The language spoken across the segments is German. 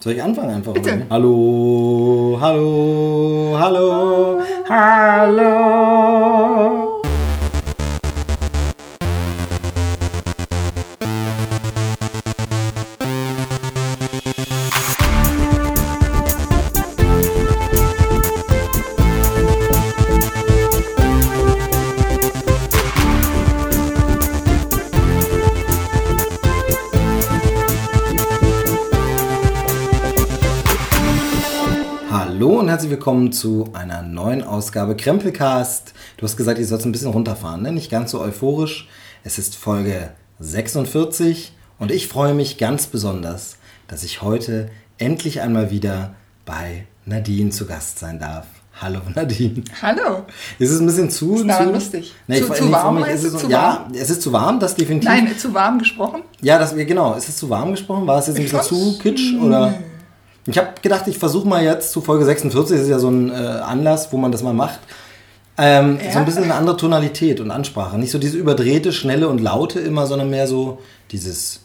Soll ich anfangen einfach? Bitte. Oder? Hallo, hallo, hallo, hallo. Herzlich willkommen zu einer neuen Ausgabe Krempelcast. Du hast gesagt, ich soll es ein bisschen runterfahren, ne? nicht ganz so euphorisch. Es ist Folge 46 und ich freue mich ganz besonders, dass ich heute endlich einmal wieder bei Nadine zu Gast sein darf. Hallo Nadine. Hallo. Ist es ein bisschen zu... Ist zu lustig. Nee, Zu- ich, zu warm mich ist es, Zu Ja, warm? es ist zu warm, das definitiv. Nein, zu warm gesprochen? Ja, das, genau. Ist es zu warm gesprochen? War es jetzt ein bisschen zu kitsch? Oder? Ich habe gedacht, ich versuche mal jetzt zu Folge 46, das ist ja so ein äh, Anlass, wo man das mal macht, ähm, Ja. so ein bisschen eine andere Tonalität und Ansprache. Nicht so diese überdrehte, schnelle und laute immer, sondern mehr so dieses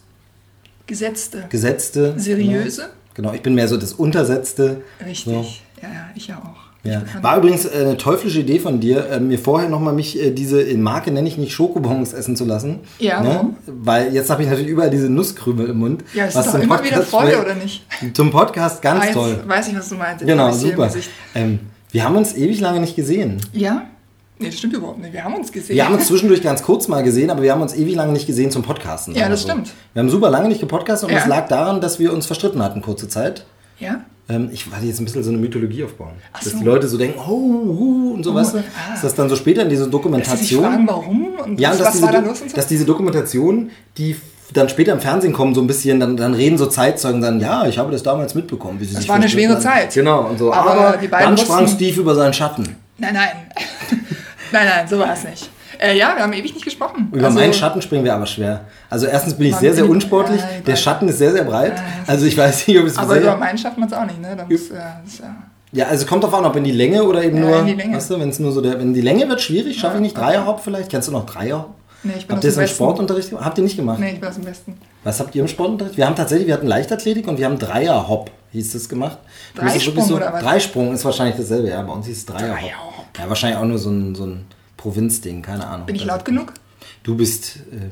Gesetzte. gesetzte. Seriöse? Genau, genau ich bin mehr so das Untersetzte. Richtig. So. Ja, ja, ich ja auch. Ja. War übrigens äh, eine teuflische Idee von dir, äh, mir vorher nochmal mich äh, diese in Marke nenne ich nicht Schokobons essen zu lassen. Ja, ne? Weil jetzt habe ich natürlich überall diese Nusskrümel im Mund. ja, es was ist doch immer wieder Podcast Freude, schmeckt. oder nicht? Zum Podcast ganz Ah, toll. weiß ich, was du meinst. Jetzt Genau, super. Ähm, wir haben uns ewig lange nicht gesehen. Ja? Nee, das stimmt überhaupt nicht. Wir haben uns gesehen. Wir haben uns zwischendurch ganz kurz mal gesehen, aber wir haben uns ewig lange nicht gesehen zum Podcasten. Ja, das so. stimmt. Wir haben super lange nicht gepodcastet und Ja. es lag daran, dass wir uns verstritten hatten kurze Zeit. ja? Ähm, ich wollte jetzt ein bisschen so eine Mythologie aufbauen. Ach Dass so. die Leute so denken, oh, uh, und so, Oh, weißt du? ah. Dass das dann so später in diese Dass sie Dokumentation... fragen, warum und Ja, was, und dass diese, da Do- los und so? dass diese Dokumentation, die dann später im Fernsehen kommen, so ein bisschen, dann, dann reden so Zeitzeugen dann, ja, ich habe das damals mitbekommen. Wie sie Das sich war eine schwere. Zeit. Genau, und so. Aber Aber, die beiden dann sprang Steve über seinen Schatten. Nein, nein. nein, nein, so war es nicht. Äh, ja, wir haben ewig nicht gesprochen. Über Also, meinen Schatten springen wir aber schwer. Also erstens bin ich sehr, sehr unsportlich. Ja, Der Schatten ist sehr, sehr breit. Ja, Also ich weiß nicht, ob es Aber über meinen schafft man es auch nicht, ne? Muss, ja. Ja, also kommt drauf an, ob in die Länge oder eben Ja, nur... in die Länge. Weißt du, wenn es nur so der... Wenn die Länge wird schwierig, schaffe ich nicht. Dreierhop vielleicht. Kennst du noch Dreierhop? Nee, ich bin Habt ihr das im Westen. Sportunterricht gemacht? Habt ihr nicht gemacht? Nee, ich bin aus dem Westen. Was habt ihr im Sportunterricht? Wir haben tatsächlich, wir hatten Leichtathletik und wir haben Dreierhop, hieß das gemacht. Es Dreisprung wirklich oder was? Dreisprung ist wahrscheinlich dasselbe, ja. Bei uns hieß es Dreierhop. Dreierhop. Ja, wahrscheinlich auch nur so ein, so ein Provinzding, keine Ahnung. Bin ich Also, laut genug? Du bist äh,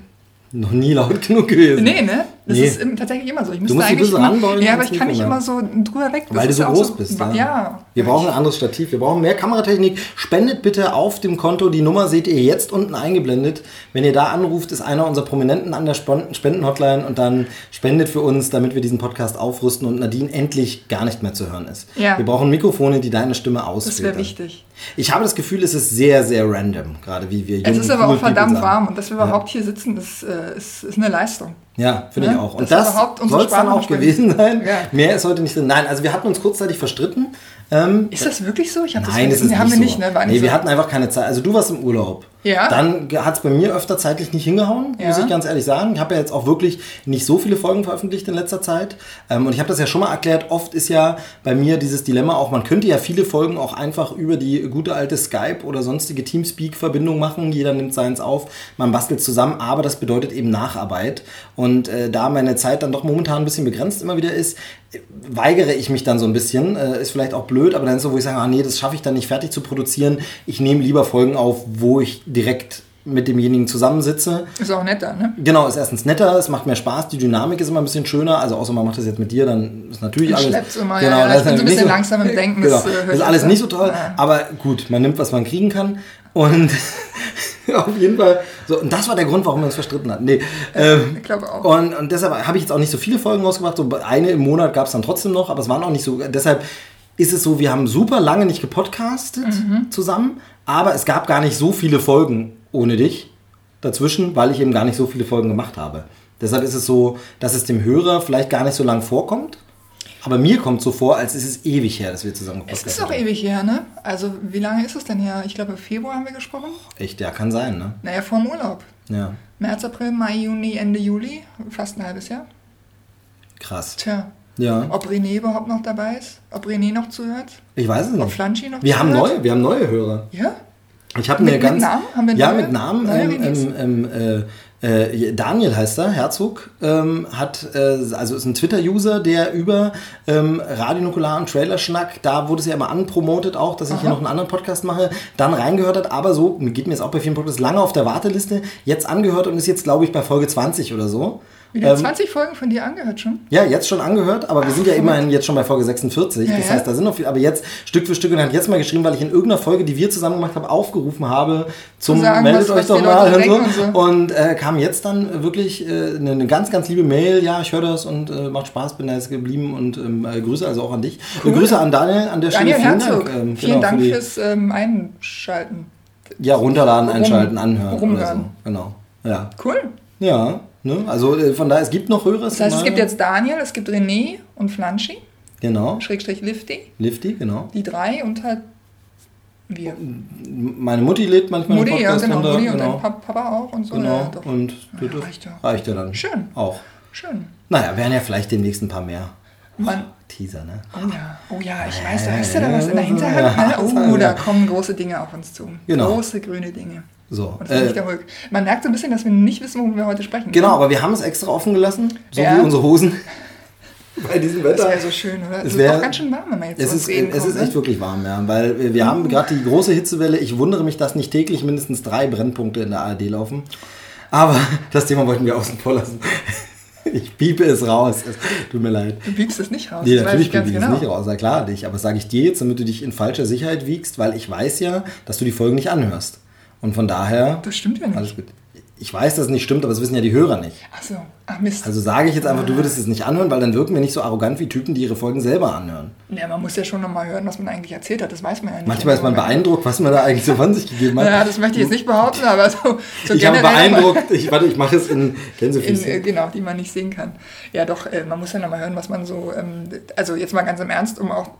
noch nie laut genug gewesen. Nee, ne? Das Nee. ist tatsächlich immer so. Ich müsste musst dich ein eigentlich bisschen immer, Ja, aber ich kann nicht immer so drüber weg. Das Weil du so groß bist, ja. Ja. Wir brauchen ein anderes Stativ, wir brauchen mehr Kameratechnik. Spendet bitte auf dem Konto, die Nummer seht ihr jetzt unten eingeblendet. Wenn ihr da anruft, ist einer unserer Prominenten an der Spendenhotline und dann spendet für uns, damit wir diesen Podcast aufrüsten und Nadine endlich gar nicht mehr zu hören ist. Ja. Wir brauchen Mikrofone, die deine Stimme Das ausfiltern. wäre wichtig. Ich habe das Gefühl, es ist sehr, sehr random, gerade wie wir Es jungen, ist aber auch verdammt warm und dass wir überhaupt hier sitzen, ist, äh, ist, ist eine Leistung. Ja, finde Ne? ich auch. Und das unsere soll es dann auch gewesen sein. Ja. Mehr ist heute nicht drin. Nein, also wir hatten uns kurzzeitig verstritten. Ähm, Ist das wirklich so? Ich hab Nein, das das ist nee, haben nicht wir so. nicht, ne? War nicht nee, so. wir hatten einfach keine Zeit. Also du warst im Urlaub. Ja. Dann hat es bei mir öfter zeitlich nicht hingehauen, Ja. muss ich ganz ehrlich sagen. Ich habe ja jetzt auch wirklich nicht so viele Folgen veröffentlicht in letzter Zeit. Ähm, und ich habe das ja schon mal erklärt. Oft ist ja bei mir dieses Dilemma auch, man könnte ja viele Folgen auch einfach über die gute alte Skype oder sonstige Teamspeak-Verbindung machen. Jeder nimmt seins auf, man bastelt zusammen, aber das bedeutet eben Nacharbeit. Und äh, da meine Zeit dann doch momentan ein bisschen begrenzt immer wieder ist, weigere ich mich dann so ein bisschen. Äh, ist vielleicht auch blöd, aber dann ist so, wo ich sage, ah nee, das schaffe ich dann nicht fertig zu produzieren. Ich nehme lieber Folgen auf, wo ich direkt mit demjenigen zusammensitze. Ist auch netter, ne? Genau, ist erstens netter, es macht mehr Spaß, die Dynamik ist immer ein bisschen schöner. Also außer man macht das jetzt mit dir, dann ist natürlich Dann alles. immer, genau, ja, ja, das ich ist so ein bisschen langsam im Denken, Genau, das, äh, ist ich alles nicht so toll, Ja. aber gut, man nimmt, was man kriegen kann. Und auf jeden Fall, so, und das war der Grund, warum wir uns verstritten hatten. Nee, ähm, Ich glaube auch. und, und deshalb habe ich jetzt auch nicht so viele Folgen rausgebracht. So eine im Monat gab es dann trotzdem noch, aber es waren auch nicht so. Deshalb ist es so, wir haben super lange nicht gepodcastet Mhm. zusammen, aber es gab gar nicht so viele Folgen ohne dich dazwischen, weil ich eben gar nicht so viele Folgen gemacht habe. Deshalb ist es so, dass es dem Hörer vielleicht gar nicht so lang vorkommt. Aber mir kommt so vor, als ist es ewig her, dass wir zusammen Es ist auch haben. ewig her, ne? Also, wie lange ist es denn her? Ich glaube, Februar haben wir gesprochen. Echt, ja, kann sein, ne? Naja, vor dem Urlaub. Ja, März, April, Mai, Juni, Ende Juli. Fast ein halbes Jahr. krass. Tja. Ja, Ob René überhaupt noch dabei ist? Ob René noch zuhört? ich weiß es Ob nicht. Flanschi noch Wir haben zuhört? neue, wir haben neue Hörer. Ja? Ich habe Mit- mir mit ganz Namen? Haben wir ja neue- mit Namen ähm, Release? ähm, ähm, äh, Daniel heißt er, Herzog, ähm, hat, äh, also ist ein Twitter-User, der über ähm, Radio Nukular und Trailerschnack, da wurde es ja immer anpromotet auch, dass ich hier noch einen anderen Podcast mache, dann reingehört hat, aber so, geht mir jetzt auch bei vielen Podcasts, lange auf der Warteliste, jetzt angehört und ist jetzt, glaube ich, bei Folge 20 oder so. Wieder Ähm, 20 Folgen von dir angehört schon? ja, jetzt schon angehört, aber wir sind ja immerhin jetzt schon bei Folge 46. Ja, das heißt, da sind noch viel, aber jetzt Stück für Stück und hat jetzt mal geschrieben, weil ich in irgendeiner Folge, die wir zusammen gemacht haben, aufgerufen habe, zum Zu sagen, meldet was- euch was doch mal und so. und Und äh, kam jetzt dann wirklich äh, eine, eine ganz, ganz liebe Mail. Ja, ich höre das und äh, macht Spaß, bin da jetzt geblieben und ähm, äh, Grüße also auch an dich. Cool. Äh, Grüße an Daniel an der Daniel Stelle. Vielen Herzog, Dank. ähm, vielen genau, Dank für die- fürs ähm, Einschalten. Ja, runterladen, einschalten, anhören. Oder so. rumhören. Genau. Ja. Cool. Ja. Ne? Also äh, von daher, es gibt noch Hörer. Das heißt, es gibt jetzt Daniel, es gibt René und Flanschi, Genau. Schrägstrich Lifty, Lifty, genau. die drei und halt wir. Meine Mutti lädt manchmal Mutti, ja, genau, runter. Mutti und genau. dein Pap- Papa auch und so. Genau. Ja, und Ja, reicht ja. reicht ja dann. Schön. Auch. Schön. Naja, wären ja vielleicht demnächst ein paar mehr. Man, Teaser, ne? oh ja, oh ja, ich weiß, da hast du da was in der Hinterhand. Ne? Oh, da kommen große Dinge auf uns zu. Genau. Große grüne Dinge. So. Und das ist nicht Äh, der Hulk. Man merkt so ein bisschen, dass wir nicht wissen, worüber wir heute sprechen. genau, aber wir haben es extra offen gelassen, so Ja. wie unsere Hosen. Bei diesem Das Wetter. wäre so schön, oder? Es wär- ist doch ganz schön warm, wenn man jetzt Es so ist, reden es kommt, ist echt ne? wirklich warm, ja, weil wir, wir haben gerade die große Hitzewelle. Ich wundere mich, dass nicht täglich mindestens drei Brennpunkte in der ARD laufen. Aber das Thema wollten wir außen vor lassen. Ich piepe es raus. Es tut mir leid. Du biegst es nicht raus. Nee, das natürlich ich biege ich genau. es nicht raus. Na klar, dich. Aber das sage ich dir jetzt, damit du dich in falscher Sicherheit wiegst, weil ich weiß ja, dass du die Folgen nicht anhörst. Und von daher. Das stimmt ja nicht. Alles gut. Ich weiß, dass es nicht stimmt, aber das wissen ja die Hörer nicht. Ach so, ach Mist. Also sage ich jetzt einfach, du würdest es nicht anhören, weil dann wirken wir nicht so arrogant wie Typen, die ihre Folgen selber anhören. ja, man muss ja schon nochmal hören, was man eigentlich erzählt hat. Das weiß man ja nicht. Manchmal ist man beeindruckt, was man da eigentlich so von sich gegeben hat. Ja, das möchte ich jetzt nicht behaupten, aber so, so ich habe beeindruckt, ich, warte, ich mache es in In, Gänsefüßchen. äh, genau, die man nicht sehen kann. Ja, doch, äh, man muss ja nochmal hören, was man so, ähm, also jetzt mal ganz im Ernst, um auch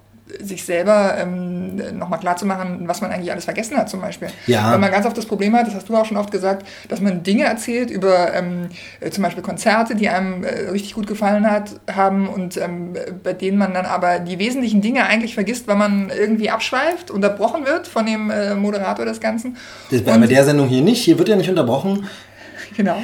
sich selber ähm, nochmal klarzumachen, was man eigentlich alles vergessen hat zum Beispiel. Ja. Weil man ganz oft das Problem hat, das hast du auch schon oft gesagt, dass man Dinge erzählt über ähm, äh, zum Beispiel Konzerte, die einem äh, richtig gut gefallen hat, haben und ähm, bei denen man dann aber die wesentlichen Dinge eigentlich vergisst, weil man irgendwie abschweift, unterbrochen wird von dem äh, Moderator des Ganzen. Das bei bei der Sendung hier nicht, hier wird ja nicht unterbrochen. Genau.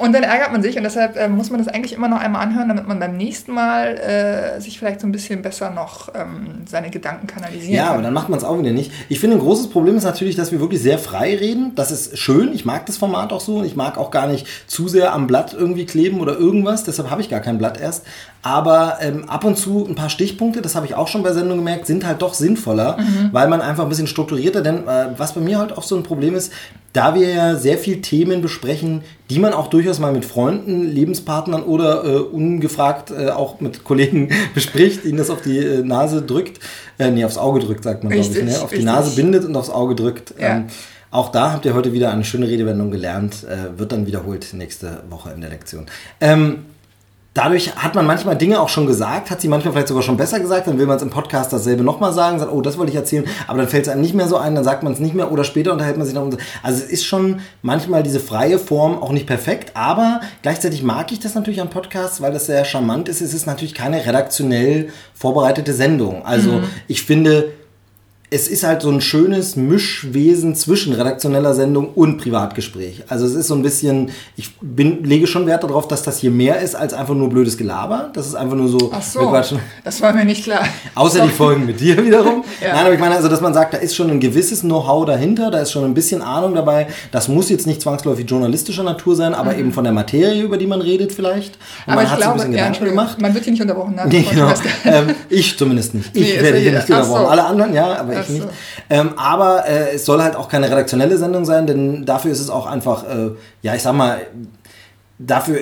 Und dann ärgert man sich und deshalb äh, muss man das eigentlich immer noch einmal anhören, damit man beim nächsten Mal äh, sich vielleicht so ein bisschen besser noch ähm, seine Gedanken kanalisieren Ja, kann. aber dann macht man es auch wieder nicht. Ich finde, ein großes Problem ist natürlich, dass wir wirklich sehr frei reden. Das ist schön. Ich mag das Format auch so und ich mag auch gar nicht zu sehr am Blatt irgendwie kleben oder irgendwas. Deshalb habe ich gar kein Blatt erst. Aber ähm, ab und zu ein paar Stichpunkte, das habe ich auch schon bei Sendungen gemerkt, sind halt doch sinnvoller, weil man einfach ein bisschen strukturierter, denn äh, was bei mir halt auch so ein Problem ist, da wir ja sehr viel Themen besprechen, die man auch durchaus mal mit Freunden, Lebenspartnern oder äh, ungefragt äh, auch mit Kollegen bespricht, ihnen das auf die äh, Nase drückt, äh, nee, aufs Auge drückt, sagt man, glaube ich, ne? auf die. Nase bindet und aufs Auge drückt. Ja. Ähm, auch da habt ihr heute wieder eine schöne Redewendung gelernt, äh, wird dann wiederholt nächste Woche in der Lektion. Ähm, Dadurch hat man manchmal Dinge auch schon gesagt, hat sie manchmal vielleicht sogar schon besser gesagt, dann will man es im Podcast dasselbe nochmal sagen, sagt, oh, das wollte ich erzählen, aber dann fällt es einem nicht mehr so ein, dann sagt man es nicht mehr oder später unterhält man sich noch. Also es ist schon manchmal diese freie Form auch nicht perfekt, aber gleichzeitig mag ich das natürlich an Podcasts, weil das sehr charmant ist. Es ist natürlich keine redaktionell vorbereitete Sendung. Also ich finde, es ist halt so ein schönes Mischwesen zwischen redaktioneller Sendung und Privatgespräch. Also es ist so ein bisschen, ich bin, lege schon Wert darauf, dass das hier mehr ist als einfach nur blödes Gelaber. Das ist einfach nur so, Ach so, das war mir nicht klar. Außer Sorry. die Folgen mit dir wiederum. Ja. Nein, aber ich meine, also, dass man sagt, da ist schon ein gewisses Know-how dahinter, da ist schon ein bisschen Ahnung dabei. Das muss jetzt nicht zwangsläufig journalistischer Natur sein, aber eben von der Materie, über die man redet vielleicht. Und Mhm. Aber man ich hat sich glaube, ein bisschen ja, Gedanken gemacht. man wird hier nicht unterbrochen. Nein, Nee, ich genau. ähm, ich zumindest nicht. Ich Nee, werde hier nicht unterbrochen. so. Alle anderen, ja, aber Ach ich so. nicht. Ähm, aber äh, es soll halt auch keine redaktionelle Sendung sein, denn dafür ist es auch einfach, äh, ja, ich sag mal, dafür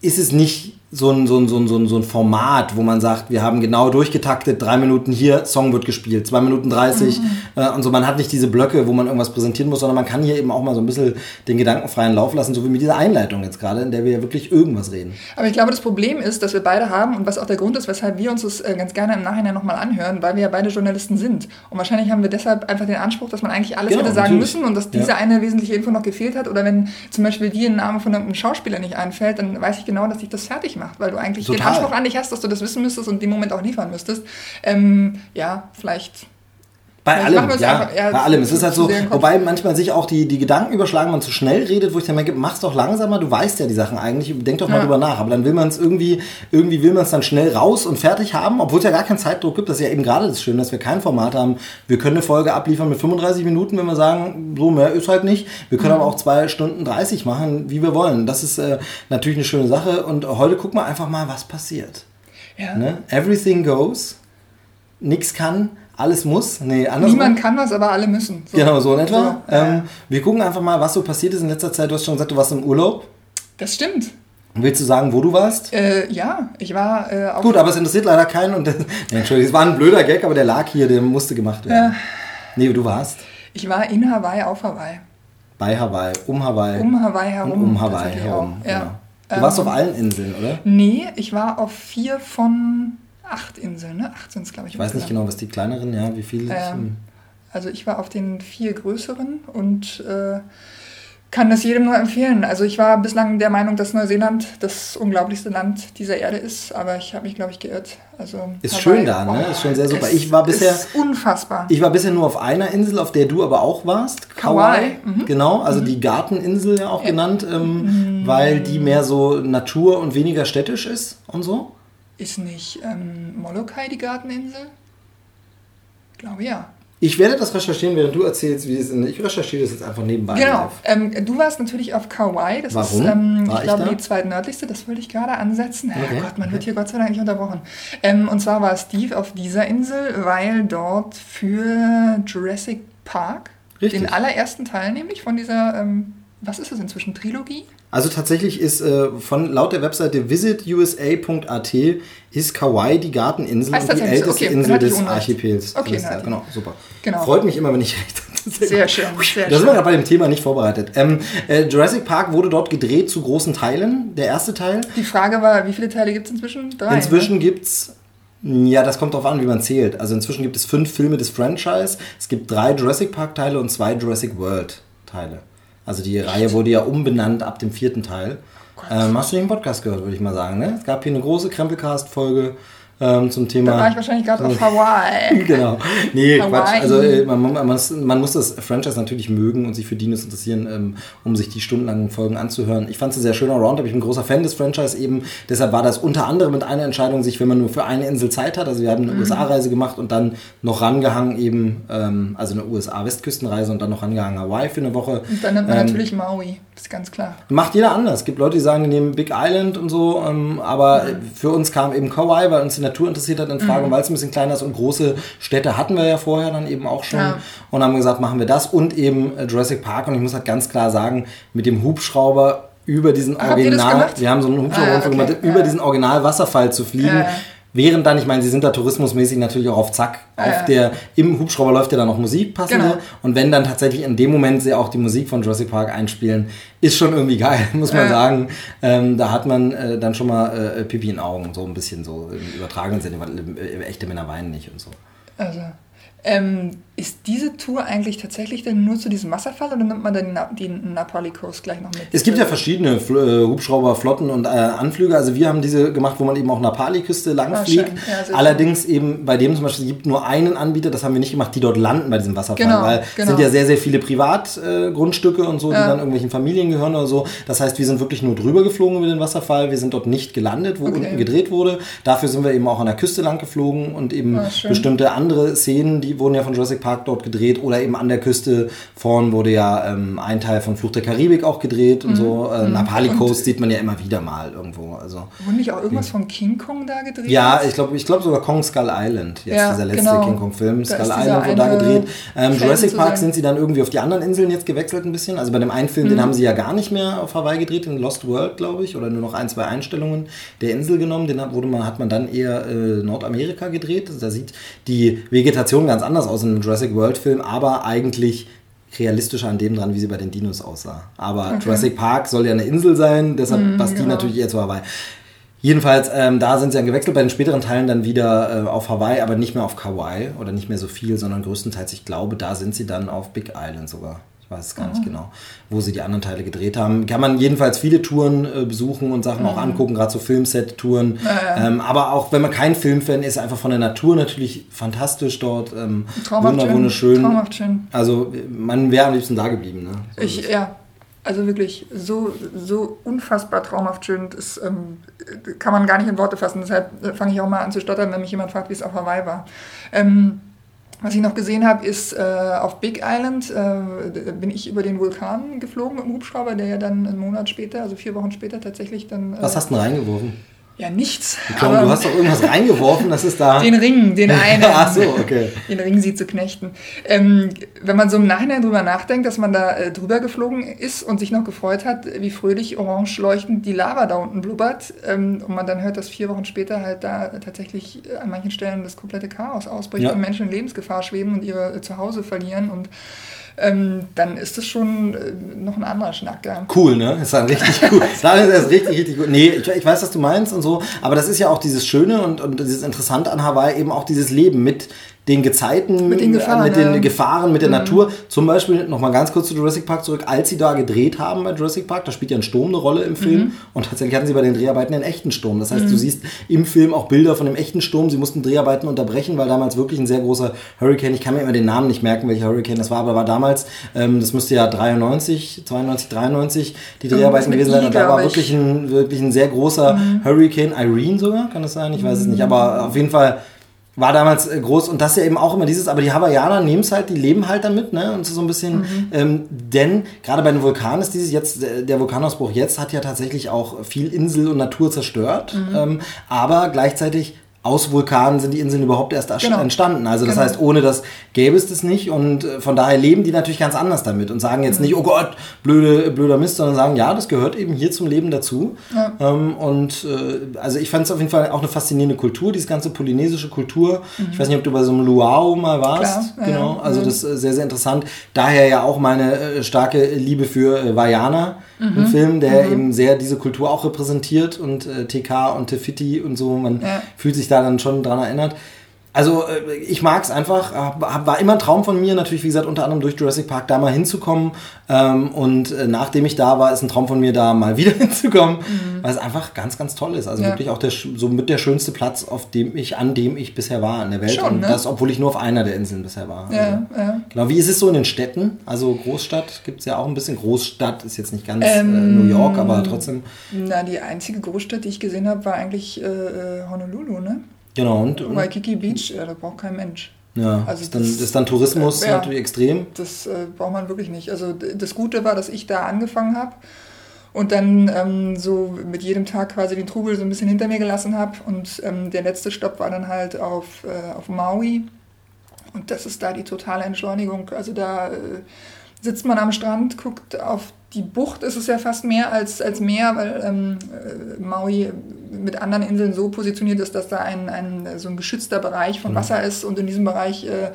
ist es nicht so ein, so, ein, so, ein, so, ein, so ein Format, wo man sagt, wir haben genau durchgetaktet, drei Minuten hier, Song wird gespielt, zwei Minuten 30 äh, und so. Man hat nicht diese Blöcke, wo man irgendwas präsentieren muss, sondern man kann hier eben auch mal so ein bisschen den gedankenfreien Lauf lassen, so wie mit dieser Einleitung jetzt gerade, in der wir ja wirklich irgendwas reden. Aber ich glaube, das Problem ist, dass wir beide haben und was auch der Grund ist, weshalb wir uns das äh, ganz gerne im Nachhinein nochmal anhören, weil wir ja beide Journalisten sind. Und wahrscheinlich haben wir deshalb einfach den Anspruch, dass man eigentlich alles Genau, hätte sagen natürlich. müssen und dass Ja. diese eine wesentliche Info noch gefehlt hat. Oder wenn zum Beispiel dir ein Name von einem Schauspieler nicht einfällt, dann weiß ich genau, dass dich das fertig macht, weil du eigentlich den Total. Anspruch an dich hast, dass du das wissen müsstest und dem Moment auch liefern müsstest. Ähm, ja, vielleicht. Bei ich allem, ja, einfach- ja, bei allem. Es ist halt so, wobei manchmal sich auch die, die Gedanken überschlagen, man zu schnell redet, wo ich dann denke, mach's doch langsamer, du weißt ja die Sachen eigentlich, denk doch mal Ja. drüber nach. Aber dann will man es irgendwie, irgendwie will man es dann schnell raus und fertig haben, obwohl es ja gar keinen Zeitdruck gibt. Das ist ja eben gerade das Schöne, dass wir kein Format haben. Wir können eine Folge abliefern mit 35 Minuten, wenn wir sagen, so mehr ist halt nicht. Wir können Mhm. aber auch zwei Stunden 30 machen, wie wir wollen. Das ist äh, natürlich eine schöne Sache. Und heute gucken wir einfach mal, was passiert. Ja. Ne? Everything goes. Nix kann, alles muss. Nee, andersrum. Niemand kann was, aber alle müssen. So. Genau, so in etwa. So, ja. ähm, wir gucken einfach mal, was so passiert ist in letzter Zeit. Du hast schon gesagt, du warst im Urlaub. Das stimmt. Willst du sagen, wo du warst? Äh, ja, ich war äh, auf Gut, aber es interessiert leider keinen. Und das, nee, Entschuldigung, es war ein blöder Gag, aber der lag hier, der musste gemacht werden. Ja. Nee, du warst Ich war in Hawaii auf Hawaii. bei Hawaii, um Hawaii Um Hawaii herum. und um Hawaii herum. auch. Ja. Genau. Du warst Ähm, auf allen Inseln, oder? Nee, ich war auf vier von acht Inseln, ne? Acht sind es, glaube ich. Ich weiß nicht genau, was die kleineren, ja, wie viele. Ähm, also ich war auf den vier größeren und äh, kann das jedem nur empfehlen. Also ich war bislang der Meinung, dass Neuseeland das unglaublichste Land dieser Erde ist, aber ich habe mich, glaube ich, geirrt. Also Ist Hawaii- schön da, ne? Ist schon sehr super. Ich war bisher- Ist unfassbar. Ich war bisher nur auf einer Insel, auf der du aber auch warst. Kauai. Mhm. Genau, also die Garteninsel ja auch genannt, ähm, weil die mehr so Natur und weniger städtisch ist und so. Ist nicht ähm, Molokai die Garteninsel? Ich glaube ja. Ich werde das recherchieren, während du erzählst, wie es in. Ich recherchiere das jetzt einfach nebenbei. Genau. Ähm, du warst natürlich auf Kauai. Das Warum? ist, ähm, War ich ich glaube, die zweitnördlichste. Das wollte ich gerade ansetzen. Okay. Oh Gott, man wird hier Gott sei Dank nicht unterbrochen. Ähm, und zwar war Steve auf dieser Insel, weil dort für Jurassic Park, Richtig. den allerersten Teil nämlich von dieser, ähm, was ist es inzwischen, Trilogie? Also tatsächlich ist äh, von laut der Webseite visitusa.at ist Kauai die Garteninsel und die älteste Okay, Insel des. Archipels. Okay, ich- genau, super. Genau. Freut mich immer, wenn ich recht habe. Sehr schön, sehr Da sind wir schön. gerade bei dem Thema nicht vorbereitet. Ähm, äh, Jurassic Park wurde dort gedreht zu großen Teilen. Der erste Teil. Die Frage war, wie viele Teile gibt es inzwischen? Drei. Inzwischen Ne? gibt's ja, das kommt darauf an, wie man zählt. Also inzwischen gibt es fünf Filme des Franchise. Es gibt drei Jurassic Park Teile und zwei Jurassic World Teile. Also die Reihe wurde ja umbenannt ab dem vierten Teil. ähm, hast du den Podcast gehört, würde ich mal sagen. Ne? Es gab hier eine große Krempelcast-Folge ähm, zum Thema. Da war ich wahrscheinlich gerade auf Hawaii. genau. Nee, Hawaii. Quatsch. Also äh, man, man, muss, man muss das Franchise natürlich mögen und sich für Dinos interessieren, ähm, um sich die stundenlangen Folgen anzuhören. Ich fand es ein sehr schöner Roundup. Ich bin ein großer Fan des Franchise eben. Deshalb war das unter anderem mit einer Entscheidung, sich, wenn man nur für eine Insel Zeit hat, also wir haben eine Mhm. USA-Reise gemacht und dann noch rangehangen eben, ähm, also eine USA-Westküstenreise und dann noch rangehangen Hawaii für eine Woche. Und dann nimmt man Ähm, natürlich Maui. Das ist ganz klar. Macht jeder anders. Es gibt Leute, die sagen, die nehmen Big Island und so, ähm, aber für uns kam eben Kauai, weil uns die Natur interessiert hat in Frage, und weil es ein bisschen kleiner ist und große Städte hatten wir ja vorher dann eben auch schon Ja. und haben gesagt, machen wir das und eben äh, Jurassic Park und ich muss halt ganz klar sagen, mit dem Hubschrauber über diesen Habt Original, wir haben so einen Hubschrauber Ah, okay. gemacht, über Ja. diesen Original Wasserfall zu fliegen. Ja. Während dann, ich meine, sie sind da tourismusmäßig natürlich auch auf Zack. Auf Ja. der, Im Hubschrauber läuft ja dann noch Musik passende. Genau. Und wenn dann tatsächlich in dem Moment sie auch die Musik von Jurassic Park einspielen, ist schon irgendwie geil, muss man Ja. sagen. Ähm, da hat man äh, dann schon mal äh, Pipi in Augen, so ein bisschen so im übertragenen Sinne, weil äh, echte Männer weinen nicht und so. Also, ähm, ist diese Tour eigentlich tatsächlich denn nur zu diesem Wasserfall oder nimmt man dann den, Na- den Napali Coast gleich noch mit? Es gibt ja verschiedene Fl- äh, Hubschrauber, Flotten und äh, Anflüge. Also wir haben diese gemacht, wo man eben auch Napali-Küste Ah, fliegt. schön. Ja, Allerdings eben bei dem zum Beispiel gibt nur einen Anbieter, das haben wir nicht gemacht, die dort landen bei diesem Wasserfall. Genau, weil es genau. sind ja sehr, sehr viele Privatgrundstücke äh, und so, die Ja. dann irgendwelchen Familien gehören oder so. Das heißt, wir sind wirklich nur drüber geflogen über den Wasserfall. Wir sind dort nicht gelandet, wo Okay. unten gedreht wurde. Dafür sind wir eben auch an der Küste lang geflogen und eben Ah, schön. bestimmte andere Szenen, die wurden ja von Jurassic Park dort gedreht oder eben an der Küste vorn wurde ja ähm, ein Teil von Fluch der Karibik auch gedreht und so. Äh, Napali Mhm. Und- Coast sieht man ja immer wieder mal irgendwo. Also Wurde nicht auch irgendwas von King Kong da gedreht? ja, ich glaube ich glaub sogar Kong Skull Island, jetzt Ja, dieser letzte genau. King Kong Film, Da Skull Island wurde da gedreht. Ähm, Jurassic Park sind sie dann irgendwie auf die anderen Inseln jetzt gewechselt ein bisschen. Also bei dem einen Film, Mhm. den haben sie ja gar nicht mehr auf Hawaii gedreht, in Lost World, glaube ich, oder nur noch ein, zwei Einstellungen der Insel genommen. Den hat, wurde man, hat man dann eher äh, Nordamerika gedreht. Da sieht die Vegetation ganz anders aus in einem Jurassic World Film, aber eigentlich realistischer an dem dran, wie sie bei den Dinos aussah. Aber Jurassic Park soll ja eine Insel sein, deshalb passt die genau. natürlich eher zu Hawaii. Jedenfalls, ähm, da sind sie dann gewechselt, bei den späteren Teilen dann wieder äh, auf Hawaii, aber nicht mehr auf Kauai oder nicht mehr so viel, sondern größtenteils, ich glaube, da sind sie dann auf Big Island sogar. Ich weiß es gar mhm. nicht genau, wo sie die anderen Teile gedreht haben. Kann man jedenfalls viele Touren äh, besuchen und Sachen mhm. auch angucken, gerade so Filmset-Touren. Ja, ja. ähm, aber auch wenn man kein Filmfan ist, einfach von der Natur natürlich fantastisch dort. Ähm, Traumhaft wunder, wunderschön. Traumhaft schön. Also man wäre am liebsten da geblieben. Ne? So ich, ja, also wirklich so, so unfassbar traumhaft schön. Das ähm, kann man gar nicht in Worte fassen. Deshalb äh, fange ich auch mal an zu stottern, wenn mich jemand fragt, wie es auf Hawaii war. Ähm, was ich noch gesehen habe, ist äh, auf Big Island äh, bin ich über den Vulkan geflogen mit dem Hubschrauber, der ja dann einen Monat später, also vier Wochen später tatsächlich dann. Äh, Was hast du denn reingeworfen? Ja, nichts. Glaube, du hast doch irgendwas reingeworfen, das ist da. Den Ring, den einen. Ach so, okay. Den Ring sie zu knechten. Ähm, wenn man so im Nachhinein drüber nachdenkt, dass man da äh, drüber geflogen ist und sich noch gefreut hat, wie fröhlich orange leuchtend die Lava da unten blubbert, ähm, und man dann hört, dass vier Wochen später halt da tatsächlich äh, an manchen Stellen das komplette Chaos ausbricht ja. und Menschen in Lebensgefahr schweben und ihre äh, Zuhause verlieren und ähm, dann ist das schon äh, noch ein anderer Schnack. Ja. Cool, ne? Ist dann richtig cool. dann ist das richtig, richtig gut. Nee, ich, ich, weiß, was du meinst und so, aber das ist ja auch dieses Schöne und, und dieses Interessante an Hawaii, eben auch dieses Leben mit den Gezeiten, mit den Gefahren, mit, den Gefahren, mit der mhm. Natur. Zum Beispiel nochmal ganz kurz zu Jurassic Park zurück, als sie da gedreht haben bei Jurassic Park, da spielt ja ein Sturm eine Rolle im Film mhm. und tatsächlich hatten sie bei den Dreharbeiten einen echten Sturm. Das heißt, mhm. du siehst im Film auch Bilder von dem echten Sturm. Sie mussten Dreharbeiten unterbrechen, weil damals wirklich ein sehr großer Hurricane, ich kann mir immer den Namen nicht merken, welcher Hurricane das war, aber war damals, ähm, das müsste ja 93, 92, 93 die Dreharbeiten gewesen sein und da war wirklich ein, wirklich ein sehr großer mhm. Hurricane, Irene sogar, kann das sein? Ich weiß es nicht, aber auf jeden Fall war damals äh, groß und das ist ja eben auch immer dieses, aber die Hawaiianer nehmen es halt, die leben halt damit, ne? Und so ein bisschen, mhm. ähm, denn gerade bei den Vulkanen ist dieses jetzt, äh, der Vulkanausbruch jetzt hat ja tatsächlich auch viel Insel und Natur zerstört, mhm. ähm, aber gleichzeitig aus Vulkanen sind die Inseln überhaupt erst genau. entstanden. Also das genau. heißt, ohne das gäbe es das nicht und äh, von daher leben die natürlich ganz anders damit und sagen jetzt mhm. nicht, oh Gott, blöde, blöder Mist, sondern sagen, ja, das gehört eben hier zum Leben dazu. Ja. Ähm, und äh, also ich fand es auf jeden Fall auch eine faszinierende Kultur, diese ganze polynesische Kultur. Mhm. Ich weiß nicht, ob du bei so einem Luau mal warst. Klar. Genau, ja. also das ist sehr, sehr interessant. Daher ja auch meine äh, starke Liebe für Vajana mhm. ein Film, der mhm. eben sehr diese Kultur auch repräsentiert und TK und Tefiti und so. Man ja. fühlt sich da dann schon dran erinnert. Also äh, ich mag es einfach, war immer ein Traum von mir, natürlich wie gesagt unter anderem durch Jurassic Park da mal hinzukommen ähm, und äh, nachdem ich da war, ist ein Traum von mir da mal wieder hinzukommen, mhm. weil es einfach ganz, ganz toll ist. Also ja. wirklich auch der, so mit der schönste Platz, auf dem ich, an dem ich bisher war in der Welt Schon, und ne? das, obwohl ich nur auf einer der Inseln bisher war. Ja, also, ja. Genau, wie ist es so in den Städten? Also Großstadt gibt es ja auch ein bisschen, Großstadt ist jetzt nicht ganz äh, ähm, äh, New York, aber trotzdem. Na, die einzige Großstadt, die ich gesehen habe, war eigentlich äh Honolulu, ne? Genau. Und, und Waikiki Beach, ja, da braucht kein Mensch. Ja, also ist, dann, das, ist dann Tourismus äh, ja, natürlich extrem. Das äh, braucht man wirklich nicht. Also das Gute war, dass ich da angefangen habe und dann ähm, so mit jedem Tag quasi den Trubel so ein bisschen hinter mir gelassen habe. Und ähm, der letzte Stopp war dann halt auf, äh, auf Maui. Und das ist da die totale Entschleunigung. Also da äh, sitzt man am Strand, guckt auf die Bucht, ist es ja fast mehr als, als Meer, weil ähm, äh, Maui mit anderen Inseln so positioniert ist, dass da ein, ein, so ein geschützter Bereich von mhm. Wasser ist und in diesem Bereich äh,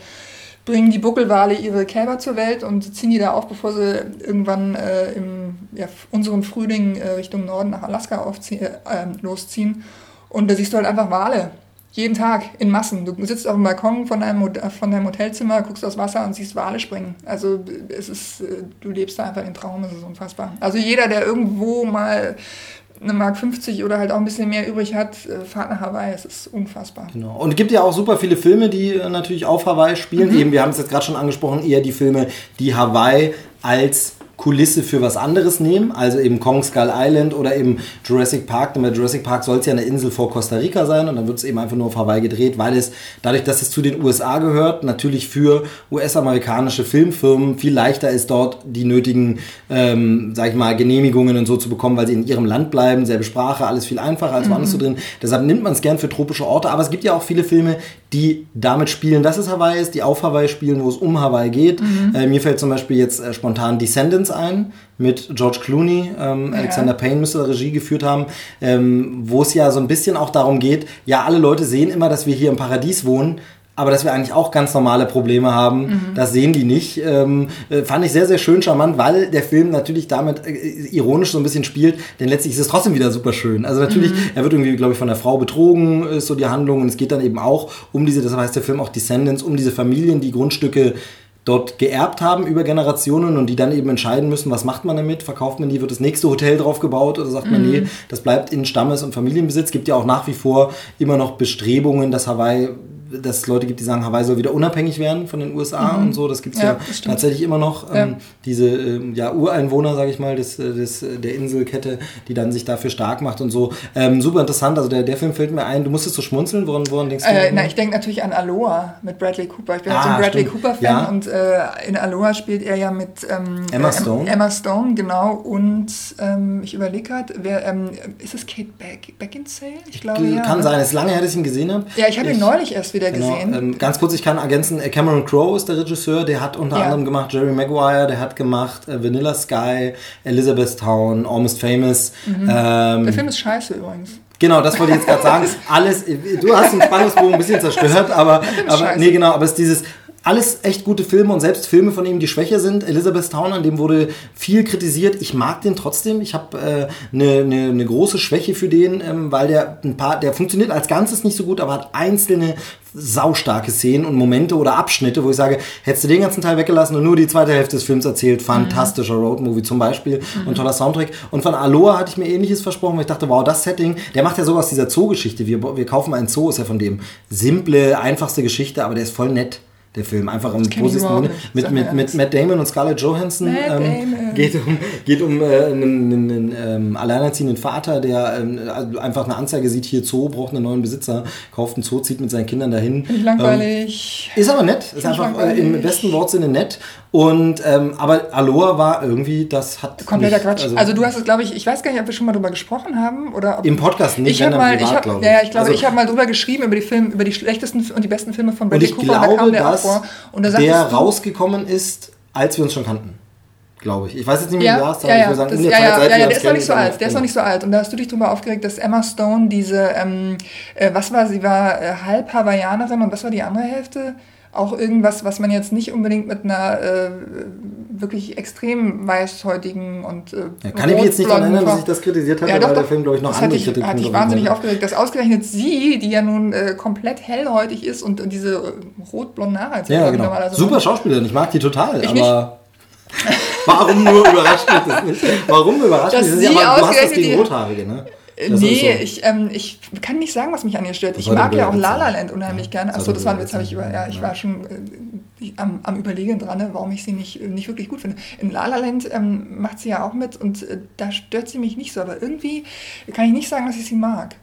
bringen die Buckelwale ihre Kälber zur Welt und ziehen die da auf, bevor sie irgendwann äh, im ja, unserem Frühling äh, Richtung Norden nach Alaska äh, ähm, losziehen. Und da siehst du halt einfach Wale jeden Tag in Massen. Du sitzt auf dem Balkon von deinem, von deinem Hotelzimmer, guckst aufs Wasser und siehst Wale springen. Also es ist, äh, du lebst da einfach den Traum, es ist unfassbar. Also jeder, der irgendwo mal eine Mark 50 oder halt auch ein bisschen mehr übrig hat, äh, fahrt nach Hawaii. Es ist unfassbar. Genau. Und es gibt ja auch super viele Filme, die äh, natürlich auf Hawaii spielen. Mhm. Eben, wir haben es jetzt gerade schon angesprochen, eher die Filme, die Hawaii als Kulisse für was anderes nehmen, also eben Kong Skull Island oder eben Jurassic Park. Denn bei Jurassic Park soll es ja eine Insel vor Costa Rica sein und dann wird es eben einfach nur auf Hawaii gedreht, weil es dadurch, dass es zu den USA gehört, natürlich für US-amerikanische Filmfirmen viel leichter ist, dort die nötigen, ähm, sag ich mal, Genehmigungen und so zu bekommen, weil sie in ihrem Land bleiben, selbe Sprache, alles viel einfacher als woanders mhm. so drin. Deshalb nimmt man es gern für tropische Orte, aber es gibt ja auch viele Filme, die damit spielen, dass es Hawaii ist, die auf Hawaii spielen, wo es um Hawaii geht. Mhm. Äh, mir fällt zum Beispiel jetzt äh, spontan Descendants ein mit George Clooney. Ähm, ja. Alexander Payne müsste Regie geführt haben, ähm, wo es ja so ein bisschen auch darum geht, ja, alle Leute sehen immer, dass wir hier im Paradies wohnen, aber dass wir eigentlich auch ganz normale Probleme haben, mhm. das sehen die nicht. Ähm, äh, fand ich sehr, sehr schön charmant, weil der Film natürlich damit äh, ironisch so ein bisschen spielt, denn letztlich ist es trotzdem wieder super schön. Also natürlich, mhm. er wird irgendwie, glaube ich, von der Frau betrogen, ist so die Handlung und es geht dann eben auch um diese, das heißt der Film auch Descendants, um diese Familien, die Grundstücke dort geerbt haben über Generationen und die dann eben entscheiden müssen, was macht man damit, verkauft man die, wird das nächste Hotel drauf gebaut oder sagt man, nee, das bleibt in Stammes- und Familienbesitz. Gibt ja auch nach wie vor immer noch Bestrebungen, dass Hawaii dass es Leute gibt, die sagen, Hawaii soll wieder unabhängig werden von den USA und so. Das gibt es ja, Ja, tatsächlich immer noch. Ja. Ähm, diese ähm, ja, Ureinwohner, sage ich mal, des, äh, des, äh, der Inselkette, die dann sich dafür stark macht und so. Ähm, super interessant. Also der, der Film fällt mir ein. Du musstest so schmunzeln. Woran, woran denkst du? Äh, na, ich denke natürlich an Aloha mit Bradley Cooper. Ich bin halt so Ah, ein Bradley stimmt. Cooper-Fan Ja. und äh, in Aloha spielt er ja mit ähm, Emma äh, Stone. Emma Stone, genau. Und ähm, ich überlege gerade, wer ähm, ist es Kate Beck Beckinsale? Ich glaube ja. Kann sein. Es ist lange her, dass ich ihn gesehen habe. Ja, ich habe ihn neulich erst wieder Genau, gesehen. ähm, ganz kurz, ich kann ergänzen, äh, Cameron Crowe ist der Regisseur, der hat unter Ja. anderem gemacht Jerry Maguire, der hat gemacht äh, Vanilla Sky, Elizabethtown, Almost Famous. Ähm, Der Film ist scheiße übrigens. Genau, das wollte ich jetzt gerade sagen. Alles, du hast den Spannungsbogen ein bisschen zerstört, aber, aber nee, genau, aber es ist dieses alles echt gute Filme und selbst Filme von ihm, die schwächer sind. Elizabethtown, an dem wurde viel kritisiert. Ich mag den trotzdem. Ich habe eine äh, ne, ne, ne große Schwäche für den, ähm, weil der ein paar, der funktioniert als Ganzes nicht so gut, aber hat einzelne saustarke Szenen und Momente oder Abschnitte, wo ich sage, hättest du den ganzen Teil weggelassen und nur die zweite Hälfte des Films erzählt, fantastischer Roadmovie zum Beispiel und toller Soundtrack. Und von Aloha hatte ich mir ähnliches versprochen, weil ich dachte, wow, das Setting, der macht ja sowas dieser Zoo-Geschichte. Wir, wir kaufen einen Zoo, ist ja von dem simple, einfachste Geschichte, aber der ist voll nett. Der Film einfach im ich nicht. Mit, mit, mit. Matt Damon und Scarlett Johansson ähm, geht um, geht um äh, einen, einen, einen ähm, alleinerziehenden Vater, der ähm, also einfach eine Anzeige sieht, hier Zoo braucht einen neuen Besitzer, kauft einen Zoo, zieht mit seinen Kindern dahin. Ich langweilig. Ist aber nett, ist ich einfach äh, langweilig. im besten Wortsinne nett. Und ähm, aber Aloha war irgendwie, das hat Kompletter nicht- Quatsch. Also, du hast es, glaube ich, ich weiß gar nicht, ob wir schon mal drüber gesprochen haben oder ob Im Podcast nicht, Ich wenn mal, privat, ich hab, glaub ich. ja, ich glaube, Also- ich habe mal drüber geschrieben über die Filme, über die schlechtesten und die besten Filme von Bradley ich Cooper. und da glaube, kam der auch dass vor. Und da der du, rausgekommen ist, als wir uns schon kannten. Glaube ich. Ich weiß jetzt nicht mehr ja, die Jahreszeit, ja, ich würde sagen, das, in der ja, Zeit, ja, seit ja, ja, der ist noch nicht so alt, der ist noch nicht so alt. Und da hast du dich darüber aufgeregt, dass Emma Stone diese, ähm, äh, was war, sie war äh, halb Hawaiianerin und was war die andere Hälfte? Auch irgendwas, was man jetzt nicht unbedingt mit einer äh, wirklich extrem weißhäutigen und äh, Ja, kann ich mich jetzt nicht daran erinnern, dass ich das kritisiert hatte, ja, doch, weil der doch. Film, glaube ich, noch andere hatte ich, Kritiken hatte ich wahnsinnig hatte. aufgeregt, dass ausgerechnet sie, die ja nun äh, komplett hellhäutig ist und, und diese äh, rot-blonden Haare hat Ja, genau. normalerweise Super. Schauspielerin, ich mag die total, Ich aber. Warum nur überrascht mich das nicht? Warum überrascht mich das nicht? Aber du hast das gegen die- Rothaarige, ne? Äh, Das Nee, so. ich, ähm, ich kann nicht sagen, was mich an ihr stört. Ich war mag ja auch La La ja. Land unheimlich Ja, gerne. das Achso, das war ein Witz, habe ich über. Ja, ich Ja. war schon äh, am, am Überlegen dran, warum ich sie nicht, äh, nicht wirklich gut finde. In La La Land ähm, macht sie ja auch mit und äh, da stört sie mich nicht so. Aber irgendwie kann ich nicht sagen, dass ich sie mag.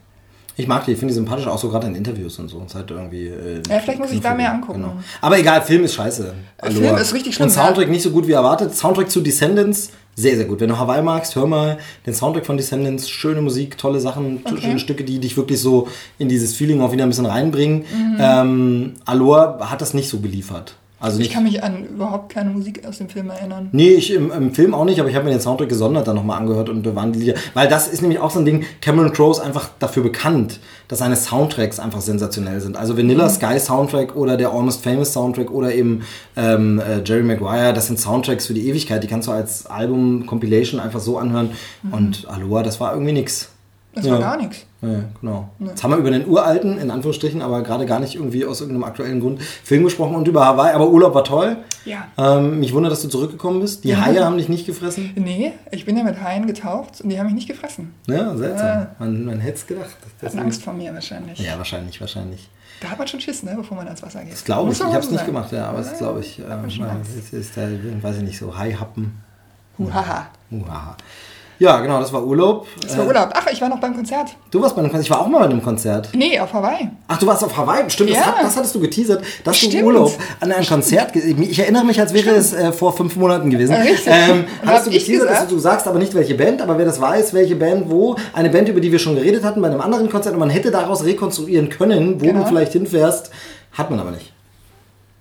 Ich mag die, ich finde die sympathisch, auch so gerade in Interviews und so. Es hat irgendwie, äh, Ja, vielleicht muss ich da mehr angucken. Aber egal, Film ist scheiße. Film Aloha. ist richtig schlimm, Und Soundtrack nicht so gut wie erwartet. Soundtrack zu Descendants, sehr, sehr gut. Wenn du Hawaii magst, hör mal den Soundtrack von Descendants. Schöne Musik, tolle Sachen, Okay. schöne Stücke, die dich wirklich so in dieses Feeling auch wieder ein bisschen reinbringen. Mhm. Ähm, Aloha hat das nicht so geliefert. Also Ich kann mich an überhaupt keine Musik aus dem Film erinnern. Nee, ich im, im Film auch nicht, aber ich habe mir den Soundtrack gesondert dann nochmal angehört und da waren die Lieder. Weil das ist nämlich auch so ein Ding, Cameron Crowe ist einfach dafür bekannt, dass seine Soundtracks einfach sensationell sind. Also Vanilla Sky Soundtrack oder der Almost Famous Soundtrack oder eben ähm, äh, Jerry Maguire, das sind Soundtracks für die Ewigkeit, die kannst du als Album, Compilation einfach so anhören. Und Aloha, das war irgendwie nix. Das Ja. war gar nichts. Ja, genau. Jetzt haben wir über den uralten, in Anführungsstrichen, aber gerade gar nicht irgendwie aus irgendeinem aktuellen Grund, Film gesprochen und über Hawaii. Aber Urlaub war toll. Ja. Ähm, mich wundert, dass du zurückgekommen bist. Die Ja. Haie haben dich nicht gefressen. Nee, ich bin ja mit Haien getaucht und die haben mich nicht gefressen. Ja, seltsam. Ja. Man, man hätte es gedacht. Hatten Angst vor mir wahrscheinlich. Ja, wahrscheinlich, wahrscheinlich. Da hat man schon Schiss, ne, bevor man ans Wasser geht. Das glaube ich. Ich habe es nicht gemacht, ja, aber es ist, glaube ich, äh, man es ist der, weiß ich nicht, so Haihappen. Huhaha. Uhaha. Ja, genau, das war Urlaub. Das war Äh, Urlaub. Ach, ich war noch beim Konzert. Du warst bei einem Konzert. Ich war auch mal bei einem Konzert. Nee, auf Hawaii. Ach, du warst auf Hawaii. Stimmt, das, Ja. hat, das hattest du geteasert, dass du im Stimmt. Urlaub an ein Konzert. Ich erinnere mich, als wäre es äh, vor fünf Monaten gewesen. Richtig. Ähm, hattest du geteasert, dass du, du sagst aber nicht, welche Band, aber wer das weiß, welche Band wo. Eine Band, über die wir schon geredet hatten bei einem anderen Konzert und man hätte daraus rekonstruieren können, wo Genau. du vielleicht hinfährst. Hat man aber nicht.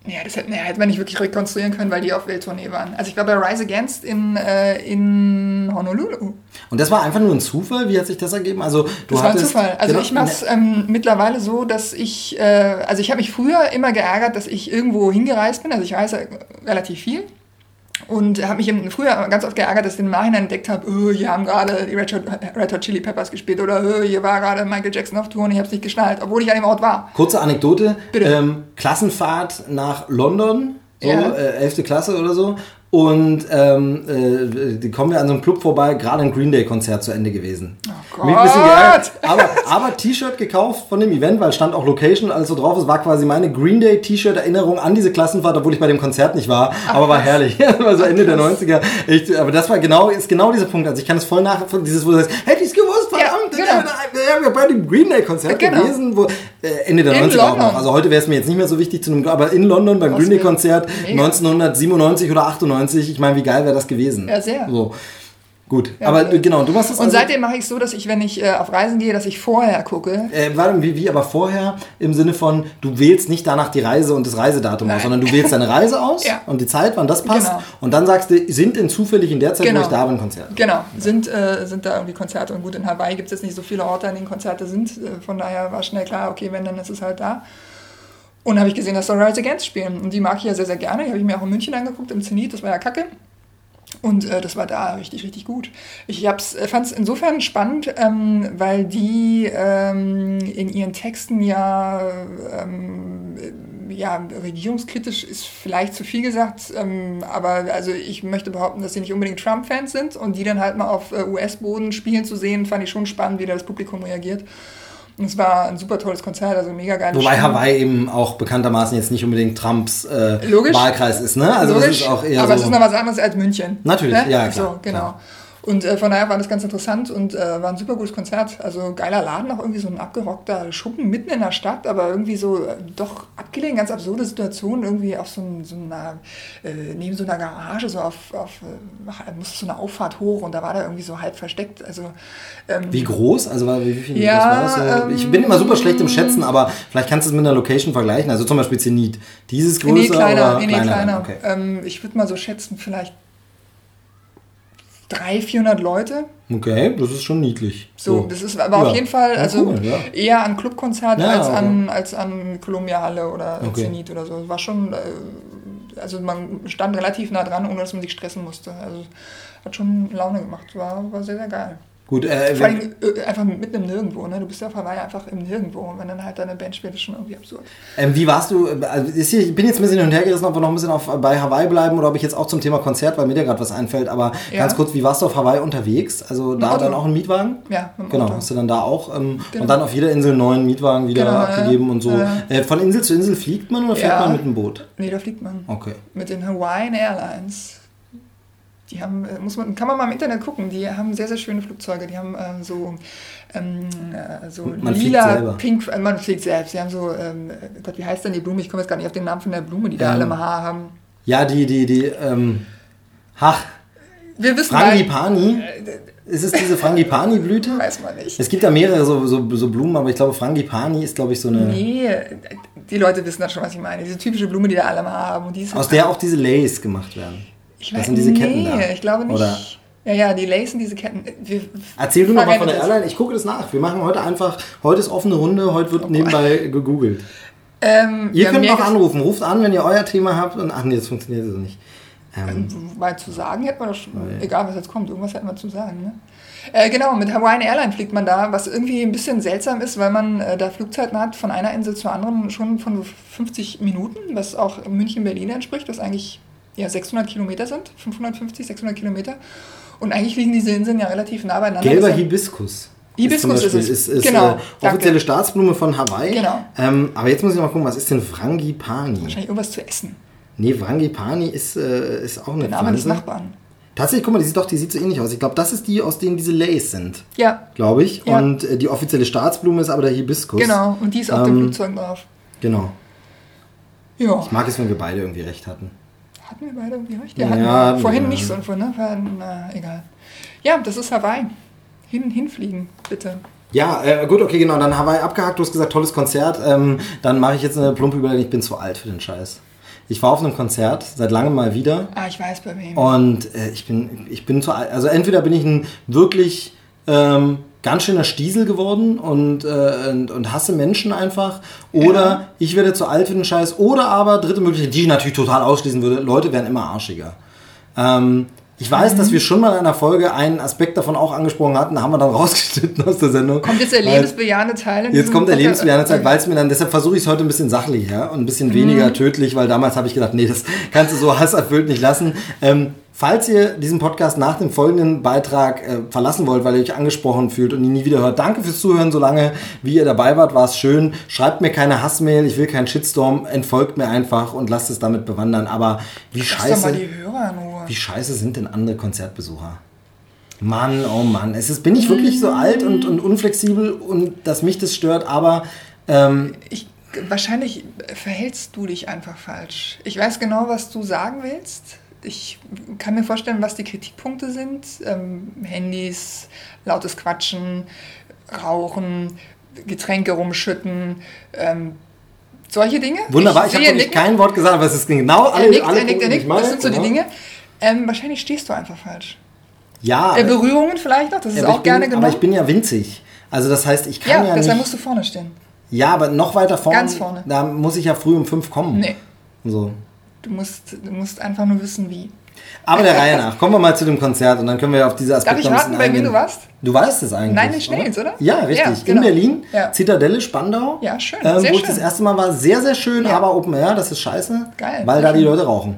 Ja, das hätte, naja, hätte man nicht wirklich rekonstruieren können, weil die auf Welttournee waren. Also ich war bei Rise Against in, äh, in Honolulu. Und das war einfach nur ein Zufall? Wie hat sich das ergeben? Also, du Das war ein hattest, Zufall. Also genau, ich mache es ähm, mittlerweile so, dass ich, äh, also ich habe mich früher immer geärgert, dass ich irgendwo hingereist bin. Also ich reise relativ viel. Und habe mich im, früher ganz oft geärgert, dass ich im Nachhinein entdeckt habe, oh, hier haben gerade die Red Hot, Red Hot Chili Peppers gespielt oder oh, hier war gerade Michael Jackson auf Tour und ich habe es nicht geschnallt, obwohl ich an dem Ort war. Kurze Anekdote. Bitte. Ähm, Klassenfahrt nach London. so, Ja. äh, 11. Klasse oder so. Und ähm, äh, die kommen wir an so einem Club vorbei, gerade ein Green Day Konzert zu Ende gewesen. Oh Mich ein bisschen geärgert, aber, aber T-Shirt gekauft von dem Event, weil stand auch Location und alles so drauf. Es war quasi meine Green Day T-Shirt Erinnerung an diese Klassenfahrt, obwohl ich bei dem Konzert nicht war, aber war herrlich. war so Ende der 90er. Ich, aber das war genau, ist genau dieser Punkt. Also ich kann es voll nachvollziehen, dieses, wo du sagst, hätte ich es gewusst, verdammt, genau. ja, wir bei dem Green Day Konzert Genau. gewesen, wo, äh, Ende der In 90er auch London. noch. Also heute wäre es mir jetzt nicht mehr so wichtig zu einem, aber in London beim Was Green Day für- Konzert Mega. 1997 oder 98, ich meine, wie geil wäre das gewesen? Ja, sehr. So. Gut, aber sehr. äh, genau, du machst das Und also- seitdem mache ich es so, dass ich, wenn ich äh, auf Reisen gehe, dass ich vorher gucke. Äh, warte, wie, wie aber vorher im Sinne von, du wählst nicht danach die Reise und das Reisedatum aus, Nein. sondern du wählst deine Reise aus Ja. und die Zeit, wann das passt. Genau. Und dann sagst du, sind denn zufällig in der Zeit, Genau. wo ich da bin, Konzerte. Genau, sind, äh, sind da irgendwie Konzerte. Und gut, in Hawaii gibt es jetzt nicht so viele Orte, an denen Konzerte sind. Äh, von daher war schnell klar, okay, wenn, dann ist es halt da. Und habe ich gesehen, dass Sunrise Against spielen. Und die mag ich ja sehr, sehr gerne. Die habe ich mir auch in München angeguckt, im Zenit. Das war ja kacke. Und äh, das war da richtig, richtig gut. Ich fand es insofern spannend, ähm, weil die ähm, in ihren Texten ja, ähm, äh, ja, regierungskritisch ist vielleicht zu viel gesagt, ähm, aber also ich möchte behaupten, dass sie nicht unbedingt Trump-Fans sind und die dann halt mal auf äh, US-Boden spielen zu sehen, fand ich schon spannend, wie da das Publikum reagiert. Und es war ein super tolles Konzert, also mega geile Wobei Stimmung. Hawaii eben auch bekanntermaßen jetzt nicht unbedingt Trumps äh. Wahlkreis ist, ne? Also Logisch, das ist auch eher aber so. es ist noch was anderes als München. Natürlich, ne? ja, klar, So, genau. klar. Und äh, von daher war das ganz interessant und äh, war ein super gutes Konzert. Also geiler Laden, auch irgendwie so ein abgerockter Schuppen mitten in der Stadt, aber irgendwie so äh, doch abgelegen, ganz absurde Situation, irgendwie auf so, ein, so einer, äh, neben so einer Garage, so auf, auf äh, musste so eine Auffahrt hoch und da war da irgendwie so halb versteckt. Also ähm, wie groß? Also wie, viel Ja, groß war das? Ähm, ich bin immer super schlecht im Schätzen, aber vielleicht kannst du es mit einer Location vergleichen. Also zum Beispiel Zenit. Dieses größer nee, kleiner, oder nee, nee, kleiner? kleiner. Okay. Ähm, ich würde mal so schätzen, vielleicht 300, 400 Leute. okay, das ist schon niedlich. So, das ist aber auf Ja. jeden Fall also cool, ja. eher an Clubkonzert Ja, als, an, als an Columbia Halle oder Okay. Zenit oder so. War schon, äh, also man stand relativ nah dran, ohne dass man sich stressen musste. Also hat schon Laune gemacht, war, war sehr, sehr geil. Gut, äh, Vor allem äh, einfach mitten im Nirgendwo, ne? Du bist ja auf Hawaii einfach im Nirgendwo und wenn dann halt deine Band spielt, ist schon irgendwie absurd. Ähm, wie warst du, äh, also hier, ich bin jetzt ein bisschen hin und her gerissen, ob wir noch ein bisschen auf, bei Hawaii bleiben oder ob ich jetzt auch zum Thema Konzert, weil mir da gerade was einfällt, aber Ja. ganz kurz, wie warst du auf Hawaii unterwegs? Also da dann auch ein Mietwagen? Ja, mit dem Genau, Auto. hast du dann da auch ähm, Genau. und dann auf jeder Insel einen neuen Mietwagen wieder Genau, ja. abgegeben und so. Äh, von Insel zu Insel fliegt man oder fährt Ja. man mit dem Boot? Nee, da fliegt man. Okay. Mit den Hawaiian Airlines. Die haben, äh, muss man, kann man mal im Internet gucken, die haben sehr, sehr schöne Flugzeuge. Die haben ähm, so, ähm, äh, so Man lila, pink, äh, man fliegt selbst. Die haben so, ähm, äh, Gott, wie heißt denn die Blume? Ich komme jetzt gar nicht auf den Namen von der Blume, die da Ähm, alle im Haar haben. Ja, die, die, die, ähm, ach, Wir wissen Frangipani. Ist es diese Frangipani-Blüte? Weiß man nicht. Es gibt da mehrere so, so, so Blumen, aber ich glaube, Frangipani ist, glaube ich, so eine. Nee, die Leute wissen das schon, was ich meine. Diese typische Blume, die da alle im Haar haben. Und die ist Aus der auch diese Lays gemacht werden. Ich das sind diese nee, Ketten da. ich glaube nicht. Oder- Ja, ja, die Lace und diese Ketten. Wir, Erzähl du noch mal von der das. Airline. Ich gucke das nach. Wir machen heute einfach, heute ist offene Runde, heute wird nebenbei gegoogelt. Ähm, Ihr könnt noch anrufen. Ruft an, wenn ihr euer Thema habt. Und ach nee, das funktioniert so nicht. Ähm, Weil zu sagen hätte man doch schon, egal was jetzt kommt, irgendwas hätte man zu sagen. Ne? Äh, genau, mit Hawaiian Airline fliegt man da, was irgendwie ein bisschen seltsam ist, weil man äh, da Flugzeiten hat von einer Insel zur anderen schon von so 50 Minuten, was auch München-Berlin entspricht, was eigentlich ja, 600 Kilometer sind, 550, 600 Kilometer. Und eigentlich liegen diese Inseln ja relativ nah beieinander. gelber Deshalb- Hibiskus. Hibiskus ist es. Ist, ist Genau, äh, danke. offizielle Staatsblume von Hawaii. Genau. Ähm, aber jetzt muss ich mal gucken, was ist denn Frangipani? Wahrscheinlich irgendwas zu essen. Nee, Frangipani ist, äh, ist auch eine Der Name des Pflanze. Nachbarn. Tatsächlich, guck mal, die sieht doch, die sieht so ähnlich aus. Ich glaube, das ist die, aus denen diese Lays sind. Ja, Glaube ich. Ja. Und äh, die offizielle Staatsblume ist aber der Hibiskus. genau. Und die ist auf Ähm, dem Flugzeug drauf. Genau. Ja. Ich mag es, wenn wir beide irgendwie recht hatten. Hatten wir beide irgendwie recht? Ja, hatten wir. hatten vorhin wir. nicht so. Ne? War, na, egal. Ja, das ist Hawaii. Hin, hinfliegen, bitte. Ja, äh, gut, okay, genau. Dann Hawaii abgehakt. Du hast gesagt, tolles Konzert. Ähm, dann mache ich jetzt eine plumpe Überlegung. Ich bin zu alt für den Scheiß. Ich war auf einem Konzert, seit langem mal wieder. Ah, ich weiß bei wem. Und äh, ich, bin, ich bin zu alt. Also entweder bin ich ein wirklich ähm, ganz schöner Stiesel geworden und, äh, und, und hasse Menschen einfach. Oder Ja. ich werde zu alt für den Scheiß. Oder aber, dritte Möglichkeit, die ich natürlich total ausschließen würde, Leute werden immer arschiger. Ähm, Ich weiß, mhm. dass wir schon mal in einer Folge einen Aspekt davon auch angesprochen hatten, haben wir dann rausgeschnitten aus der Sendung. Kommt jetzt der lebensbejahende Teil? In jetzt kommt der lebensbejahende Teil, weil es mir dann, deshalb versuche ich es heute ein bisschen sachlicher und ein bisschen mhm. weniger tödlich, weil damals habe ich gedacht, nee, das kannst du so hasserfüllt nicht lassen. Ähm, Falls ihr diesen Podcast nach dem folgenden Beitrag äh, verlassen wollt, weil ihr euch angesprochen fühlt und ihn nie wieder hört, danke fürs Zuhören, solange wie ihr dabei wart, war es schön. Schreibt mir keine Hassmail, ich will keinen Shitstorm, entfolgt mir einfach und lasst es damit bewandern. Aber wie scheiße, wie scheiße sind denn andere Konzertbesucher? Mann, oh Mann, es ist, bin ich wirklich so alt und, und unflexibel und dass mich das stört, aber ähm, ich, wahrscheinlich verhältst du dich einfach falsch. Ich weiß genau, was du sagen willst ich kann mir vorstellen, was die Kritikpunkte sind. Ähm, Handys, lautes Quatschen, Rauchen, Getränke rumschütten, ähm, solche Dinge. Wunderbar, ich, ich habe wirklich kein Wort gesagt, aber es ist genau alle, er nickt, alle er nickt, er nickt. Das sind so genau. die Dinge. Ähm, wahrscheinlich stehst du einfach falsch. Ja. Äh, Berührungen vielleicht noch, das ist auch bin, gerne genommen. Aber ich bin ja winzig. Also das heißt, ich kann ja, ja deshalb nicht... musst du vorne stehen. Ja, aber noch weiter vorne. Ganz vorne. Da muss ich ja früh um fünf kommen. Nee. So. Du musst, du musst einfach nur wissen, wie. Aber der Reihe nach. Kommen wir mal zu dem Konzert und dann können wir auf diese Aspekte Darf ich raten, bei wem du warst? Du weißt es eigentlich. Nein, nicht schnell, oder? oder? Ja, richtig. Ja, genau. In Berlin, ja. Zitadelle Spandau. Ja, schön. Ähm, sehr wo schön. ich das erste Mal war, sehr, sehr schön, ja. aber Open Air, das ist scheiße. Geil. Weil da die Leute rauchen.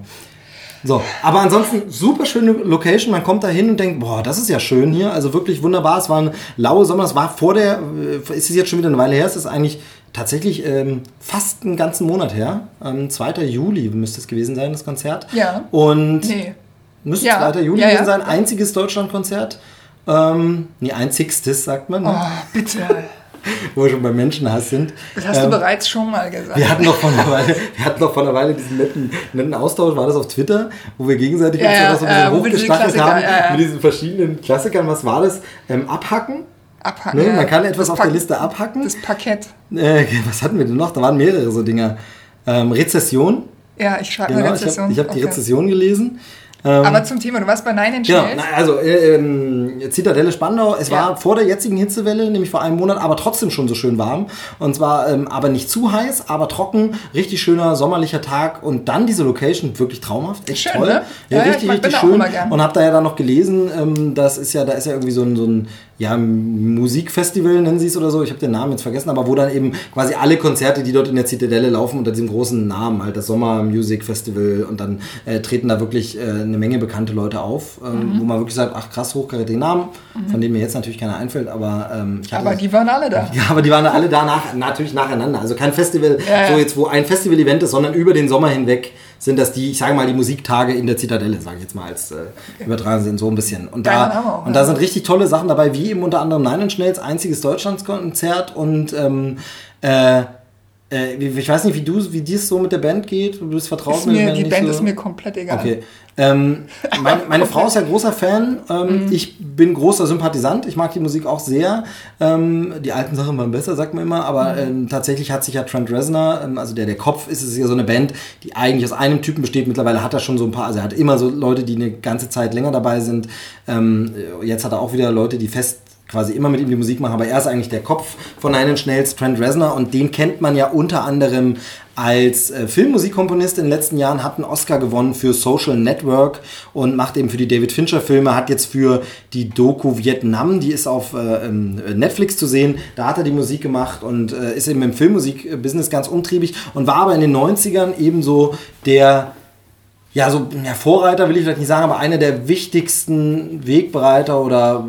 So, aber ansonsten super schöne Location. Man kommt da hin und denkt, boah, das ist ja schön hier. Also wirklich wunderbar. Es war ein laue Sommer. Es war vor der, äh, ist es jetzt schon wieder eine Weile her. Es ist eigentlich tatsächlich ähm, fast einen ganzen Monat her. Ähm, 2. Juli müsste es gewesen sein, das Konzert. Ja. Und nee. müsste ja. 2. Juli ja, gewesen sein. Einziges Deutschlandkonzert. Ähm, nee, einzigstes, sagt man. Ne? Oh, bitte. Wo wir schon bei Menschenhass sind. Das hast ähm, du bereits schon mal gesagt. Wir hatten noch vor einer Weile, wir hatten noch vor einer Weile diesen netten, netten Austausch, war das auf Twitter, wo wir gegenseitig ja, uns so ein bisschen hochgestachelt haben mit diesen verschiedenen Klassikern. Was war das? Ähm, abhacken abhacken. Ne? Man kann etwas auf der Liste abhacken. Das Parkett. Äh, was hatten wir denn noch? Da waren mehrere so Dinger. Ähm, Rezession. Ja, ich schreibe genau, Rezession. Ich habe hab okay. die Rezession gelesen. Ähm, Aber zum Thema, du warst bei Inch Nails. Genau, also äh, ähm, Zitadelle Spandau, es ja. war vor der jetzigen Hitzewelle, nämlich vor einem Monat, aber trotzdem schon so schön warm. Und zwar ähm, aber nicht zu heiß, aber trocken, richtig schöner sommerlicher Tag und dann diese Location, wirklich traumhaft, echt schön, toll. Ne? Ja, ja, richtig, richtig schön. Und hab da ja dann noch gelesen, ähm, das ist ja, da ist ja irgendwie so ein, so ein ja, Musikfestival, nennen sie es oder so, ich habe den Namen jetzt vergessen, aber wo dann eben quasi alle Konzerte, die dort in der Zitadelle laufen, unter diesem großen Namen, halt das Sommer Music Festival und dann äh, treten da wirklich äh, eine Menge bekannte Leute auf, ähm, mhm. wo man wirklich sagt, ach krass, hochkarätige Namen, mhm. von denen mir jetzt natürlich keiner einfällt, aber ähm, Aber das, die waren alle da. Ja, aber die waren alle da nach, natürlich nacheinander. Also kein Festival, ja, so jetzt, wo ein Festival-Event ist, sondern über den Sommer hinweg sind das die, ich sage mal, die Musiktage in der Zitadelle, sage ich jetzt mal als äh, übertragen sind, so ein bisschen. Und da, und da sind richtig tolle Sachen dabei, wie eben unter anderem Nine Inch Nails einziges Deutschlandskonzert und ähm, äh, äh, ich weiß nicht, wie du, wie dir es so mit der Band geht. Du bist vertraut ist mir, Die Band so. ist mir komplett egal. Okay. Ähm, meine, meine Frau ist ja großer Fan. Ähm, mhm. Ich bin großer Sympathisant. Ich mag die Musik auch sehr. Ähm, die alten Sachen waren besser, sagt man immer. Aber mhm. Ähm, tatsächlich hat sich ja Trent Reznor, ähm, also der der Kopf ist, ist ja so eine Band, die eigentlich aus einem Typen besteht. Mittlerweile hat er schon so ein paar. Also er hat immer so Leute, die eine ganze Zeit länger dabei sind. Ähm, jetzt hat er auch wieder Leute, die fest quasi immer mit ihm die Musik machen, aber er ist eigentlich der Kopf von Nine Inch Nails, Trent Reznor und den kennt man ja unter anderem als äh, Filmmusikkomponist. In den letzten Jahren, hat einen Oscar gewonnen für Social Network und macht eben für die David Fincher Filme, hat jetzt für die Doku Vietnam, die ist auf äh, Netflix zu sehen, da hat er die Musik gemacht und äh, ist eben im Filmmusikbusiness ganz umtriebig und war aber in den 90ern ebenso der ja, so ja, Vorreiter will ich vielleicht nicht sagen, aber einer der wichtigsten Wegbereiter oder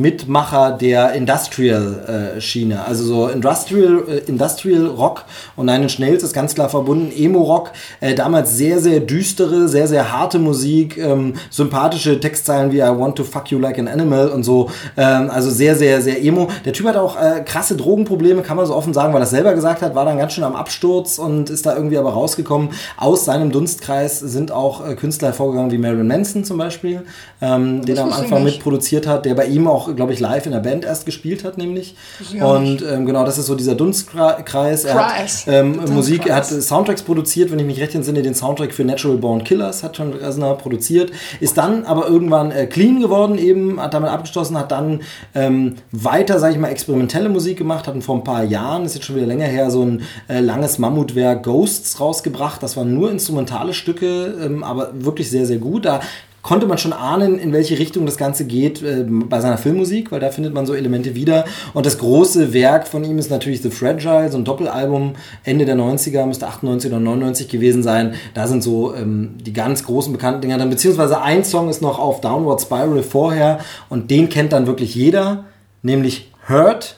Mitmacher der Industrial-Schiene. Also so Industrial, äh, Industrial Rock und Nine Inch Nails ist ganz klar verbunden. Emo-Rock, äh, damals sehr, sehr düstere, sehr, sehr harte Musik, ähm, sympathische Textzeilen wie I want to fuck you like an animal und so. Ähm, also sehr, sehr, sehr emo. Der Typ hat auch äh, krasse Drogenprobleme, kann man so offen sagen, weil er es selber gesagt hat, war dann ganz schön am Absturz und ist da irgendwie aber rausgekommen. Aus seinem Dunstkreis sind auch Künstler hervorgegangen wie Marilyn Manson zum Beispiel, ähm, den er am Anfang mitproduziert hat, der bei ihm auch glaube ich, live in der Band erst gespielt hat, nämlich. Und ähm, genau, das ist so dieser Dunstkreis. Er hat ähm, Musik, er hat Soundtracks produziert, wenn ich mich recht entsinne, den Soundtrack für Natural Born Killers hat John Reznor produziert, ist dann aber irgendwann äh, clean geworden, eben, hat damit abgeschlossen, hat dann ähm, weiter, sage ich mal, experimentelle Musik gemacht, hatten vor ein paar Jahren, ist jetzt schon wieder länger her, so ein äh, langes Mammutwerk Ghosts rausgebracht. Das waren nur instrumentale Stücke, ähm, aber wirklich sehr, sehr gut. Da konnte man schon ahnen, in welche Richtung das Ganze geht äh, bei seiner Filmmusik, weil da findet man so Elemente wieder. Und das große Werk von ihm ist natürlich The Fragile, so ein Doppelalbum Ende der 90er, müsste 98 oder 99 gewesen sein. Da sind so ähm, die ganz großen bekannten Dinger dann, beziehungsweise ein Song ist noch auf Downward Spiral vorher und den kennt dann wirklich jeder, nämlich Hurt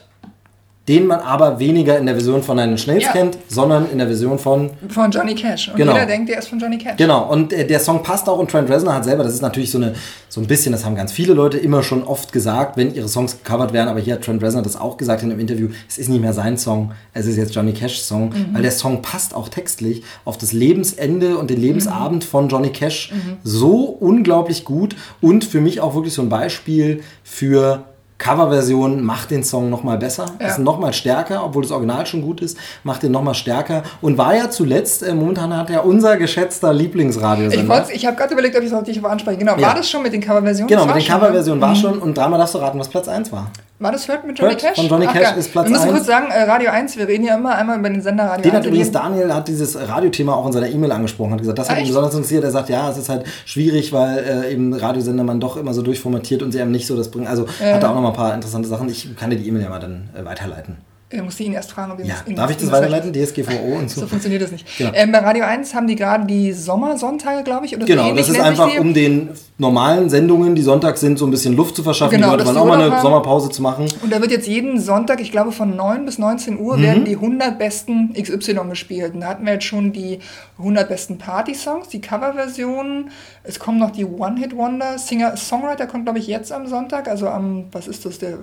den man aber weniger in der Version von Nine Schnells ja. kennt, sondern in der Version von... Von Johnny Cash. Und genau. jeder denkt, der ist von Johnny Cash. Genau, und äh, der Song passt auch und Trent Reznor hat selber, das ist natürlich so, eine, so ein bisschen, das haben ganz viele Leute immer schon oft gesagt, wenn ihre Songs gecovert werden, aber hier hat Trent Reznor das auch gesagt in einem Interview, es ist nicht mehr sein Song, es ist jetzt Johnny Cash Song, mhm. weil der Song passt auch textlich auf das Lebensende und den Lebensabend mhm. von Johnny Cash mhm. so unglaublich gut und für mich auch wirklich so ein Beispiel für Coverversion macht den Song nochmal besser, ja. ist nochmal stärker, obwohl das Original schon gut ist, macht den nochmal stärker und war ja zuletzt, äh, momentan hat er unser geschätzter Lieblingsradiosender. Ich, ich habe gerade überlegt, ob ich es richtig anspreche. Genau, ja. war das schon mit den Coverversionen? Genau, mit den Coverversionen war mhm. schon und dreimal darfst du raten, was Platz 1 war. War das Hurt mit Johnny Hurt Cash? Von Johnny Ach, Cash ja. ist Platz 1. Wir müssen kurz sagen, äh, Radio 1, wir reden ja immer einmal über den Sender Radio den 1. Hat übrigens Daniel hat dieses Radiothema auch in seiner E-Mail angesprochen, hat gesagt, das hat ah, ihn besonders interessiert. Er sagt, ja, es ist halt schwierig, weil äh, eben Radiosender man doch immer so durchformatiert und sie einem nicht so das bringen. Also äh. hat er auch noch mal ein paar interessante Sachen. Ich kann dir die E-Mail ja mal dann äh, weiterleiten. Er musste ihn erst fragen, ob ja. das Darf ich das weiterleiten? DSGVO und so. So funktioniert das nicht. Genau. Ähm, bei Radio 1 haben die gerade die Sommersonntage, glaube ich, oder Genau, so das ist einfach um den normalen Sendungen, die sonntags sind, so ein bisschen Luft zu verschaffen. Genau, die Leute auch mal eine haben. Sommerpause zu machen. Und da wird jetzt jeden Sonntag, ich glaube von 9 bis 19 Uhr, mhm. werden die 100 besten XY gespielt. Und da hatten wir jetzt schon die 100 besten Party-Songs, die Coverversionen. Es kommen noch die One-Hit-Wonder. Singer-Songwriter kommt, glaube ich, jetzt am Sonntag, also am, was ist das, der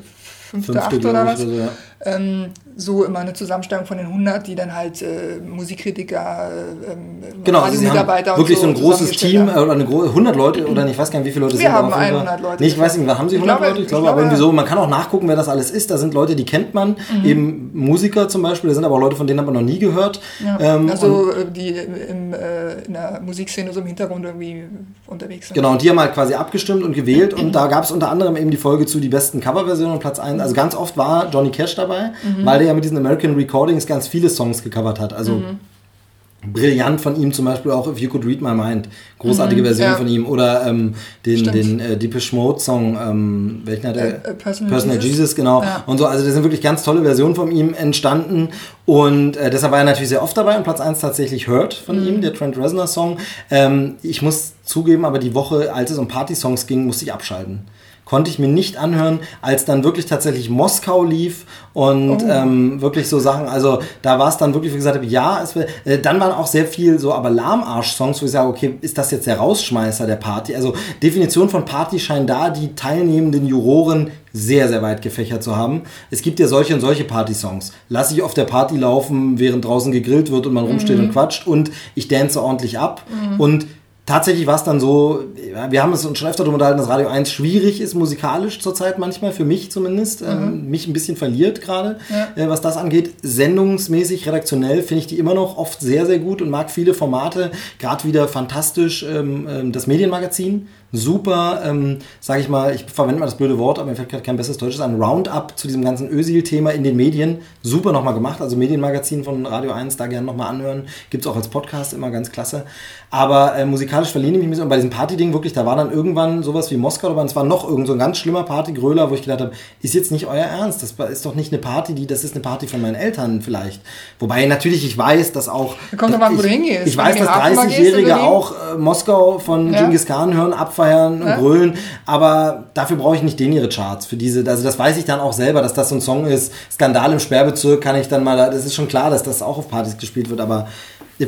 fünfte, achte oder was. Oder so, ja. Ähm, so immer eine Zusammenstellung von den 100, die dann halt äh, Musikkritiker, äh, ähm, genau, also Mitarbeiter und wirklich so, so ein großes Team oder eine 100 Leute oder ich weiß gar nicht, wie viele Leute Wir sind. Wir haben 100 Leute. Nee, ich weiß nicht, haben Sie 100 glaube, Leute? Ich glaube, ich glaube, aber irgendwie so, man kann auch nachgucken, wer das alles ist. Da sind Leute, die kennt man, mhm. eben Musiker zum Beispiel, da sind aber auch Leute, von denen hat man noch nie gehört. Ja. Ähm, also äh, die im, äh, in der Musikszene so im Hintergrund irgendwie unterwegs sind. Genau, und die haben halt quasi abgestimmt und gewählt und da gab es unter anderem eben die Folge zu die besten Coverversionen Platz 1 also ganz oft war Johnny Cash dabei, mhm. weil der ja mit diesen American Recordings ganz viele Songs gecovert hat. Also mhm. brillant von ihm zum Beispiel auch If You Could Read My Mind. Großartige mhm, Version ja. von ihm. Oder ähm, den, den äh, Deepish Mode Song, ähm, welchen hat er? Äh, äh, Personal, Personal Jesus. Jesus, genau. Ja. Und so, also da sind wirklich ganz tolle Versionen von ihm entstanden. Und äh, deshalb war er natürlich sehr oft dabei. Und Platz 1 tatsächlich Hurt von mhm. ihm, der Trent Reznor Song. Ähm, ich muss zugeben, aber die Woche, als es um Party-Songs ging, musste ich abschalten konnte ich mir nicht anhören, als dann wirklich tatsächlich Moskau lief und oh. ähm, wirklich so Sachen, also da war es dann wirklich, wie gesagt habe, ja, es, äh, dann waren auch sehr viel so aber Lahmarsch-Songs, wo ich sage, okay, ist das jetzt der Rausschmeißer der Party? Also Definition von Party scheint da die teilnehmenden Juroren sehr, sehr weit gefächert zu haben. Es gibt ja solche und solche Party-Songs. Lass ich auf der Party laufen, während draußen gegrillt wird und man rumsteht mhm. und quatscht und ich dance ordentlich ab. Mhm. Und tatsächlich war es dann so, wir haben es uns schon öfter darüber unterhalten, dass Radio 1 schwierig ist, musikalisch zurzeit manchmal, für mich zumindest. Ähm, mhm. Ähm, mich ein bisschen verliert gerade, ja. äh, was das angeht. Sendungsmäßig, redaktionell finde ich die immer noch oft sehr, sehr gut und mag viele Formate. Gerade wieder fantastisch ähm, ähm das Medienmagazin super, ähm, sage ich mal, ich verwende mal das blöde Wort, aber mir fällt gerade kein besseres Deutsches ein, Roundup zu diesem ganzen Ösil-Thema in den Medien. Super nochmal gemacht, also Medienmagazin von Radio 1, da gerne nochmal anhören. Gibt es auch als Podcast, immer ganz klasse. Aber äh, musikalisch verlehne ich mich ein bisschen. Und bei diesem Party-Ding wirklich, da war dann irgendwann sowas wie Moskau, aber es war noch irgend so ein ganz schlimmer Partygröler, wo ich gedacht habe, ist jetzt nicht euer Ernst. Das ist doch nicht eine Party, die, das ist eine Party von meinen Eltern vielleicht. Wobei natürlich ich weiß, dass auch. Kommt doch mal, wo du hingehst. Ich weiß, dass 30-Jährige auch äh, Moskau von ja. Genghis Khan hören, abfeiern und ja. grölen, aber dafür brauche ich nicht den ihre Charts. Für diese, also das weiß ich dann auch selber, dass das so ein Song ist. Skandal im Sperrbezirk kann ich dann mal, das ist schon klar, dass das auch auf Partys gespielt wird, aber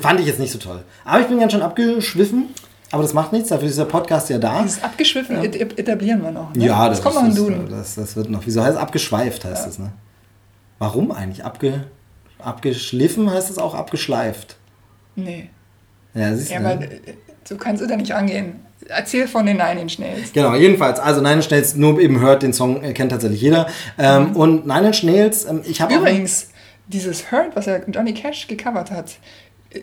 fand ich jetzt nicht so toll. Aber ich bin ganz schön abgeschwiffen. Aber das macht nichts, dafür ist der Podcast ja da. Dieses abgeschwiffen ja. etablieren wir noch. Ne? Ja, das, das kommt noch in Duden. Das, das wird noch. Wieso heißt es abgeschweift, heißt ja. es, ne? Warum eigentlich? Abge, abgeschliffen heißt es auch abgeschleift. Nee. Ja, siehst ja, du. Ja, so kannst du da nicht angehen. Erzähl von den Nine Inch Nails. Genau, jedenfalls, also Nine Inch Nails, nur eben hört den Song, äh, kennt tatsächlich jeder. Ähm, mhm. Und Nine Inch Nails, ähm, ich habe Übrigens, dieses Hurt, was er Johnny Cash gecovert hat,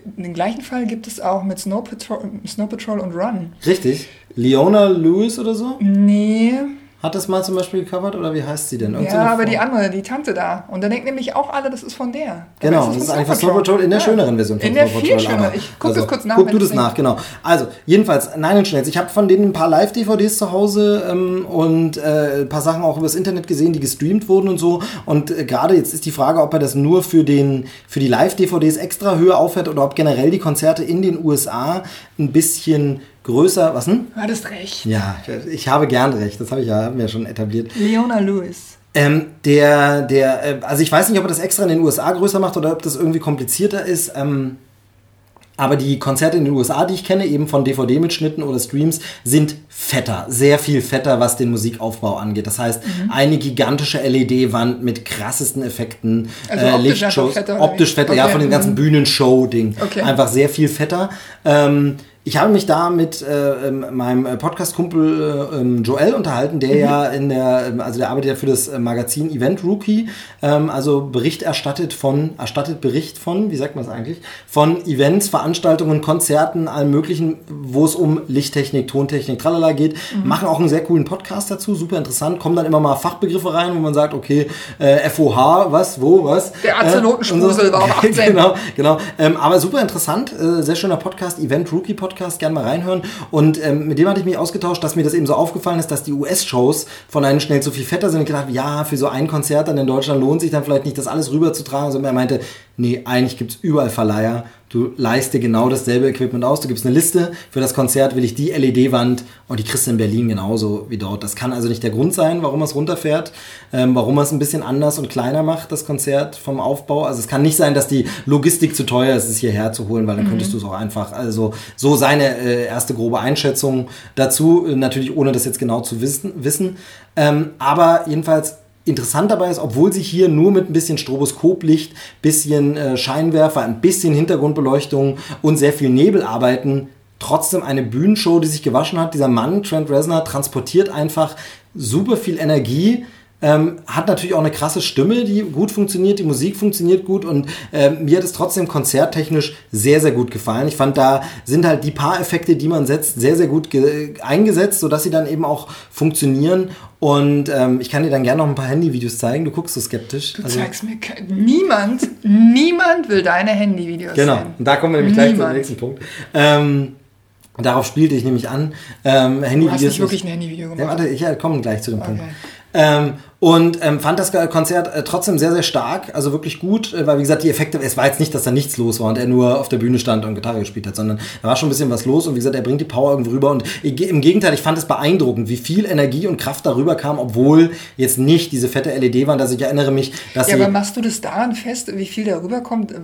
den gleichen Fall gibt es auch mit Snow Patrol, Snow Patrol und Run. Richtig. Leona Lewis oder so? Nee. Hat das mal zum Beispiel gecovert oder wie heißt sie denn? Irgend ja, so aber Frau. die andere, die Tante da. Und da denken nämlich auch alle, das ist von der. Da genau, das ist einfach Snow Patrol in der ja. schöneren Version von In der viel schöneren. Ich gucke also, das kurz nach. Guck du das nach, genau. Also, jedenfalls, Nine Inch Nails. Ich habe von denen ein paar Live-DVDs zu Hause ähm, und äh, ein paar Sachen auch übers Internet gesehen, die gestreamt wurden und so. Und äh, gerade jetzt ist die Frage, ob er das nur für, den, für die Live-DVDs extra höher aufhört oder ob generell die Konzerte in den USA ein bisschen größer. Was denn? Du hattest recht. Ja, ich habe gern recht. Das habe ich ja, haben wir schon etabliert. Leona Lewis. Ähm, der, der, äh, also ich weiß nicht, ob er das extra in den USA größer macht oder ob das irgendwie komplizierter ist. Ähm, aber die Konzerte in den USA, die ich kenne, eben von DVD-Mitschnitten oder Streams, sind fetter, sehr viel fetter, was den Musikaufbau angeht. Das heißt, mhm. eine gigantische LED-Wand mit krassesten Effekten, also äh, Lichtshows, fetter, optisch fetter, okay. ja, von dem ganzen mhm. Bühnenshow-Ding. Okay. Einfach sehr viel fetter. Ähm, ich habe mich da mit äh, ähm, meinem äh, Podcast-Kumpel äh, ähm, Joel unterhalten, der mhm. ja in der, ähm, also der arbeitet ja für das äh, Magazin Event Rookie, ähm, also Bericht erstattet von, erstattet Bericht von, wie sagt man es eigentlich, von Events, Veranstaltungen, Konzerten, allem möglichen, wo es um Lichttechnik, Tontechnik, tralala geht. Mhm. Machen auch einen sehr coolen Podcast dazu, super interessant, kommen dann immer mal Fachbegriffe rein, wo man sagt, okay, äh, FOH, was, wo, was. Der Azelotenstrusel äh, so. war auf 18. genau, genau. Ähm, aber super interessant, äh, sehr schöner Podcast, Event Rookie Podcast. Podcast gerne mal reinhören. Und ähm, mit dem hatte ich mich ausgetauscht, dass mir das eben so aufgefallen ist, dass die US-Shows von einem schnell zu viel fetter sind. Ich gedacht, ja, für so ein Konzert dann in Deutschland lohnt sich dann vielleicht nicht, das alles rüberzutragen. Sondern er meinte, nee, eigentlich gibt es überall Verleiher. Du leist dir genau dasselbe Equipment aus. Du gibst eine Liste. Für das Konzert will ich die LED-Wand und die kriegst du in Berlin genauso wie dort. Das kann also nicht der Grund sein, warum es runterfährt, ähm, warum es ein bisschen anders und kleiner macht, das Konzert vom Aufbau. Also es kann nicht sein, dass die Logistik zu teuer ist, es hierher zu holen, weil dann mhm. könntest du es auch einfach. Also so seine äh, erste grobe Einschätzung dazu. Natürlich ohne das jetzt genau zu wissen. wissen. Ähm, aber jedenfalls Interessant dabei ist, obwohl sie hier nur mit ein bisschen Stroboskoplicht, bisschen äh, Scheinwerfer, ein bisschen Hintergrundbeleuchtung und sehr viel Nebel arbeiten, trotzdem eine Bühnenshow, die sich gewaschen hat. Dieser Mann, Trent Reznor, transportiert einfach super viel Energie ähm, hat natürlich auch eine krasse Stimme, die gut funktioniert, die Musik funktioniert gut und äh, mir hat es trotzdem konzerttechnisch sehr, sehr gut gefallen. Ich fand, da sind halt die paar Effekte, die man setzt, sehr, sehr gut eingesetzt, sodass sie dann eben auch funktionieren. Und ähm, ich kann dir dann gerne noch ein paar Handyvideos zeigen. Du guckst so skeptisch. Du also, zeigst mir niemand, niemand will deine Handyvideos genau. sehen. Genau, und da kommen wir nämlich niemand. gleich zum nächsten Punkt. Ähm, Darauf spielte ich nämlich an. Ähm, Handyvideos. Du hast nicht wirklich ein Handyvideo gemacht. Ja, warte, ich ja, komme gleich zu dem okay. Punkt. Ähm, und ähm, fand das Konzert äh, trotzdem sehr, sehr stark, also wirklich gut, äh, weil wie gesagt, die Effekte, es war jetzt nicht, dass da nichts los war und er nur auf der Bühne stand und Gitarre gespielt hat, sondern da war schon ein bisschen was los und wie gesagt, er bringt die Power irgendwie rüber und im Gegenteil, ich fand es beeindruckend, wie viel Energie und Kraft darüber kam, obwohl jetzt nicht diese fette LED war, dass ich erinnere mich, dass Ja, aber machst du das daran fest, wie viel darüber kommt, äh,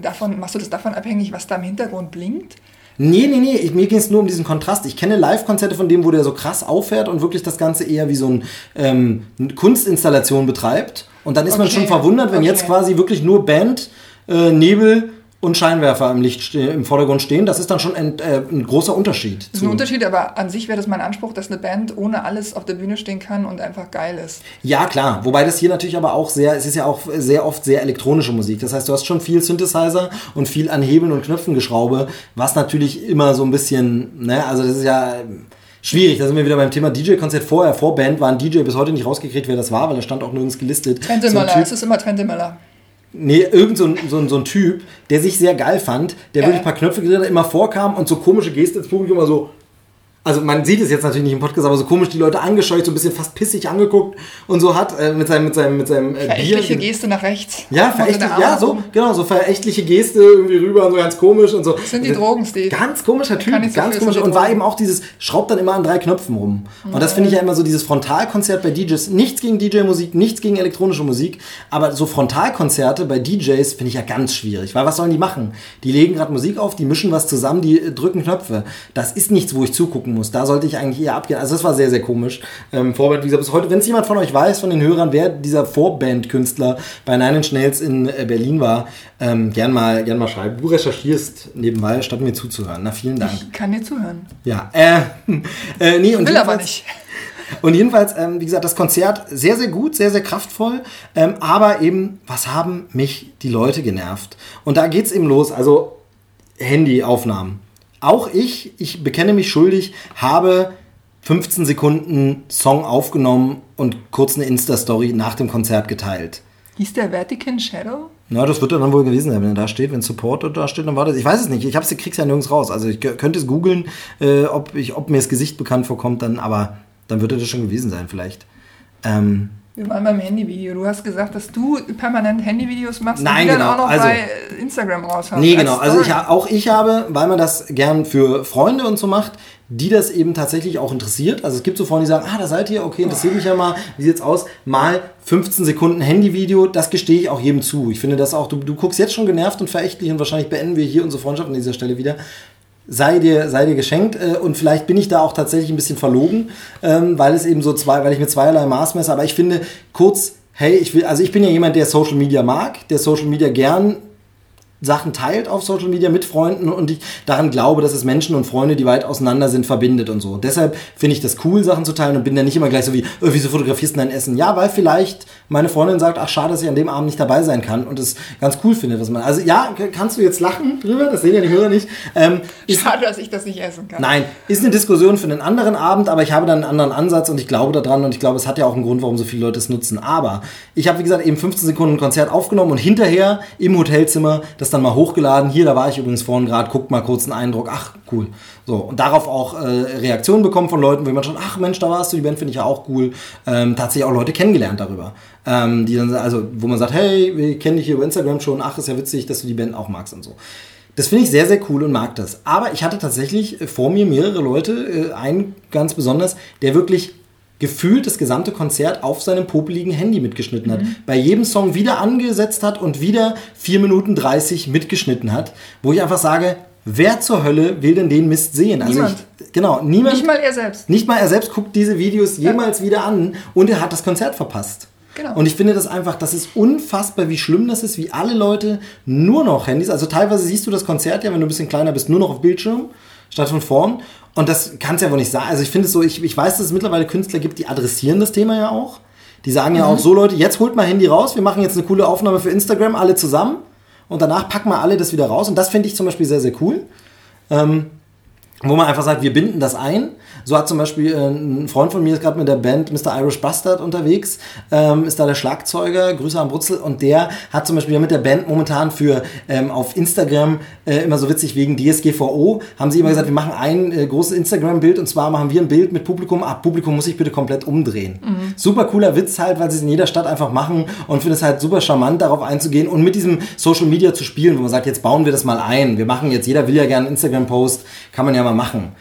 davon, machst du das davon abhängig, was da im Hintergrund blinkt? Nee, nee, nee, ich, mir ging es nur um diesen Kontrast. Ich kenne Live-Konzerte von dem, wo der so krass auffährt und wirklich das Ganze eher wie so ein, ähm, eine Kunstinstallation betreibt. Und dann ist okay. man schon verwundert, wenn okay. jetzt quasi wirklich nur Band, äh, Nebel und Scheinwerfer im Licht im Vordergrund stehen, das ist dann schon ein, äh, ein großer Unterschied. Das ist ein Unterschied, aber an sich wäre das mein Anspruch, dass eine Band ohne alles auf der Bühne stehen kann und einfach geil ist. Ja, klar. Wobei das hier natürlich aber auch sehr, es ist ja auch sehr oft sehr elektronische Musik. Das heißt, du hast schon viel Synthesizer und viel an Hebeln und Knöpfen geschraube, was natürlich immer so ein bisschen, ne, also das ist ja schwierig. Da sind wir wieder beim Thema DJ-Konzert. Vorher, vor Band, war ein DJ bis heute nicht rausgekriegt, wer das war, weil er stand auch nirgends gelistet. Trente Möller, so es ist immer Trente Möller. Nee, irgend so ein, so, ein, so ein Typ, der sich sehr geil fand, der ja. wirklich ein paar Knöpfe gedreht hat, immer vorkam und so komische Geste ins Publikum immer so also man sieht es jetzt natürlich nicht im Podcast, aber so komisch die Leute angescheucht, so ein bisschen fast pissig angeguckt und so hat äh, mit seinem mit seinem mit seinem äh, verächtliche Bier. Geste nach rechts. Ja, verächtliche, ja, so genau, so verächtliche Geste irgendwie rüber und so ganz komisch und so. Das sind die Drogen, Steve. Ganz komischer Typ, so ganz komisch und war eben auch dieses schraubt dann immer an drei Knöpfen rum. Und das finde ich ja immer so dieses Frontalkonzert bei DJs, nichts gegen DJ Musik, nichts gegen elektronische Musik, aber so Frontalkonzerte bei DJs finde ich ja ganz schwierig, weil was sollen die machen? Die legen gerade Musik auf, die mischen was zusammen, die drücken Knöpfe. Das ist nichts, wo ich zugucken muss. Da sollte ich eigentlich eher abgehen. Also das war sehr, sehr komisch. Ähm, Vorband, wie gesagt, bis heute, wenn es jemand von euch weiß, von den Hörern, wer dieser Vorband-Künstler bei Nine Inch Nails in äh, Berlin war, ähm, gern, mal, gern mal schreiben. Du recherchierst nebenbei, statt mir zuzuhören. Na, vielen Dank. Ich kann dir zuhören. Ja, äh, äh nee, und will aber nicht. Und jedenfalls, ähm, wie gesagt, das Konzert sehr, sehr gut, sehr, sehr kraftvoll. Ähm, aber eben, was haben mich die Leute genervt? Und da geht es eben los. Also Handyaufnahmen. Auch ich, ich bekenne mich schuldig, habe 15 Sekunden Song aufgenommen und kurz eine Insta-Story nach dem Konzert geteilt. Hieß der Vatican Shadow? Na, das wird dann wohl gewesen sein, wenn er da steht, wenn Support da steht, dann war das. Ich weiß es nicht. Ich hab's, krieg's ja nirgends raus. Also ich könnte es googeln, äh, ob, ich, ob mir das Gesicht bekannt vorkommt, dann, aber dann wird das schon gewesen sein, vielleicht. Ähm, wir waren beim Handyvideo. Du hast gesagt, dass du permanent Handyvideos machst Nein, und die genau. dann auch noch Also- bei Instagram raushaust. Nee, als genau. Also ich, auch ich habe, weil man das gern für Freunde und so macht, die das eben tatsächlich auch interessiert. Also es gibt so Freunde, die sagen, ah, da seid ihr, okay, interessiert mich ja mal, wie sieht's aus? Mal 15 Sekunden Handyvideo, das gestehe ich auch jedem zu. Ich finde das auch, du, du guckst jetzt schon genervt und verächtlich und wahrscheinlich beenden wir hier unsere Freundschaft an dieser Stelle wieder. Sei dir, sei dir geschenkt äh, und vielleicht bin ich da auch tatsächlich ein bisschen verlogen, ähm, weil es eben so zwei, weil ich mit zweierlei Maß messe. Aber ich finde kurz, hey, ich will, also ich bin ja jemand, der Social Media mag, der Social Media gern Sachen teilt auf Social Media mit Freunden und ich daran glaube, dass es Menschen und Freunde, die weit auseinander sind, verbindet und so. Deshalb finde ich das cool, Sachen zu teilen und bin dann nicht immer gleich so wie, oh, wieso fotografierst du dein Essen? Ja, weil vielleicht meine Freundin sagt, ach schade, dass ich an dem Abend nicht dabei sein kann und es ganz cool finde, was man. Also ja, kannst du jetzt lachen drüber, das sehen ja die Hörer nicht. Ähm, Schade, dass ich das nicht essen kann. Nein, ist eine Diskussion für einen anderen Abend, aber ich habe dann einen anderen Ansatz und ich glaube daran und ich glaube, es hat ja auch einen Grund, warum so viele Leute es nutzen. Aber ich habe, wie gesagt, eben 15 Sekunden ein Konzert aufgenommen und hinterher im Hotelzimmer das dann mal hochgeladen. Hier, da war ich übrigens vorhin gerade, guckt mal kurz einen Eindruck. Ach, cool. So, und darauf auch äh, Reaktionen bekommen von Leuten, wo jemand schon, ach Mensch, da warst du, die Band finde ich ja auch cool. Ähm, tatsächlich auch Leute kennengelernt darüber. Ähm, die dann, also, wo man sagt, hey, wir kennen dich hier über Instagram schon, ach, ist ja witzig, dass du die Band auch magst und so. Das finde ich sehr, sehr cool und mag das. Aber ich hatte tatsächlich äh, vor mir mehrere Leute, äh, einen ganz besonders, der wirklich gefühlt das gesamte Konzert auf seinem popeligen Handy mitgeschnitten hat. Bei jedem Song wieder angesetzt hat und wieder 4 Minuten 30 mitgeschnitten hat, wo ich einfach sage, wer zur Hölle will denn den Mist sehen? Also Niemand. Ich, genau, niemand. Nicht mal er selbst. Nicht mal er selbst guckt diese Videos jemals wieder an und er hat das Konzert verpasst. Genau. Und ich finde das einfach, das ist unfassbar, wie schlimm das ist, wie alle Leute nur noch Handys, also teilweise siehst du das Konzert ja, wenn du ein bisschen kleiner bist, nur noch auf Bildschirm, statt von vorn. Und das kann es ja wohl nicht sein. Also ich finde es so, ich, ich weiß, dass es mittlerweile Künstler gibt, die adressieren das Thema ja auch. Die sagen ja auch so, Leute, jetzt holt mal Handy raus, wir machen jetzt eine coole Aufnahme für Instagram, alle zusammen. Und danach packen wir alle das wieder raus. Und das finde ich zum Beispiel sehr, sehr cool. Ähm, wo man einfach sagt, wir binden das ein. So hat zum Beispiel äh, ein Freund von mir ist gerade mit der Band Mr. Irish Bastard unterwegs, ähm, ist da der Schlagzeuger, Grüße an Brutzel und der hat zum Beispiel mit der Band momentan für ähm, auf Instagram äh, immer so witzig wegen DSGVO, haben sie immer gesagt, wir machen ein äh, großes Instagram-Bild und zwar machen wir ein Bild mit Publikum, ah, Publikum muss sich bitte komplett umdrehen. Super cooler Witz halt, weil sie es in jeder Stadt einfach machen und finde es halt super charmant, darauf einzugehen und mit diesem Social Media zu spielen, wo man sagt, jetzt bauen wir das mal ein. Wir machen jetzt, jeder will ja gerne einen Instagram-Post, kann man ja mal machen.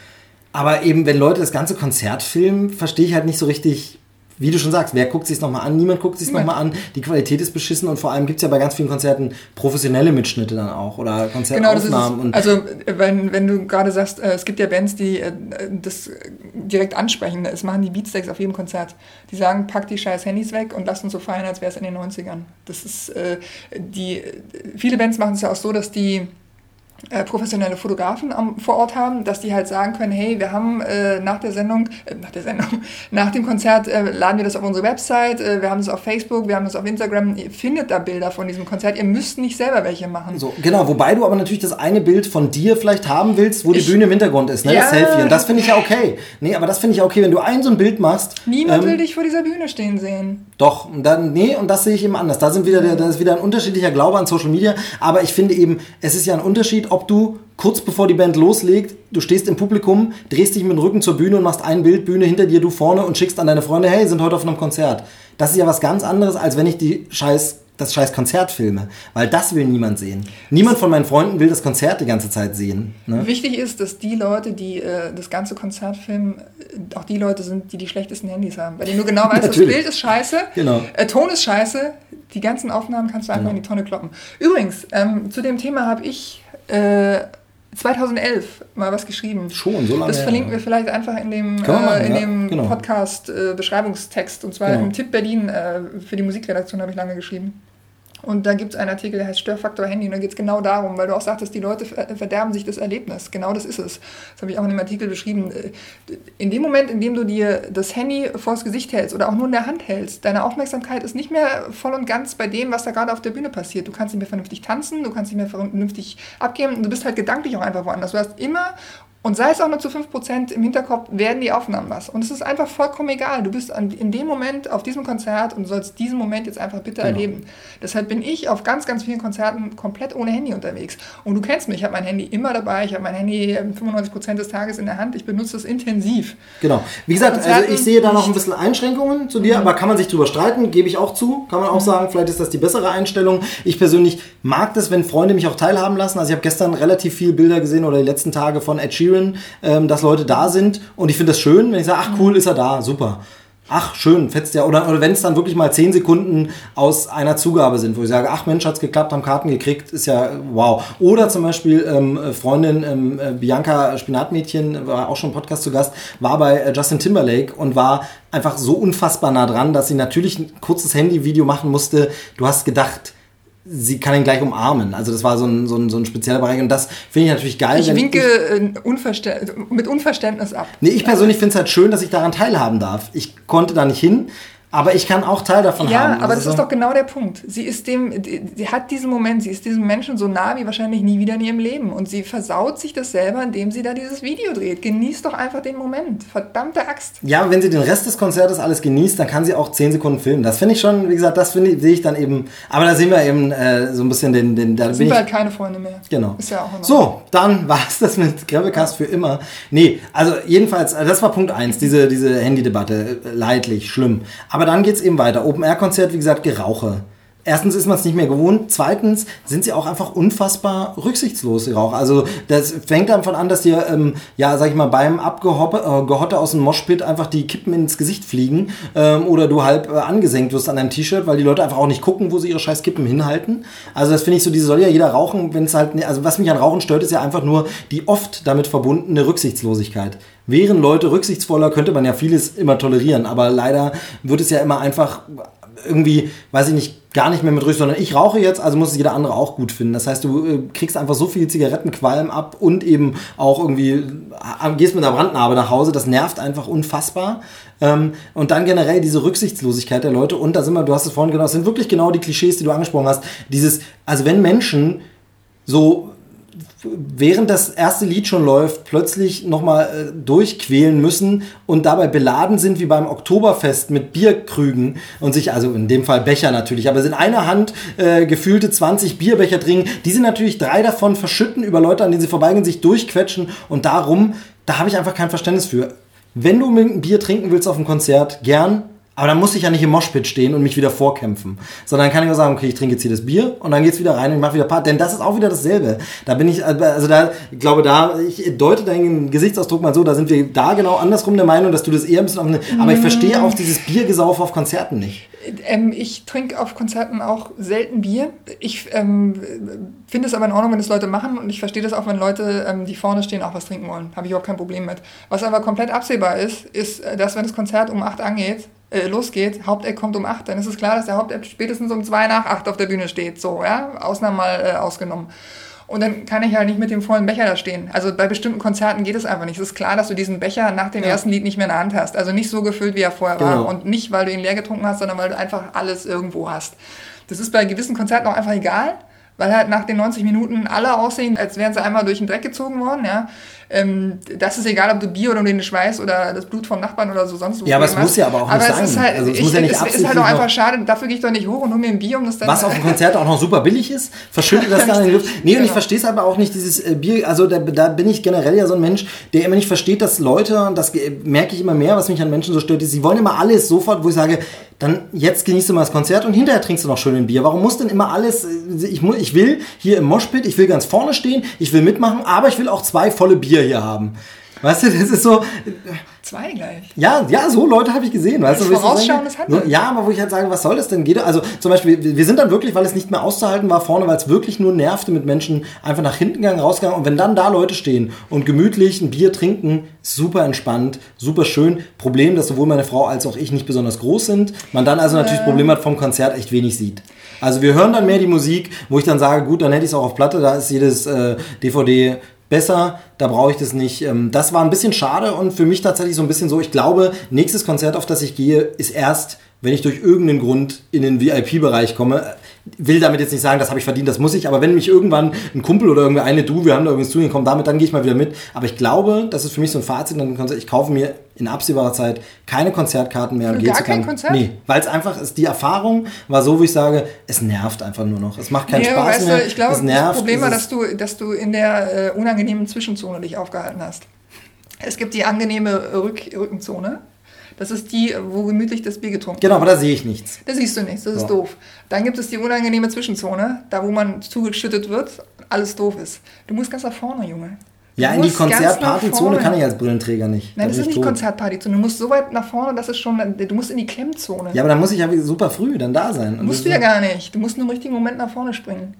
Aber eben, wenn Leute das ganze Konzert filmen, verstehe ich halt nicht so richtig, wie du schon sagst, wer guckt sich nochmal an? Niemand guckt sich Niemand. nochmal an. Die Qualität ist beschissen und vor allem gibt es ja bei ganz vielen Konzerten professionelle Mitschnitte dann auch oder Genau, das ist. Konzertaufnahmen. Also, äh, wenn, wenn du gerade sagst, äh, es gibt ja Bands, die äh, das direkt ansprechen. Es machen die Beatsteaks auf jedem Konzert. Die sagen, pack die scheiß Handys weg und lasst uns so feiern, als wäre es in den 90ern. Das ist, die, viele Bands machen es ja auch so, dass die äh, professionelle Fotografen am, vor Ort haben, dass die halt sagen können, hey, wir haben äh, nach der Sendung, äh, nach der Sendung, nach dem Konzert äh, laden wir das auf unsere Website, äh, wir haben das auf Facebook, wir haben das auf Instagram, ihr findet da Bilder von diesem Konzert, ihr müsst nicht selber welche machen. So, genau, wobei du aber natürlich das eine Bild von dir vielleicht haben willst, wo die Ich- Bühne im Hintergrund ist, ne? Das Ja. Selfie. Und das finde ich ja okay. Nee, aber das finde ich ja okay, wenn du ein so ein Bild machst. Niemand ähm, will dich vor dieser Bühne stehen sehen. Doch, und dann, nee, und das sehe ich eben anders. Da sind wieder, der, da ist wieder ein unterschiedlicher Glaube an Social Media. Aber ich finde eben, es ist ja ein Unterschied, ob du kurz bevor die Band loslegt, du stehst im Publikum, drehst dich mit dem Rücken zur Bühne und machst ein Bild, Bühne hinter dir, du vorne und schickst an deine Freunde, hey, sind heute auf einem Konzert. Das ist ja was ganz anderes, als wenn ich die scheiß, das scheiß Konzert filme. Weil das will niemand sehen. Niemand von meinen Freunden will das Konzert die ganze Zeit sehen. Ne? Wichtig ist, dass die Leute, die äh, das ganze Konzert filmen, äh, auch die Leute sind, die die schlechtesten Handys haben. Bei denen du genau weißt, das. Bild ist scheiße, Genau. äh, Ton ist scheiße, die ganzen Aufnahmen kannst du einfach in die Tonne kloppen. Übrigens, ähm, zu dem Thema habe ich äh, 2011 mal was geschrieben. Schon, so lange Das verlinken wir vielleicht einfach in dem, machen, äh, in ja, dem genau. Podcast-Beschreibungstext. Und zwar Genau. im Tipp Berlin äh, für die Musikredaktion habe ich lange geschrieben. Und da gibt es einen Artikel, der heißt Störfaktor Handy. Und da geht es genau darum, weil du auch sagtest, die Leute ver- verderben sich das Erlebnis. Genau das ist es. Das habe ich auch in dem Artikel beschrieben. Äh, In dem Moment, in dem du dir das Handy vors Gesicht hältst oder auch nur in der Hand hältst, deine Aufmerksamkeit ist nicht mehr voll und ganz bei dem, was da gerade auf der Bühne passiert. Du kannst nicht mehr vernünftig tanzen, du kannst nicht mehr vernünftig abgeben. Du bist halt gedanklich auch einfach woanders. Du hast immer Und sei es auch nur zu 5% im Hinterkopf, werden die Aufnahmen was. Und es ist einfach vollkommen egal. Du bist an, in dem Moment auf diesem Konzert und sollst diesen Moment jetzt einfach bitte genau. erleben. Deshalb bin ich auf ganz, ganz vielen Konzerten komplett ohne Handy unterwegs. Und du kennst mich, ich habe mein Handy immer dabei, ich habe mein Handy 95% des Tages in der Hand, ich benutze es intensiv. Genau. Wie gesagt, also ich sehe da noch ein bisschen Einschränkungen zu dir, mhm. aber kann man sich drüber streiten, gebe ich auch zu. Kann man auch mhm. sagen, vielleicht ist das die bessere Einstellung. Ich persönlich mag das, wenn Freunde mich auch teilhaben lassen. Also ich habe gestern relativ viele Bilder gesehen oder die letzten Tage von Ed Sheeran Sheeran, ähm, dass Leute da sind. Und ich finde das schön, wenn ich sage, ach cool, ist er da, super. Ach, schön, fetzt ja. Oder, oder wenn es dann wirklich mal zehn Sekunden aus einer Zugabe sind, wo ich sage, ach Mensch, hat's geklappt, haben Karten gekriegt, ist ja wow. Oder zum Beispiel ähm, Freundin ähm, äh, Bianca Spinatmädchen, war auch schon im Podcast zu Gast, war bei äh, Justin Timberlake und war einfach so unfassbar nah dran, dass sie natürlich ein kurzes Handyvideo machen musste. Du hast gedacht, sie kann ihn gleich umarmen. Also das war so ein, so ein, so ein spezieller Bereich und das finde ich natürlich geil. Ich winke ich, äh, Unverstä mit Unverständnis ab. Nee, ich persönlich finde es halt schön, dass ich daran teilhaben darf. Ich konnte da nicht hin, aber ich kann auch Teil davon ja, haben. Ja, aber das ist, doch genau der Punkt. Sie ist dem, sie hat diesen Moment, sie ist diesem Menschen so nah wie wahrscheinlich nie wieder in ihrem Leben. Und sie versaut sich das selber, indem sie da dieses Video dreht. Genießt doch einfach den Moment. Verdammte Axt. Ja, wenn sie den Rest des Konzertes alles genießt, dann kann sie auch 10 Sekunden filmen. Das finde ich schon, wie gesagt, das finde ich, sehe ich dann eben. Aber da sehen wir eben äh, so ein bisschen den. den da sind wir halt keine Freunde mehr. Genau. Ist ja auch immer. So, dann war es das mit Gravelcast ja. für immer. Nee, also jedenfalls, äh, das war Punkt 1, diese, diese Handy-Debatte. Äh, leidlich, schlimm. Aber dann geht es eben weiter. Open-Air-Konzert, wie gesagt, Gerauche. Erstens ist man es nicht mehr gewohnt. Zweitens sind sie auch einfach unfassbar rücksichtslos, die Raucher. Also das fängt davon an, dass dir, ähm, ja, sag ich mal, beim Abgehotte äh, aus dem Moshpit einfach die Kippen ins Gesicht fliegen ähm, oder du halb äh, angesenkt wirst an deinem T-Shirt, weil die Leute einfach auch nicht gucken, wo sie ihre scheiß Kippen hinhalten. Also das finde ich so, diese soll ja jeder rauchen, wenn es halt, also was mich an Rauchen stört, ist ja einfach nur die oft damit verbundene Rücksichtslosigkeit. Wären Leute rücksichtsvoller, könnte man ja vieles immer tolerieren, aber leider wird es ja immer einfach irgendwie, weiß ich nicht, gar nicht mehr mit Rück, sondern ich rauche jetzt, also muss es jeder andere auch gut finden. Das heißt, du äh, kriegst einfach so viel Zigarettenqualm ab und eben auch irgendwie äh, gehst mit einer Brandnarbe nach Hause. Das nervt einfach unfassbar. Ähm, und dann generell diese Rücksichtslosigkeit der Leute. Und da sind wir, du hast es vorhin genau, das sind wirklich genau die Klischees, die du angesprochen hast. Dieses, also wenn Menschen so während das erste Lied schon läuft, plötzlich nochmal äh, durchquälen müssen und dabei beladen sind wie beim Oktoberfest mit Bierkrügen und sich, also in dem Fall Becher natürlich, aber in einer Hand äh, gefühlte 20 Bierbecher trinken, die sind natürlich drei davon verschütten über Leute, an denen sie vorbeigehen, sich durchquetschen und darum, da habe ich einfach kein Verständnis für. Wenn du ein Bier trinken willst auf dem Konzert, gern, aber dann muss ich ja nicht im Moshpit stehen und mich wieder vorkämpfen. Sondern kann ich auch sagen, okay, ich trinke jetzt hier das Bier und dann geht's wieder rein und ich mache wieder Part. Denn das ist auch wieder dasselbe. Da bin ich, also da, ich glaube, da, ich deute deinen Gesichtsausdruck mal so, da sind wir da genau andersrum der Meinung, dass du das eher ein bisschen auf eine, aber ich verstehe auch dieses Biergesaufe auf Konzerten nicht. Ähm, ich trinke auf Konzerten auch selten Bier. Ich ähm, finde es aber in Ordnung, wenn das Leute machen und ich verstehe das auch, wenn Leute, ähm, die vorne stehen, auch was trinken wollen. Habe ich auch kein Problem mit. Was aber komplett absehbar ist, ist, äh, dass wenn das Konzert um 8 angeht, äh, losgeht, Haupteck kommt um 8, dann ist es klar, dass der Haupteck spätestens um 2 nach 8 auf der Bühne steht. So, ja, Ausnahmen mal äh, ausgenommen. Und dann kann ich ja nicht mit dem vollen Becher da stehen. Also bei bestimmten Konzerten geht es einfach nicht. Es ist klar, dass du diesen Becher nach dem ja. ersten Lied nicht mehr in der Hand hast. Also nicht so gefüllt, wie er vorher genau. war. Und nicht, weil du ihn leer getrunken hast, sondern weil du einfach alles irgendwo hast. Das ist bei gewissen Konzerten auch einfach egal weil halt nach den 90 Minuten alle aussehen, als wären sie einmal durch den Dreck gezogen worden, ja. Ähm, das ist egal, ob du Bier oder den Schweiß oder das Blut vom Nachbarn oder so sonst. Ja, aber es muss ja aber auch aber nicht sein. Ist halt, also es ich, muss ja nicht es ist halt auch einfach schade, dafür gehe ich doch nicht hoch und hole mir ein Bier, um das dann... Was auf dem Konzert auch noch super billig ist, verschüttet das dann in die Luft. Nee, genau. und ich verstehe es aber auch nicht, dieses äh, Bier, also da, da bin ich generell ja so ein Mensch, der immer nicht versteht, dass Leute, und das merke ich immer mehr, was mich an Menschen so stört, ist, sie wollen immer alles sofort, wo ich sage, dann jetzt genießt du mal das Konzert und hinterher trinkst du noch schön ein Bier. Warum muss denn immer alles, äh, ich, ich will hier im Moshpit, ich will ganz vorne stehen, ich will mitmachen, aber ich will auch zwei volle Bier hier haben. Weißt du, das ist so. Zwei gleich. Ja, ja, so Leute habe ich gesehen. Weißt du, vorausschauendes Handeln. Ja, aber wo ich halt sage, was soll das denn? Geht, also zum Beispiel, wir sind dann wirklich, weil es nicht mehr auszuhalten war vorne, weil es wirklich nur nervte mit Menschen, einfach nach hinten gegangen, rausgegangen. Und wenn dann da Leute stehen und gemütlich ein Bier trinken, super entspannt, super schön. Problem, dass sowohl meine Frau als auch ich nicht besonders groß sind. Man dann also natürlich äh. Problem hat, vom Konzert echt wenig sieht. Also wir hören dann mehr die Musik, wo ich dann sage, gut, dann hätte ich es auch auf Platte, da ist jedes äh, DVD besser, da brauche ich das nicht. Ähm, das war ein bisschen schade und für mich tatsächlich so ein bisschen so, ich glaube, nächstes Konzert, auf das ich gehe, ist erst, wenn ich durch irgendeinen Grund in den VIP-Bereich komme. Will damit jetzt nicht sagen, das habe ich verdient, das muss ich, aber wenn mich irgendwann ein Kumpel oder irgendwie eine, du, wir haben da übrigens zu komm damit, dann gehe ich mal wieder mit. Aber ich glaube, das ist für mich so ein Fazit, ich kaufe mir in absehbarer Zeit keine Konzertkarten mehr. Für und gar zu kein Konzert? Nee, weil es einfach ist, die Erfahrung war so, wie ich sage, es nervt einfach nur noch. Es macht keinen Nee, Spaß weißt mehr. du, ich glaube, nervt. das Problem war, dass du, dass du in der äh, unangenehmen Zwischenzone dich aufgehalten hast. Es gibt die angenehme Rück Rückenzone. Das ist die, wo gemütlich das Bier getrunken Genau, aber da sehe ich nichts. Da siehst du nichts, das ist doof. Dann gibt es die unangenehme Zwischenzone, da wo man zugeschüttet wird, alles doof ist. Du musst ganz nach vorne, Junge. Du Ja, in die Konzertpartyzone kann ich als Brillenträger nicht. Nein, Da das bin ist ich nicht. Konzertpartyzone. Du musst so weit nach vorne, das ist schon, du musst in die Klemmzone. Ja, aber dann muss ich ja super früh dann da sein. Und musst das du ja gar nicht. Du musst nur im richtigen Moment nach vorne springen.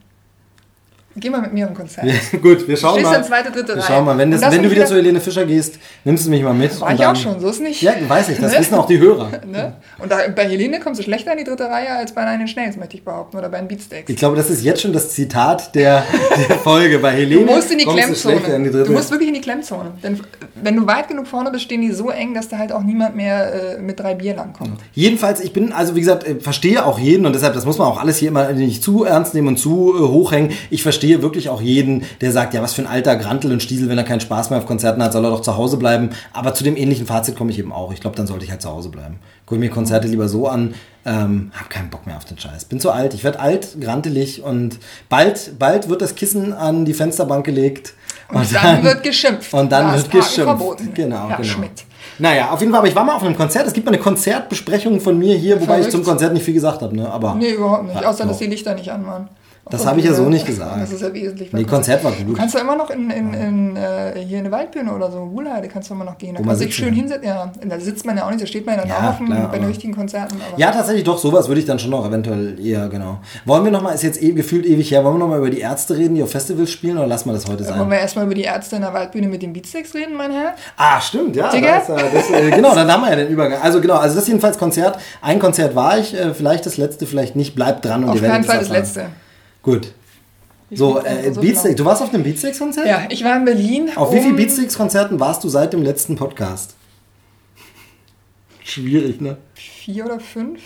Geh mal mit mir im Konzert. Ja, gut, wir schauen Stehst mal. zweite, dritte wir schauen mal. Wenn, das, wenn du wieder zu Helene Fischer gehst, nimmst du mich mal mit. War ich dann, auch schon, so ist nicht. Ja, weiß ich, das Ne? wissen auch die Hörer. Ne? Und da, bei Helene kommst du schlechter in die dritte Reihe als bei Nine Inch Nails, möchte ich behaupten. Oder bei den Beatsteaks. Ich glaube, das ist jetzt schon das Zitat der, der Folge bei Helene. Du musst in die kommst du Klemmzone. in die dritte. du musst wirklich in die Klemmzone. Denn wenn du weit genug vorne bist, stehen die so eng, dass da halt auch niemand mehr äh, mit drei Bier langkommt. Jedenfalls, ich bin, also wie gesagt, äh, verstehe auch jeden und deshalb, das muss man auch alles hier immer nicht zu ernst nehmen und zu äh, hochhängen. Ich verstehe wirklich auch jeden, der sagt, ja, was für ein alter Grantel und Stiesel, wenn er keinen Spaß mehr auf Konzerten hat, soll er doch zu Hause bleiben. Aber zu dem ähnlichen Fazit komme ich eben auch. Ich glaube, dann sollte ich halt zu Hause bleiben. Gucke mir Konzerte lieber so an, ähm, hab keinen Bock mehr auf den Scheiß. Bin zu alt, ich werde alt, grantelig und bald, bald wird das Kissen an die Fensterbank gelegt. Und, dann, wird geschimpft. Und dann Da wird geschimpft. Verboten. Genau, Herr genau. Schmidt. Naja, auf jeden Fall, aber ich war mal auf einem Konzert. Es gibt mal eine Konzertbesprechung von mir hier, wobei ich Verrückt. zum Konzert nicht viel gesagt habe. Ne? Aber Nee, überhaupt nicht. Außer, dass die Lichter nicht an waren. Das habe ich ja so äh, nicht gesagt. Das ist ja wesentlich. Nee, Konzert war Du gut. kannst ja immer noch in, in, in, äh, hier in eine Waldbühne oder so, Wuhlheide, kannst du immer noch gehen. Da Wo man kannst du dich schön hinsetzen. Ja, da sitzt man ja auch nicht, da steht man ja dann Ja, auch auf klar, bei den richtigen Konzerten. Ja, tatsächlich doch, sowas würde ich dann schon noch eventuell eher, genau. Wollen wir nochmal, ist jetzt eh gefühlt ewig her, wollen wir nochmal über die Ärzte reden, die auf Festivals spielen oder lassen wir das heute Wollen sein? wir erstmal über die Ärzte in der Waldbühne mit den Beatsticks reden, mein Herr? Ah, stimmt, ja. Digga. Da ist, das, äh, genau, dann haben wir ja den Übergang. Also genau, also das ist jedenfalls Konzert. Ein Konzert war ich, äh, vielleicht das letzte, vielleicht nicht. Bleibt dran und Auf ihr werdet keinen es Fall das letzte. Gut. Ich So, äh, so Beatsteaks, du warst auf dem Beatsteaks-Konzert? Ja, ich war in Berlin. Auf wie vielen um- Beatsteaks-Konzerten warst du seit dem letzten Podcast? Schwierig, ne? Vier oder fünf?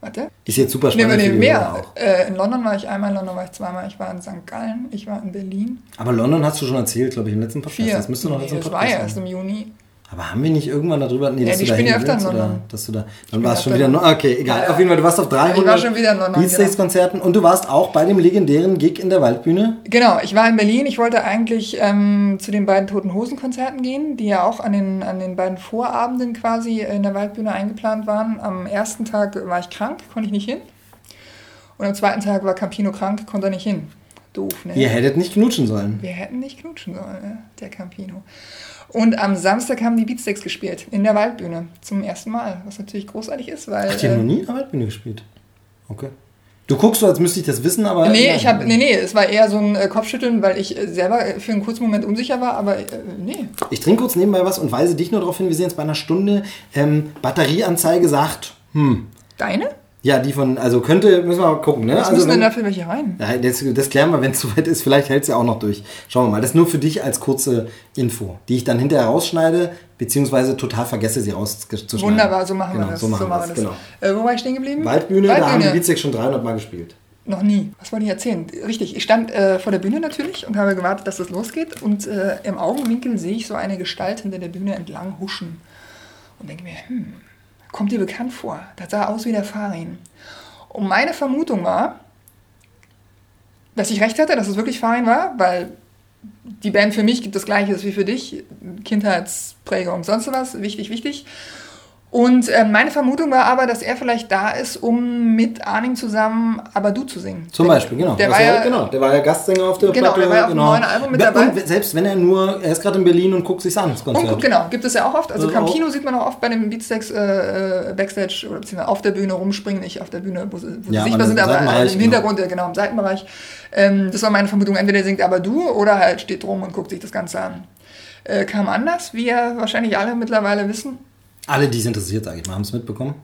Warte. Ist jetzt super Nee, spannend. nee, die mehr. Äh, in London war ich einmal, in London war ich zweimal. Ich war in St. Gallen, ich war in Berlin. Aber London hast du schon erzählt, glaube ich, im letzten Podcast. Vier. Das müsste noch nee, jetzt im das Podcast war erst im Juni. Aber haben wir nicht irgendwann darüber, nee, Ja, dass du da ja willst, oder London. dass du da, dann warst schon wieder, okay, egal. Ja, Auf jeden Fall, du warst auf 300 Ich war schon wieder in London, Beatsteaks-Konzerten und du warst auch bei dem legendären Gig in der Waldbühne. Genau, ich war in Berlin. Ich wollte eigentlich ähm, zu den beiden Toten Hosen Konzerten gehen, die ja auch an den, an den beiden Vorabenden quasi in der Waldbühne eingeplant waren. Am ersten Tag war ich krank, konnte ich nicht hin. Und am zweiten Tag war Campino krank, konnte er nicht hin. Doof, ne? Ihr hättet nicht knutschen sollen. Wir hätten nicht knutschen sollen, ne? der Campino. Und am Samstag haben die Beatsteaks gespielt, in der Waldbühne, zum ersten Mal, was natürlich großartig ist, weil... Ach, die haben äh, noch nie in der Waldbühne gespielt. Okay. Du guckst so, als müsste ich das wissen, aber. Nee, nein. ich hab, nee, nee, es war eher so ein äh, Kopfschütteln, weil ich äh, selber äh, für einen kurzen Moment unsicher war, aber äh, nee. Ich trinke kurz nebenbei was und weise dich nur darauf hin, wir sind jetzt bei einer Stunde. Ähm, Batterieanzeige sagt, hm, Deine? Ja, die von, also könnte, müssen wir mal gucken, ne? Was also müssen denn wenn- dafür welche rein? Ja, das, das klären wir, wenn es soweit ist. Vielleicht hält es ja auch noch durch. Schauen wir mal. Das ist nur für dich als kurze Info, die ich dann hinterher rausschneide, beziehungsweise total vergesse, sie rauszuschneiden. Wunderbar, so machen genau, wir das. So machen wir das, genau. Äh, wo war ich stehen geblieben? Waldbühne, da haben die Beatsteaks schon 300 Mal gespielt. Noch nie. Was wollte ich erzählen? Richtig, ich stand äh, vor der Bühne natürlich und habe gewartet, dass es losgeht. Und äh, im Augenwinkel sehe ich so eine Gestalt hinter der Bühne entlang huschen. Und denke mir, hm, kommt dir bekannt vor. Das sah aus wie der Farin. Und meine Vermutung war, dass ich recht hatte, dass es wirklich Farin war, weil die Band für mich das Gleiche ist wie für dich. Kindheitsprägung, sonst was, wichtig, wichtig. Und äh, meine Vermutung war aber, dass er vielleicht da ist, um mit Arnim zusammen Aber du zu singen. Zum Beispiel, genau. Der war ja, genau. Der war ja Gastsänger auf der Genau, Platte. der war ja auf dem neuen Album mit dabei. Und selbst wenn er nur, er ist gerade in Berlin und guckt sich's an, das Und Konzert. gut, genau, gibt es ja auch oft. Also Also Campino sieht man auch oft bei den Beatsteaks äh, äh, Backstage oder beziehungsweise auf der Bühne rumspringen, nicht auf der Bühne, wo sie, wo Ja, sie sichtbar sind, aber äh, im genau. Hintergrund, genau, im Seitenbereich. Ähm, das war meine Vermutung. Entweder er singt aber du oder halt steht rum und guckt sich das Ganze an. Äh, kam anders, wie ja wahrscheinlich alle mittlerweile wissen. Alle, die es interessiert, sage ich mal, haben es mitbekommen.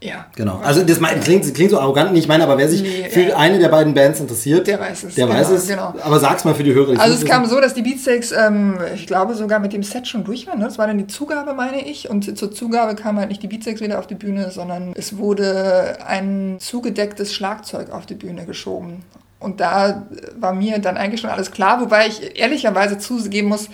Ja. Genau. Also das klingt, klingt so arrogant, nicht meine, aber wer sich Nee, für ja. eine der beiden Bands interessiert, Der weiß es, Der genau, weiß es. genau. Aber sag's mal für die Hörer. Also es kam so, dass die Beatsteaks, ähm, ich glaube sogar mit dem Set schon durch waren. Ne? Das war dann die Zugabe, meine ich. Und zur Zugabe kam halt nicht die Beatsteaks wieder auf die Bühne, sondern es wurde ein zugedecktes Schlagzeug auf die Bühne geschoben. Und da war mir dann eigentlich schon alles klar, wobei ich ehrlicherweise zugeben muss,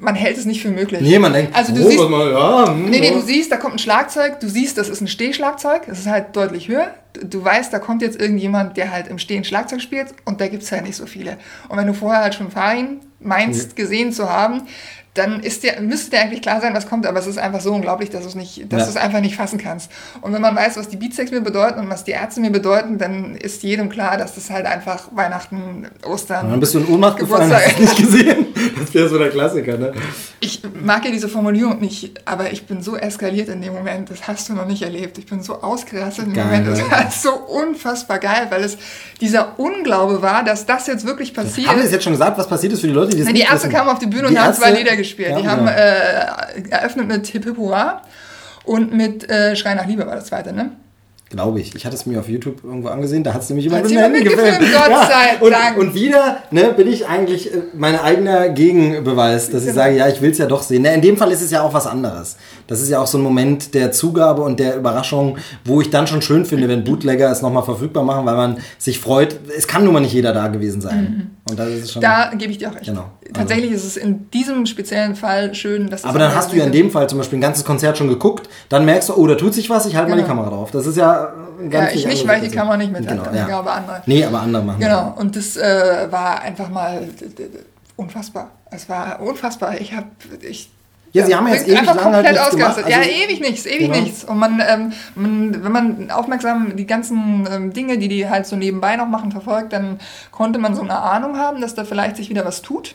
man hält es nicht für möglich. Nee, man denkt, also du oh, siehst, mal, ja, hm, Nee, nee, ja. du siehst, da kommt ein Schlagzeug, du siehst, das ist ein Stehschlagzeug, es ist halt deutlich höher. Du weißt, da kommt jetzt irgendjemand, der halt im Stehen Schlagzeug spielt und da gibt es halt nicht so viele. Und wenn du vorher halt schon Farin meinst, gesehen zu haben, dann ist dir, müsste dir eigentlich klar sein, was kommt, aber es ist einfach so unglaublich, dass, du es nicht, dass Ja. du es einfach nicht fassen kannst. Und wenn man weiß, was die Beatsex mir bedeuten und was die Ärzte mir bedeuten, dann ist jedem klar, dass das halt einfach Weihnachten, Ostern, Und dann bist du in Ohnmacht gefallen, hast nicht gesehen. Das wäre so der Klassiker, ne? Ich mag ja diese Formulierung nicht, aber ich bin so eskaliert in dem Moment. Das hast du noch nicht erlebt. Ich bin so ausgerastet in dem Geil, Moment. Das war so unfassbar geil, weil es dieser Unglaube war, dass das jetzt wirklich passiert. Haben wir es jetzt schon gesagt, was passiert ist für die Leute, die das Na, die Ärzte kamen auf die Bühne Die und haben zwei Lieder gespielt. Ja, die haben genau. äh, eröffnet mit Hip Hip Hurra und mit äh, Schrei nach Liebe war das zweite, ne? Glaube ich. Ich hatte es mir auf YouTube irgendwo angesehen, da hat es nämlich Hat's mit dem Handy mitgefilmt, gefilmt. Gott sei und, Dank. Und wieder ne, bin ich eigentlich äh, mein eigener Gegenbeweis, dass ich Genau. sage, ja, ich will es ja doch sehen. Ne, in dem Fall ist es ja auch was anderes. Das ist ja auch so ein Moment der Zugabe und der Überraschung, wo ich dann schon schön finde, wenn Bootlegger es nochmal verfügbar machen, weil man sich freut. Es kann nun mal nicht jeder da gewesen sein. Und da ist schon. Da gebe ich dir auch recht. Genau. Tatsächlich ist es in diesem speziellen Fall schön, dass das aber dann hast du ja in dem Fall zum Beispiel ein ganzes Konzert schon geguckt, dann merkst du, oh, da tut sich was, ich halte mal die Genau. Kamera drauf. Das ist ja ein Ja, ganz ich nicht, weil ich die. Kamera nicht mit Genau, ja. aber andere. Nee, aber andere machen Genau, und das äh, war einfach mal unfassbar. Es war unfassbar. Ich habe. Ich, Ja, sie haben ja jetzt ewig einfach lang halt komplett nichts gemacht. ausgerastet. Also- ja, ewig nichts, ewig Genau. nichts. Und man, ähm, man, wenn man aufmerksam die ganzen ähm, Dinge, die die halt so nebenbei noch machen, verfolgt, dann konnte man so eine Ahnung haben, dass da vielleicht sich wieder was tut.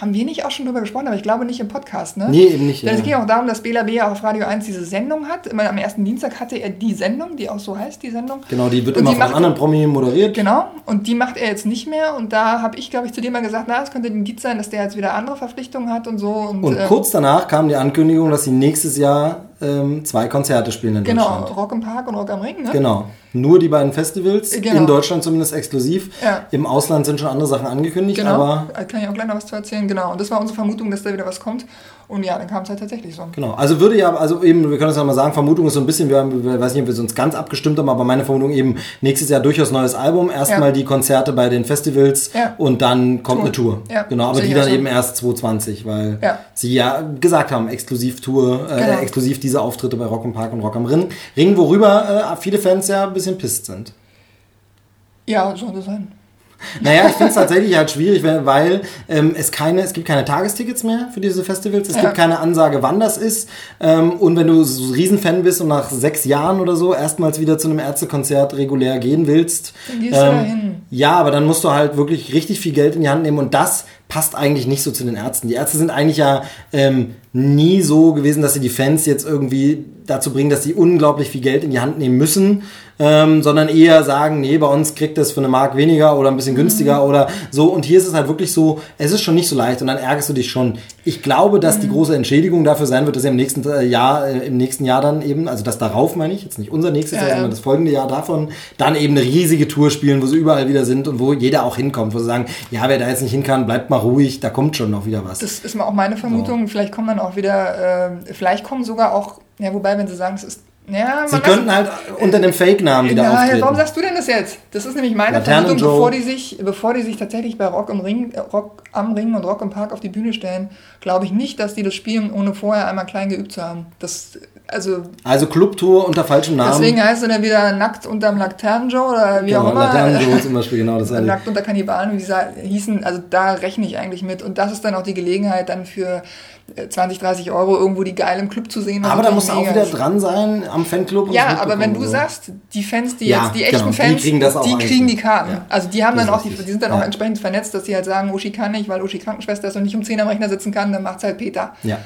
Haben wir nicht auch schon drüber gesprochen, aber ich glaube nicht im Podcast, ne? Nee, eben nicht. Denn es Ja. ging auch darum, dass Bela B. auf Radio 1 diese Sendung hat. Immer am ersten Dienstag hatte er die Sendung, die auch so heißt, die Sendung. Genau, die wird Und immer die von macht- anderen Promi moderiert. Genau, und die macht er jetzt nicht mehr. Und da habe ich, glaube ich, zu dem mal gesagt, na, es könnte ein Indiz sein, dass der jetzt wieder andere Verpflichtungen hat und so. Und, Und ähm, kurz danach kam die Ankündigung, dass sie nächstes Jahr ähm, zwei Konzerte spielen in Genau, Deutschland. Rock im Park und Rock am Ring, ne? Genau. Nur die beiden Festivals, Genau. in Deutschland zumindest exklusiv. Ja. Im Ausland sind schon andere Sachen angekündigt, Genau, aber kann ich auch gleich noch was zu erzählen. Genau, und das war unsere Vermutung, dass da wieder was kommt. Und ja, dann kam es halt tatsächlich so. Genau, also würde ja, also eben, wir können es ja mal sagen, Vermutung ist so ein bisschen, wir haben, wir, weiß nicht, ob wir uns ganz abgestimmt haben, aber meine Vermutung eben, nächstes Jahr durchaus neues Album, erstmal Ja. die Konzerte bei den Festivals Ja. und dann kommt Tour. eine Tour. Ja, Genau, aber sehe die ich dann so. eben erst 2020, weil sie ja gesagt haben, exklusiv Tour, äh, Genau. exklusiv diese Auftritte bei Rock im Park und Rock am Ring, Ring worüber äh, viele Fans ja ein bisschen pisst sind. Ja, sollte sein. Naja, ich finde es tatsächlich halt schwierig, weil, weil ähm, es keine, es gibt keine Tagestickets mehr für diese Festivals. Es Ja. gibt keine Ansage, wann das ist. Ähm, und wenn du so ein Riesenfan bist und nach sechs Jahren oder so erstmals wieder zu einem Ärztekonzert regulär gehen willst, Dann gehst du ähm, dahin. ja, aber dann musst du halt wirklich richtig viel Geld in die Hand nehmen und das passt eigentlich nicht so zu den Ärzten. Die Ärzte sind eigentlich ja ähm, nie so gewesen, dass sie die Fans jetzt irgendwie dazu bringen, dass sie unglaublich viel Geld in die Hand nehmen müssen, ähm, sondern eher sagen, nee, bei uns kriegt das für eine Mark weniger oder ein bisschen günstiger oder so. Und hier ist es halt wirklich so, es ist schon nicht so leicht und dann ärgerst du dich schon. Ich glaube, dass die große Entschädigung dafür sein wird, dass er im nächsten äh, Jahr, äh, im nächsten Jahr dann eben, also das darauf meine ich, jetzt nicht unser nächstes Ja, Jahr, ja. sondern das folgende Jahr davon, dann eben eine riesige Tour spielen, wo sie überall wieder sind und wo jeder auch hinkommt, wo sie sagen, ja, wer da jetzt nicht hin kann, bleibt mal ruhig, da kommt schon noch wieder was. Das ist mal auch meine Vermutung. Vielleicht kommen dann auch wieder, äh, vielleicht kommen sogar auch, ja, wobei, wenn sie sagen, es ist, ja, sie man könnten halt unter dem Fake-Namen wieder Ja, auftreten. warum sagst du denn das jetzt? Das ist nämlich meine Laternen Vermutung, bevor die, sich, bevor die sich tatsächlich bei Rock, im Ring, äh, Rock am Ring und Rock im Park auf die Bühne stellen, glaube ich nicht, dass die das spielen, ohne vorher einmal klein geübt zu haben. Das, also, also Clubtour unter falschem Namen. deswegen heißt es dann wieder nackt unterm Laternen-Joe oder wie genau, auch immer. Laternen Joe zum Beispiel, genau. Das Nackt unter Kannibalen, wie die sa- hießen, also da rechne ich eigentlich mit. Und das ist dann auch die Gelegenheit, dann für äh, 20, 30 Euro irgendwo die geil im Club zu sehen. aber da musst du auch wieder dran sein am Fanclub. und Ja, aber wenn du so. sagst, die Fans, die Ja, jetzt, die echten genau, die Fans, kriegen das auch die kriegen die. Karten. Ja. Also die haben dann auch, die, die sind dann auch Ja. entsprechend vernetzt, dass sie halt sagen, Uschi kann nicht, weil Uschi Krankenschwester ist und nicht um 10 am Rechner sitzen kann, dann macht's halt Peter. Ja.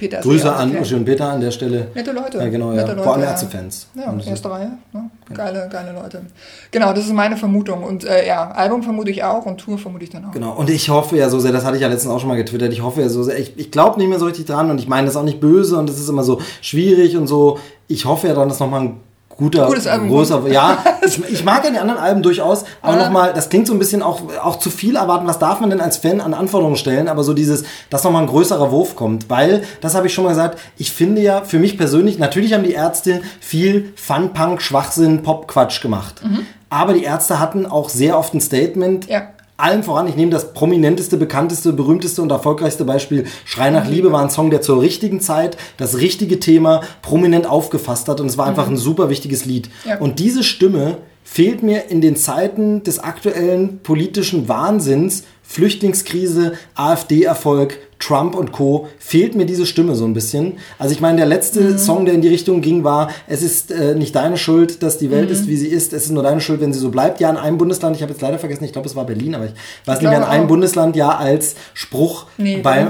Peter Grüße an. Uschi und Peter an der Stelle. Nette Leute. Ja, genau, ja. Nette Leute, Vor allem ja. Ärztefans. Ja, so. erste Reihe. Ne? Geile, geile Leute. Genau, das ist meine Vermutung. Und äh, ja, Album vermute ich auch und Tour vermute ich dann auch. Genau, und ich hoffe ja so sehr, das hatte ich ja letztens auch schon mal getwittert, ich hoffe ja so sehr, ich, ich glaube nicht mehr so richtig dran und ich meine das ist auch nicht böse und das ist immer so schwierig und so. Ich hoffe ja dann, dass nochmal ein guter, Gutes Album. großer, ja. Ich, ich mag ja die anderen Alben durchaus, aber Ja. nochmal, das klingt so ein bisschen auch, auch zu viel erwarten. Was darf man denn als Fan an Anforderungen stellen? Aber so dieses, dass nochmal ein größerer Wurf kommt. Weil, das habe ich schon mal gesagt, ich finde ja, für mich persönlich, natürlich haben die Ärzte viel Fun, Punk, Schwachsinn, Pop-Quatsch gemacht. Aber die Ärzte hatten auch sehr oft ein Statement. Ja. Allen voran, ich nehme das prominenteste, bekannteste, berühmteste und erfolgreichste Beispiel. Schrei nach Liebe war ein Song, der zur richtigen Zeit das richtige Thema prominent aufgefasst hat und es war einfach ein super wichtiges Lied. Ja. Und diese Stimme fehlt mir in den Zeiten des aktuellen politischen Wahnsinns, Flüchtlingskrise, AfD-Erfolg, Trump und Co. fehlt mir diese Stimme so ein bisschen. Also ich meine, der letzte Song, der in die Richtung ging, war, es ist äh, nicht deine Schuld, dass die Welt ist, wie sie ist, es ist nur deine Schuld, wenn sie so bleibt. Ja, in einem Bundesland, ich habe jetzt leider vergessen, ich glaube, es war Berlin, aber ich weiß nicht mehr, in einem auch. Bundesland ja als Spruch Nee, bei,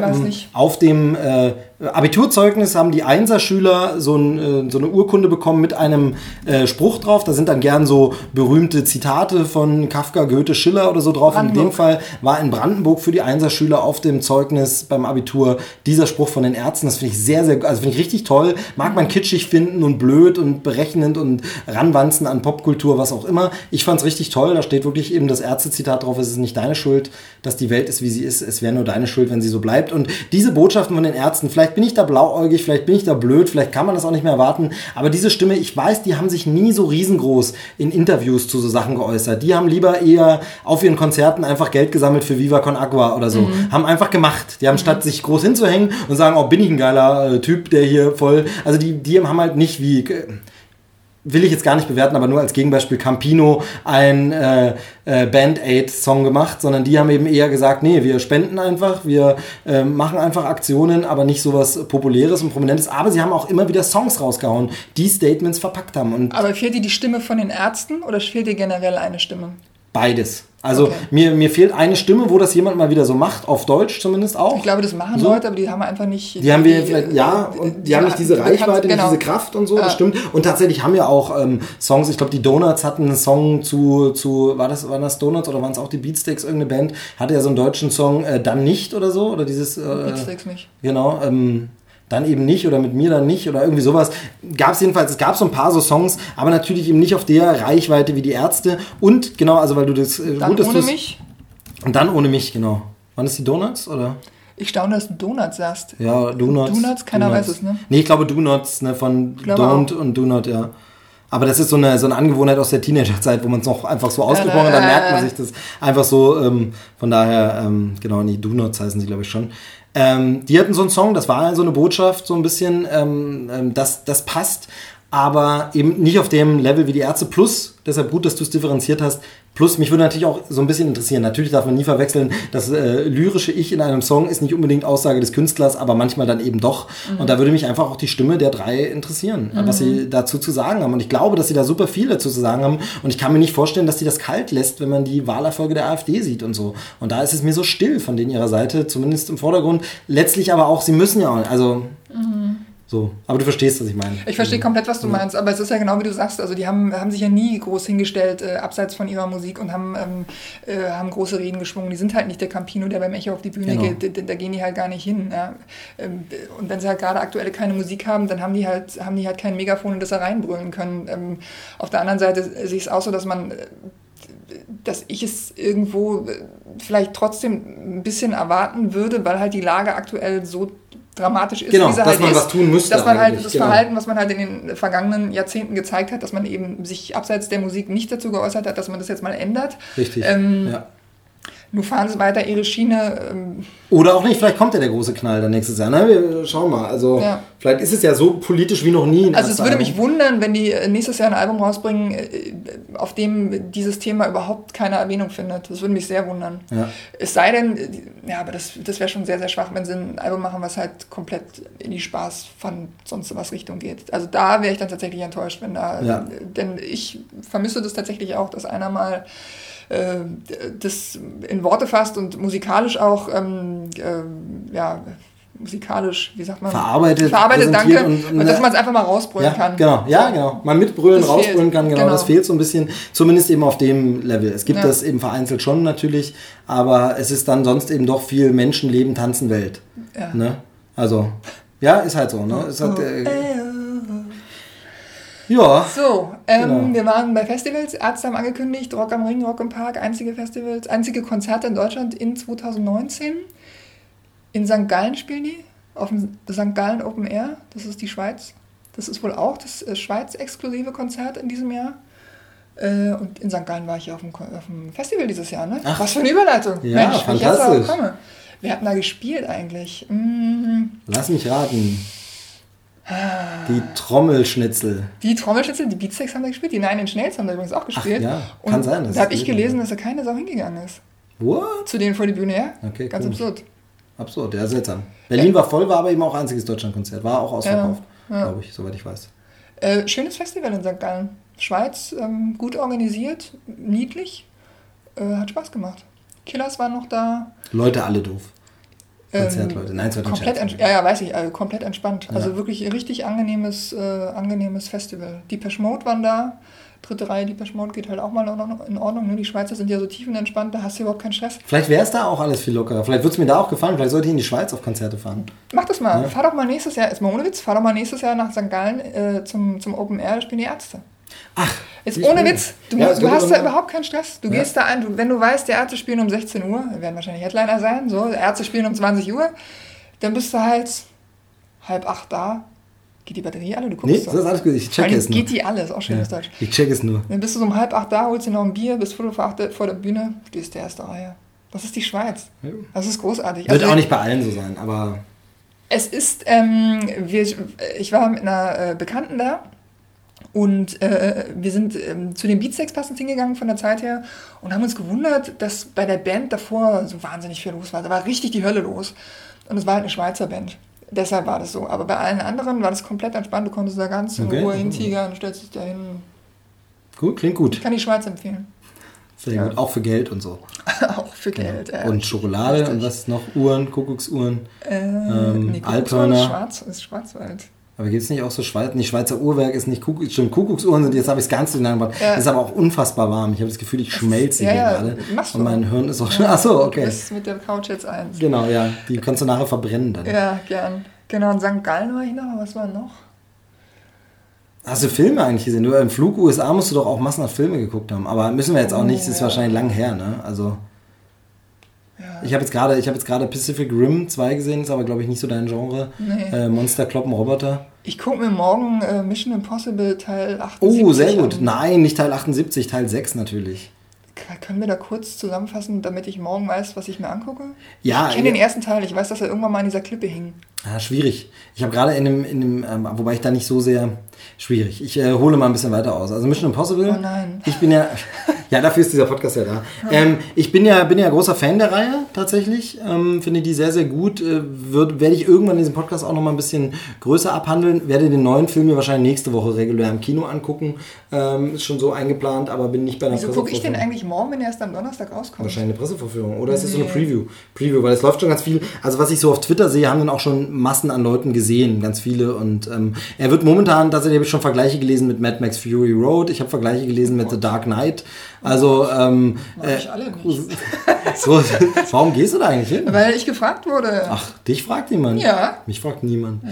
auf dem äh, Abiturzeugnis haben die Einserschüler so, ein, äh, so eine Urkunde bekommen mit einem äh, Spruch drauf. Da sind dann gern so berühmte Zitate von Kafka, Goethe, Schiller oder so drauf. In dem. Fall war in Brandenburg für die Einserschüler auf dem Zeugnis beim Abitur dieser Spruch von den Ärzten. Das finde ich sehr, sehr, also finde ich richtig toll. Mag man kitschig finden und blöd und berechnend und ranwanzen an Popkultur, was auch immer. Ich fand es richtig toll. Da steht wirklich eben das Ärztezitat drauf. Es ist nicht deine Schuld, dass die Welt ist, wie sie ist. Es wäre nur deine Schuld, wenn sie so bleibt. Und diese Botschaften von den Ärzten, vielleicht bin ich da blauäugig, vielleicht bin ich da blöd, vielleicht kann man das auch nicht mehr erwarten. Aber diese Stimme, ich weiß, die haben sich nie so riesengroß in Interviews zu so Sachen geäußert. Die haben lieber eher auf ihren Konzerten einfach Geld gesammelt für Viva Con Agua oder so. Haben einfach gemacht. Die haben statt sich groß hinzuhängen und sagen, oh, bin ich ein geiler äh, Typ, der hier voll. Also die, die haben halt nicht wie. Will ich jetzt gar nicht bewerten, aber nur als Gegenbeispiel Campino ein äh, äh, Band-Aid-Song gemacht, sondern die haben eben eher gesagt, nee, wir spenden einfach, wir äh, machen einfach Aktionen, aber nicht sowas Populäres und Prominentes. Aber sie haben auch immer wieder Songs rausgehauen, die Statements verpackt haben. Und Aber fehlt dir die Stimme von den Ärzten oder fehlt dir generell eine Stimme? Beides. Also Okay. mir, mir fehlt eine Stimme, wo das jemand mal wieder so macht, auf Deutsch zumindest auch. Ich glaube, das machen So. Leute, aber die haben einfach nicht. Die haben wir vielleicht, ja, und die haben nicht diese bekannt- Reichweite, nicht genau. diese Kraft und so, das Ja. stimmt. Und tatsächlich haben ja auch ähm, Songs, ich glaube, die Donuts hatten einen Song zu, zu war das, waren das Donuts oder waren es auch die Beatsteaks, irgendeine Band, hatte ja so einen deutschen Song, äh, dann nicht oder so, oder dieses, äh, Beatsteaks nicht. Genau, ähm, dann eben nicht oder mit mir dann nicht oder irgendwie sowas. Gab es jedenfalls, es gab so ein paar so Songs, aber natürlich eben nicht auf der Reichweite wie die Ärzte. Und genau, also weil du das äh, Dann gut, ohne mich. Und dann ohne mich, genau. Waren das die Donuts oder? Ich staune, dass du Donuts sagst. Ja, Donuts. Donuts? Keiner weiß es, ne? Nee, ich glaube Donuts, ne, von Don't und Do Not, ja. Aber das ist so eine, so eine Angewohnheit aus der Teenagerzeit, wo man es noch einfach so ausgesprochen hat, dann merkt man sich das einfach so. Ähm, von daher, ähm, genau, nee, Do Nots heißen sie, glaube ich, schon. Ähm, die hatten so einen Song, das war so eine Botschaft, so ein bisschen, ähm, ähm, das, das passt, aber eben nicht auf dem Level wie die Ärzte. Plus, deshalb gut, dass du es differenziert hast, plus mich würde natürlich auch so ein bisschen interessieren, natürlich darf man nie verwechseln, das äh, lyrische Ich in einem Song ist nicht unbedingt Aussage des Künstlers, aber manchmal dann eben doch. Und da würde mich einfach auch die Stimme der drei interessieren, was sie dazu zu sagen haben. Und ich glaube, dass sie da super viel dazu zu sagen haben. Und ich kann mir nicht vorstellen, dass sie das kalt lässt, wenn man die Wahlerfolge der AfD sieht und so. Und da ist es mir so still von denen ihrer Seite, zumindest im Vordergrund. Letztlich aber auch, sie müssen ja auch, also so. Aber du verstehst, was ich meine. Ich verstehe komplett, was du meinst, aber es ist ja genau wie du sagst. Also die haben, haben sich ja nie groß hingestellt, äh, abseits von ihrer Musik und haben, ähm, äh, haben große Reden geschwungen. Die sind halt nicht der Campino, der beim Echo auf die Bühne Genau. geht. Da, da gehen die halt gar nicht hin. Ja. Ähm, und wenn sie halt gerade aktuelle keine Musik haben, dann haben die halt, haben die halt kein Megafon, in das sie reinbrüllen können. Ähm, auf der anderen Seite sehe ich es auch so, dass man äh, dass ich es irgendwo äh, vielleicht trotzdem ein bisschen erwarten würde, weil halt die Lage aktuell so dramatisch ist, Genau, wie sie dass halt man ist, was tun müsste dass man halt das genau. Verhalten, was man halt in den vergangenen Jahrzehnten gezeigt hat, dass man eben sich abseits der Musik nicht dazu geäußert hat, dass man das jetzt mal ändert. Richtig. Ähm, ja. Nur fahren sie weiter ihre Schiene. Ähm, Oder auch nicht, vielleicht kommt ja der große Knall dann nächstes Jahr. Ne? Wir schauen mal. Also Ja. vielleicht ist es ja so politisch wie noch nie. also es würde mich wundern, wenn die äh, nächstes Jahr ein Album rausbringen, äh, auf dem dieses Thema überhaupt keine Erwähnung findet. Das würde mich sehr wundern. Ja. Es sei denn, äh, ja, aber das, das wäre schon sehr, sehr schwach, wenn sie ein Album machen, was halt komplett in die Spaß von sonst was Richtung geht. Also da wäre ich dann tatsächlich enttäuscht, wenn da, Ja. denn ich vermisse das tatsächlich auch, dass einer mal äh, das in Worte fasst und musikalisch auch, ähm, äh, ja, musikalisch, wie sagt man? Verarbeitet, Verarbeitet, danke. präsentiert Und, und- dass man es einfach mal rausbrüllen Ja, kann. genau, ja, genau. Mal mitbrüllen, Das rausbrüllen fehlt. kann, genau, Genau. Das fehlt so ein bisschen, zumindest eben auf dem Level. Es gibt Ja. das eben vereinzelt schon natürlich, aber es ist dann sonst eben doch viel Menschen, Leben, Tanzen, Welt. Ja. Ne? Also, ja, ist halt so. Ne? Es hat, äh, Ja. So, ähm, Genau. wir waren bei Festivals. Ärzte haben angekündigt, Rock am Ring, Rock im Park, einzige Festivals, einzige Konzerte in Deutschland in 2019. In St. Gallen spielen die, auf dem St. Gallen Open Air. Das ist die Schweiz. Das ist wohl auch das äh, Schweiz-exklusive Konzert in diesem Jahr. Äh, und in St. Gallen war ich ja auf dem, auf dem Festival dieses Jahr, ne? Ach. Was für eine Überleitung. Ja, jetzt fantastisch. darauf komme. Wer hat denn da gespielt eigentlich? Mm, Lass mich raten. Die Trommelschnitzel. Die Trommelschnitzel, die Beatsteaks haben da gespielt, die Nine Inch Nails haben da übrigens auch gespielt. ja, kann und sein, Da habe ich gelesen, dass da keine Sau hingegangen ist. What? Zu denen vor die Bühne, ja? Okay, Ganz komisch. absurd. Absurd, ja, seltsam. Berlin war voll, war aber eben auch einziges Deutschlandkonzert. War auch ausverkauft, Ja, ja. glaube ich, soweit ich weiß. Äh, schönes Festival in St. Gallen. Schweiz, ähm, gut organisiert, niedlich. Äh, hat Spaß gemacht. Killers waren noch da. Leute alle doof. Ähm, Konzertleute. Nein, es war kein komplett Scherz. ja, ja, weiß ich, also komplett entspannt. Also Ja. wirklich ein richtig angenehmes, äh, angenehmes Festival. Die Mode waren da. Dritte Reihe, die Mode geht halt auch mal in Ordnung. Ordnung ne? Die Schweizer sind ja so tiefenentspannt, da hast du überhaupt keinen Stress. Vielleicht wäre es da auch alles viel lockerer. Vielleicht würde es mir da auch gefallen. Vielleicht sollte ich in die Schweiz auf Konzerte fahren. Mach das mal. Ja. Fahr doch mal nächstes Jahr, ist mal ohne Witz, fahr doch mal nächstes Jahr nach St. Gallen äh, zum, zum Open Air, da spielen die Ärzte. Ach, Jetzt ohne. Witz, du, Ja, du hast da überhaupt keinen Stress. Du Ja. gehst da ein, du, wenn du weißt, die Ärzte spielen um 16 Uhr, werden wahrscheinlich Headliner sein, so, die Ärzte spielen um 20 Uhr, dann bist du halt halb acht da. Geht die Batterie alle? Du guckst Nee, das ist alles gut. Ich allem es nur. geht die alle, ist auch schönes Ja, Deutsch. ich check es nur. Dann bist du so um halb acht da, holst dir noch ein Bier, bist viertel vor acht vor der Bühne, stehst der erste Reihe. Das ist die Schweiz. Das ist großartig. Wird Also- auch nicht bei allen so sein, aber Es ist, ähm, wir, ich war mit einer äh, Bekannten da und äh, wir sind ähm, zu den Beatsteaks passend hingegangen von der Zeit her und haben uns gewundert, dass bei der Band davor so wahnsinnig viel los war. Da war richtig die Hölle los. Und es war halt eine Schweizer Band. Deshalb war das so. Aber bei allen anderen war das komplett entspannt. Du konntest da ganz in Okay. Ruhe hintigern, stellst dich da hin. gut, klingt gut. Ich kann die Schweiz empfehlen. Sehr Ja. gut. Auch für Geld und so. Auch für Geld. äh, Und Schokolade richtig. und was noch? Uhren, Kuckucksuhren. Äh, Ähm, nee, Kuckuckswald Alphörner. ist Schwarz, ist Schwarzwald. Aber gibt es nicht auch so Schweiz? Nee, Schweizer Uhrwerk ist nicht Kuckuck, stimmt, Kuckucksuhren sind, jetzt habe ich es ganz gebracht. Ja. Ist aber auch unfassbar warm. Ich habe das Gefühl, ich schmelze ja, hier ja, gerade. Und mein Hirn ist auch schon. Achso, Du okay. bist mit der Couch jetzt eins. Genau, ja. Die kannst du nachher verbrennen dann. Ja, gern. Genau, in St. Gallen war ich noch. Was war noch? Hast du Filme eigentlich gesehen? Du, Im Flug USA musst du doch auch massenhaft Filme geguckt haben. Aber müssen wir jetzt auch nicht, das ist ja. wahrscheinlich lang her, ne? Also. Ja. Ich habe jetzt gerade, ich habe jetzt gerade Pacific Rim 2 gesehen, ist aber glaube ich nicht so dein Genre. Nee. Äh, Monster kloppen Roboter. Ich gucke mir morgen äh, Mission Impossible Teil 78 Oh, sehr gut. an. Nein, nicht Teil 78, Teil 6 natürlich. Können wir da kurz zusammenfassen, damit ich morgen weiß, was ich mir angucke? Ja, ich kenne den ersten Teil. Ich weiß, dass er irgendwann mal an dieser Klippe hing. Ah, schwierig. Ich habe gerade in dem, in dem ähm, wobei ich da nicht so sehr schwierig. Ich äh, hole mal ein bisschen weiter aus. Also Mission Impossible. Oh nein. Ich bin ja, ja, dafür ist dieser Podcast ja da. Ähm, ich bin ja, bin ja großer Fan der Reihe tatsächlich. Ähm, finde die sehr, sehr gut. Äh, wird, werde ich irgendwann in diesem Podcast auch noch mal ein bisschen größer abhandeln. Werde den neuen Film mir wahrscheinlich nächste Woche regulär im Kino angucken. Ähm, ist schon so eingeplant, aber bin nicht bei einer Wieso gucke ich den eigentlich morgen, wenn er erst am Donnerstag rauskommt? Wahrscheinlich eine Pressevorführung. Oder ist es so eine Nee. Preview? Preview, weil es läuft schon ganz viel. Also was ich so auf Twitter sehe, haben dann auch schon Massen an Leuten gesehen, ganz viele. Und ähm, er wird momentan, tatsächlich habe ich schon Vergleiche gelesen mit Mad Max Fury Road. Ich habe Vergleiche gelesen mit The Dark Knight. Also, ähm, äh, ich alle nicht. so, warum gehst du da eigentlich hin? Weil ich gefragt wurde. Ach, dich fragt niemand. Ja. Mich fragt niemand.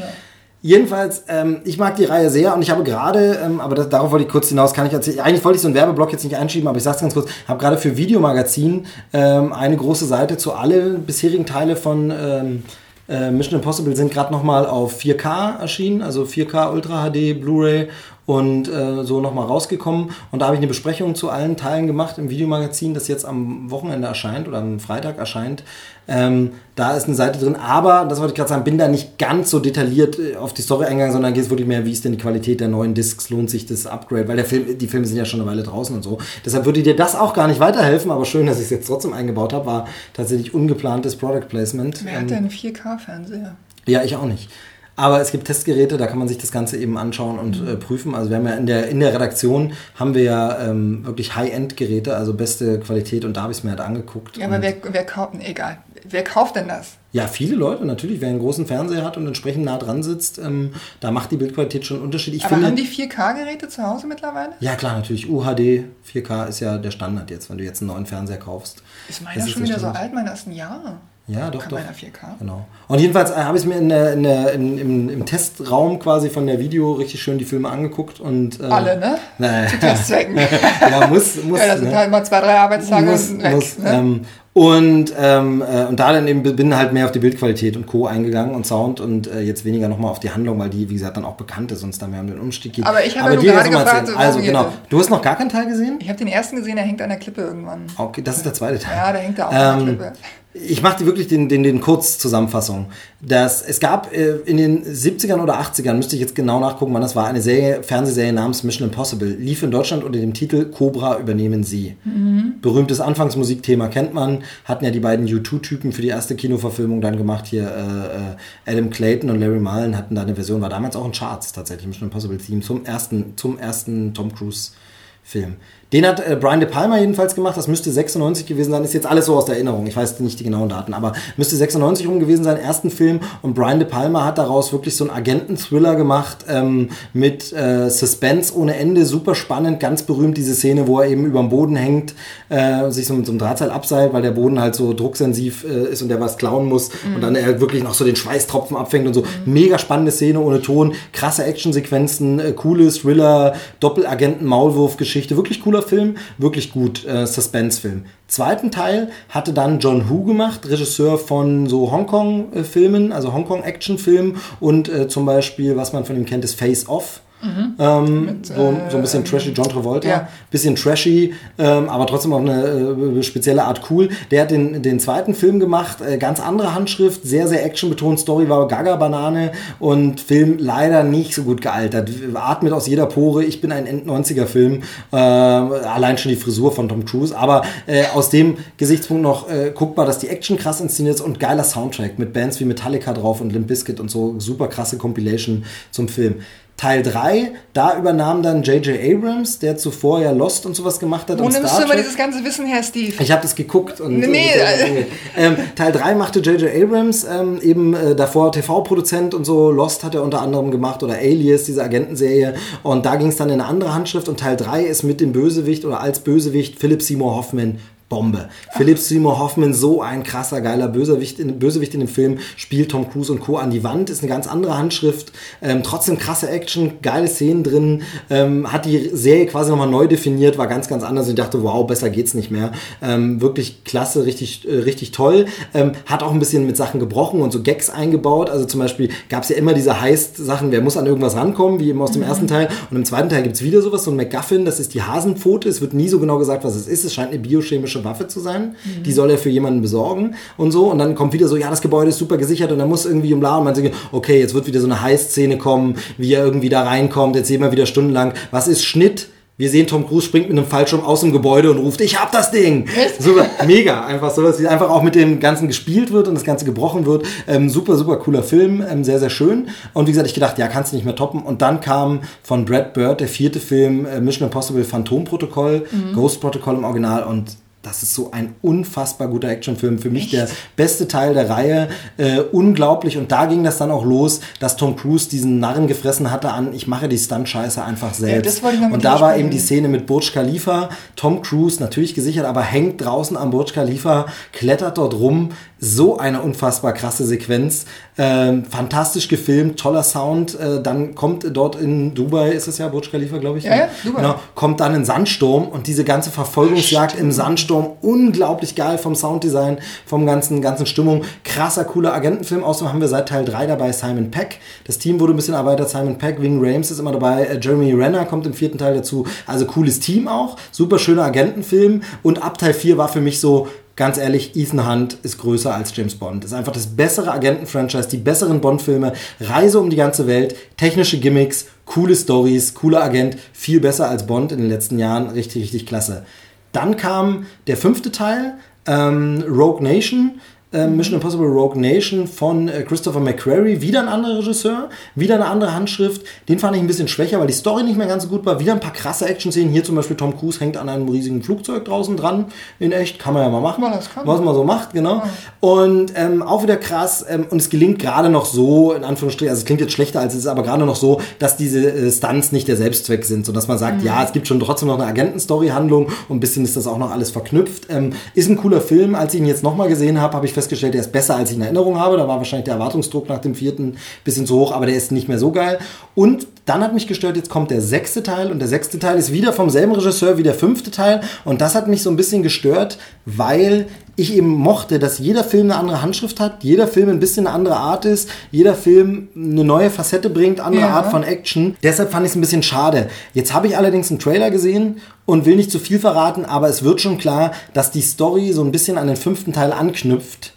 Jedenfalls, ähm, ich mag die Reihe sehr und ich habe gerade, ähm, aber das, darauf wollte ich kurz hinaus, kann ich erzählen. Eigentlich wollte ich so einen Werbeblock jetzt nicht einschieben, aber ich sag's ganz kurz. habe gerade für Videomagazin ähm, eine große Seite zu alle bisherigen Teile von ähm, äh, Mission Impossible sind gerade nochmal auf 4K erschienen, also 4K Ultra HD Blu-ray und äh, so nochmal rausgekommen. Und da habe ich eine Besprechung zu allen Teilen gemacht im Videomagazin, das jetzt am Wochenende erscheint oder am Freitag erscheint. Ähm, da ist eine Seite drin, aber, das wollte ich gerade sagen, bin da nicht ganz so detailliert äh, auf die Story eingegangen, sondern geht es wirklich mehr, wie ist denn die Qualität der neuen Discs, lohnt sich das Upgrade, weil der Film, die Filme sind ja schon eine Weile draußen und so. Deshalb würde dir das auch gar nicht weiterhelfen, aber schön, dass ich es jetzt trotzdem eingebaut habe, war tatsächlich ungeplantes Product Placement. Wer Ähm, hat denn einen 4K-Fernseher? ja, ich auch nicht. Aber es gibt Testgeräte, da kann man sich das Ganze eben anschauen und äh, prüfen. Also wir haben ja in der, in der Redaktion haben wir ja ähm, wirklich High-End-Geräte, also beste Qualität und da habe ich es mir halt angeguckt. Ja, aber wer, wer kauft, nee, egal. Wer kauft denn das? Ja, viele Leute natürlich. Wer einen großen Fernseher hat und entsprechend nah dran sitzt, ähm, da macht die Bildqualität schon einen Unterschied. Ich Aber finde, haben die 4K-Geräte zu Hause mittlerweile? ja klar, natürlich. UHD 4K ist ja der Standard jetzt, wenn du jetzt einen neuen Fernseher kaufst. Ist meiner schon der wieder so alt? Meiner ist ein Jahr. Ja, doch, Kann doch. meiner 4K? Genau. Und jedenfalls äh, habe ich mir in der, in in, im, im Testraum quasi von der Video richtig schön die Filme angeguckt und äh, Alle, ne? Naja. Zu Testzwecken. ja, muss, muss. ja, das sind ne? halt mal zwei, drei Arbeitstage muss, weg. muss, ne? ähm, und, ähm, äh, und da dann eben bin halt mehr auf die Bildqualität und Co. eingegangen und Sound und äh, jetzt weniger nochmal auf die Handlung, weil die, wie gesagt, dann auch bekannt ist und es dann mehr um den Umstieg geht. Aber ich habe ja nur gerade gefragt, Also genau, du hast noch gar keinen Teil gesehen? ich habe den ersten gesehen, der hängt an der Klippe irgendwann. Okay, das ist der zweite Teil. Ja, der hängt da auch an der Ähm, Klippe. ich mache dir wirklich den, den, den Kurzzusammenfassung. Das, es gab äh, in den 70ern oder 80ern, müsste ich jetzt genau nachgucken, wann das war, eine Serie, Fernsehserie namens Mission Impossible. Lief in Deutschland unter dem Titel Cobra übernehmen Sie. Berühmtes Anfangsmusikthema kennt man. Hatten ja die beiden U2-Typen für die erste Kinoverfilmung dann gemacht. Hier äh, äh, Adam Clayton und Larry Mullen hatten da eine Version, war damals auch in Charts tatsächlich, Mission Impossible Theme, zum ersten, zum ersten Tom Cruise Film. Den hat äh, Brian De Palma jedenfalls gemacht, das müsste 96 gewesen sein, ist jetzt alles so aus der Erinnerung, ich weiß nicht die genauen Daten, aber müsste 96 rum gewesen sein, ersten Film. Und Brian De Palma hat daraus wirklich so einen Agenten-Thriller gemacht ähm, mit äh, Suspense ohne Ende, super spannend, ganz berühmt diese Szene, wo er eben über dem Boden hängt, äh, sich so mit so einem Drahtseil abseilt, weil der Boden halt so drucksensiv äh, ist und der was klauen muss. Und dann er wirklich noch so den Schweißtropfen abfängt und so. Mega spannende Szene ohne Ton, krasse Actionsequenzen, äh, coole Thriller, Doppelagenten-Maulwurf-Geschichte, wirklich cooler Film, wirklich gut, äh, Suspense-Film. Zweiten Teil hatte dann John Woo gemacht, Regisseur von so Hongkong-Filmen, also Hongkong-Action-Filmen und äh, zum Beispiel, was man von ihm kennt, ist Face Off. Ähm, so, so ein bisschen trashy, John Travolta, ja. bisschen trashy, ähm, aber trotzdem auf eine äh, spezielle Art cool. Der hat den, den zweiten Film gemacht, äh, ganz andere Handschrift, sehr, sehr actionbetont, Story war Gaga-Banane und Film leider nicht so gut gealtert. Atmet aus jeder Pore, ich bin ein End-90er-Film, äh, allein schon die Frisur von Tom Cruise, aber äh, aus dem Gesichtspunkt noch äh, guckbar, dass die Action krass inszeniert ist und geiler Soundtrack mit Bands wie Metallica drauf und Limp Bizkit und so, super krasse Compilation zum Film. Teil 3, da übernahm dann J.J. Abrams, der zuvor ja Lost und sowas gemacht hat. Wo und nimmst Star du Trek. dieses ganze Wissen her, Steve? Ich habe das geguckt und Nee, nee, äh, ähm, Teil 3 machte J.J. Abrams, ähm, eben äh, davor TV-Produzent und so. Lost hat er unter anderem gemacht oder Alias, diese Agentenserie. Und da ging es dann in eine andere Handschrift. Und Teil 3 ist mit dem Bösewicht oder als Bösewicht Philip Seymour Hoffman. Bombe. Philip Seymour Hoffman, so ein krasser, geiler Bösewicht in, Bösewicht in dem Film, spielt Tom Cruise und Co. an die Wand, ist eine ganz andere Handschrift, ähm, trotzdem krasse Action, geile Szenen drin, ähm, hat die Serie quasi nochmal neu definiert, war ganz, ganz anders und ich dachte, wow, besser geht's nicht mehr. Ähm, wirklich klasse, richtig, äh, richtig toll. Ähm, hat auch ein bisschen mit Sachen gebrochen und so Gags eingebaut, also zum Beispiel gab es ja immer diese Heist-Sachen, wer muss an irgendwas rankommen, wie eben aus dem ersten Teil und im zweiten Teil gibt's wieder sowas, so ein MacGuffin, das ist die Hasenpfote, es wird nie so genau gesagt, was es ist, es scheint eine biochemische Waffe zu sein, die soll er für jemanden besorgen und so und dann kommt wieder so, ja, das Gebäude ist super gesichert und dann muss irgendwie um und man sagt, okay, jetzt wird wieder so eine Heist-Szene kommen, wie er irgendwie da reinkommt, jetzt sehen wir wieder stundenlang, was ist Schnitt? Wir sehen, Tom Cruise springt mit einem Fallschirm aus dem Gebäude und ruft, ich hab das Ding! Super, mega, einfach so, dass einfach auch mit dem Ganzen gespielt wird und das Ganze gebrochen wird. Ähm, super, super cooler Film, ähm, sehr, sehr schön. Und wie gesagt, ich gedacht, ja, kannst du nicht mehr toppen. Und dann kam von Brad Bird der vierte Film, äh, Mission Impossible Phantom-Protokoll, Ghost-Protokoll im Original und das ist so ein unfassbar guter Actionfilm. Für mich Echt? der beste Teil der Reihe. Äh, unglaublich. Und da ging das dann auch los, dass Tom Cruise diesen Narren gefressen hatte an, ich mache die Stunt-Scheiße einfach selbst. mit und da war eben die Szene mit Burj Khalifa. Tom Cruise, natürlich gesichert, aber hängt draußen am Burj Khalifa, klettert dort rum. So eine unfassbar krasse Sequenz. Ähm, fantastisch gefilmt, toller Sound. Äh, dann kommt dort in Dubai, ist es ja Burj Khalifa, glaube ich. Ja, ja, Dubai. Genau, kommt dann ein Sandsturm und diese ganze Verfolgungsjagd im Sandsturm, unglaublich geil vom Sounddesign, vom ganzen, ganzen Stimmung. Krasser, cooler Agentenfilm. Außerdem haben wir seit Teil 3 dabei Simon Peck. Das Team wurde ein bisschen erweitert. Simon Peck, Wing Rames ist immer dabei. Äh, Jeremy Renner kommt im vierten Teil dazu. Also cooles Team auch. Super schöner Agentenfilm. Und ab Teil 4 war für mich so, ganz ehrlich, Ethan Hunt ist größer als James Bond. Ist einfach das bessere Agenten-Franchise, die besseren Bond-Filme, Reise um die ganze Welt, technische Gimmicks, coole Stories, cooler Agent, viel besser als Bond in den letzten Jahren. Richtig, richtig klasse. Dann kam der fünfte Teil, ähm, Rogue Nation. Äh, Mission Impossible Rogue Nation von äh, Christopher McQuarrie, wieder ein anderer Regisseur, wieder eine andere Handschrift. Den fand ich ein bisschen schwächer, weil die Story nicht mehr ganz so gut war. Wieder ein paar krasse Action-Szenen. Hier zum Beispiel Tom Cruise hängt an einem riesigen Flugzeug draußen dran. In echt, kann man ja mal machen. Ja, das kann. Was man so macht, genau. Und ähm, auch wieder krass. Ähm, und es gelingt gerade noch so, in Anführungsstrichen, also es klingt jetzt schlechter als es ist, aber gerade noch so, dass diese äh, Stunts nicht der Selbstzweck sind, sodass man sagt, ja, es gibt schon trotzdem noch eine Agentenstory-Handlung und ein bisschen ist das auch noch alles verknüpft. Ähm, ist ein cooler Film. Als ich ihn jetzt nochmal gesehen habe, habe ich festgestellt, der ist besser als ich in Erinnerung habe. Da war wahrscheinlich der Erwartungsdruck nach dem vierten ein bisschen zu hoch, aber der ist nicht mehr so geil. Und dann hat mich gestört, jetzt kommt der sechste Teil und der sechste Teil ist wieder vom selben Regisseur wie der fünfte Teil. Und das hat mich so ein bisschen gestört, weil ich eben mochte, dass jeder Film eine andere Handschrift hat, jeder Film ein bisschen eine andere Art ist, jeder Film eine neue Facette bringt, andere Ja. Art von Action. Deshalb fand ich es ein bisschen schade. Jetzt habe ich allerdings einen Trailer gesehen und will nicht zu viel verraten, aber es wird schon klar, dass die Story so ein bisschen an den fünften Teil anknüpft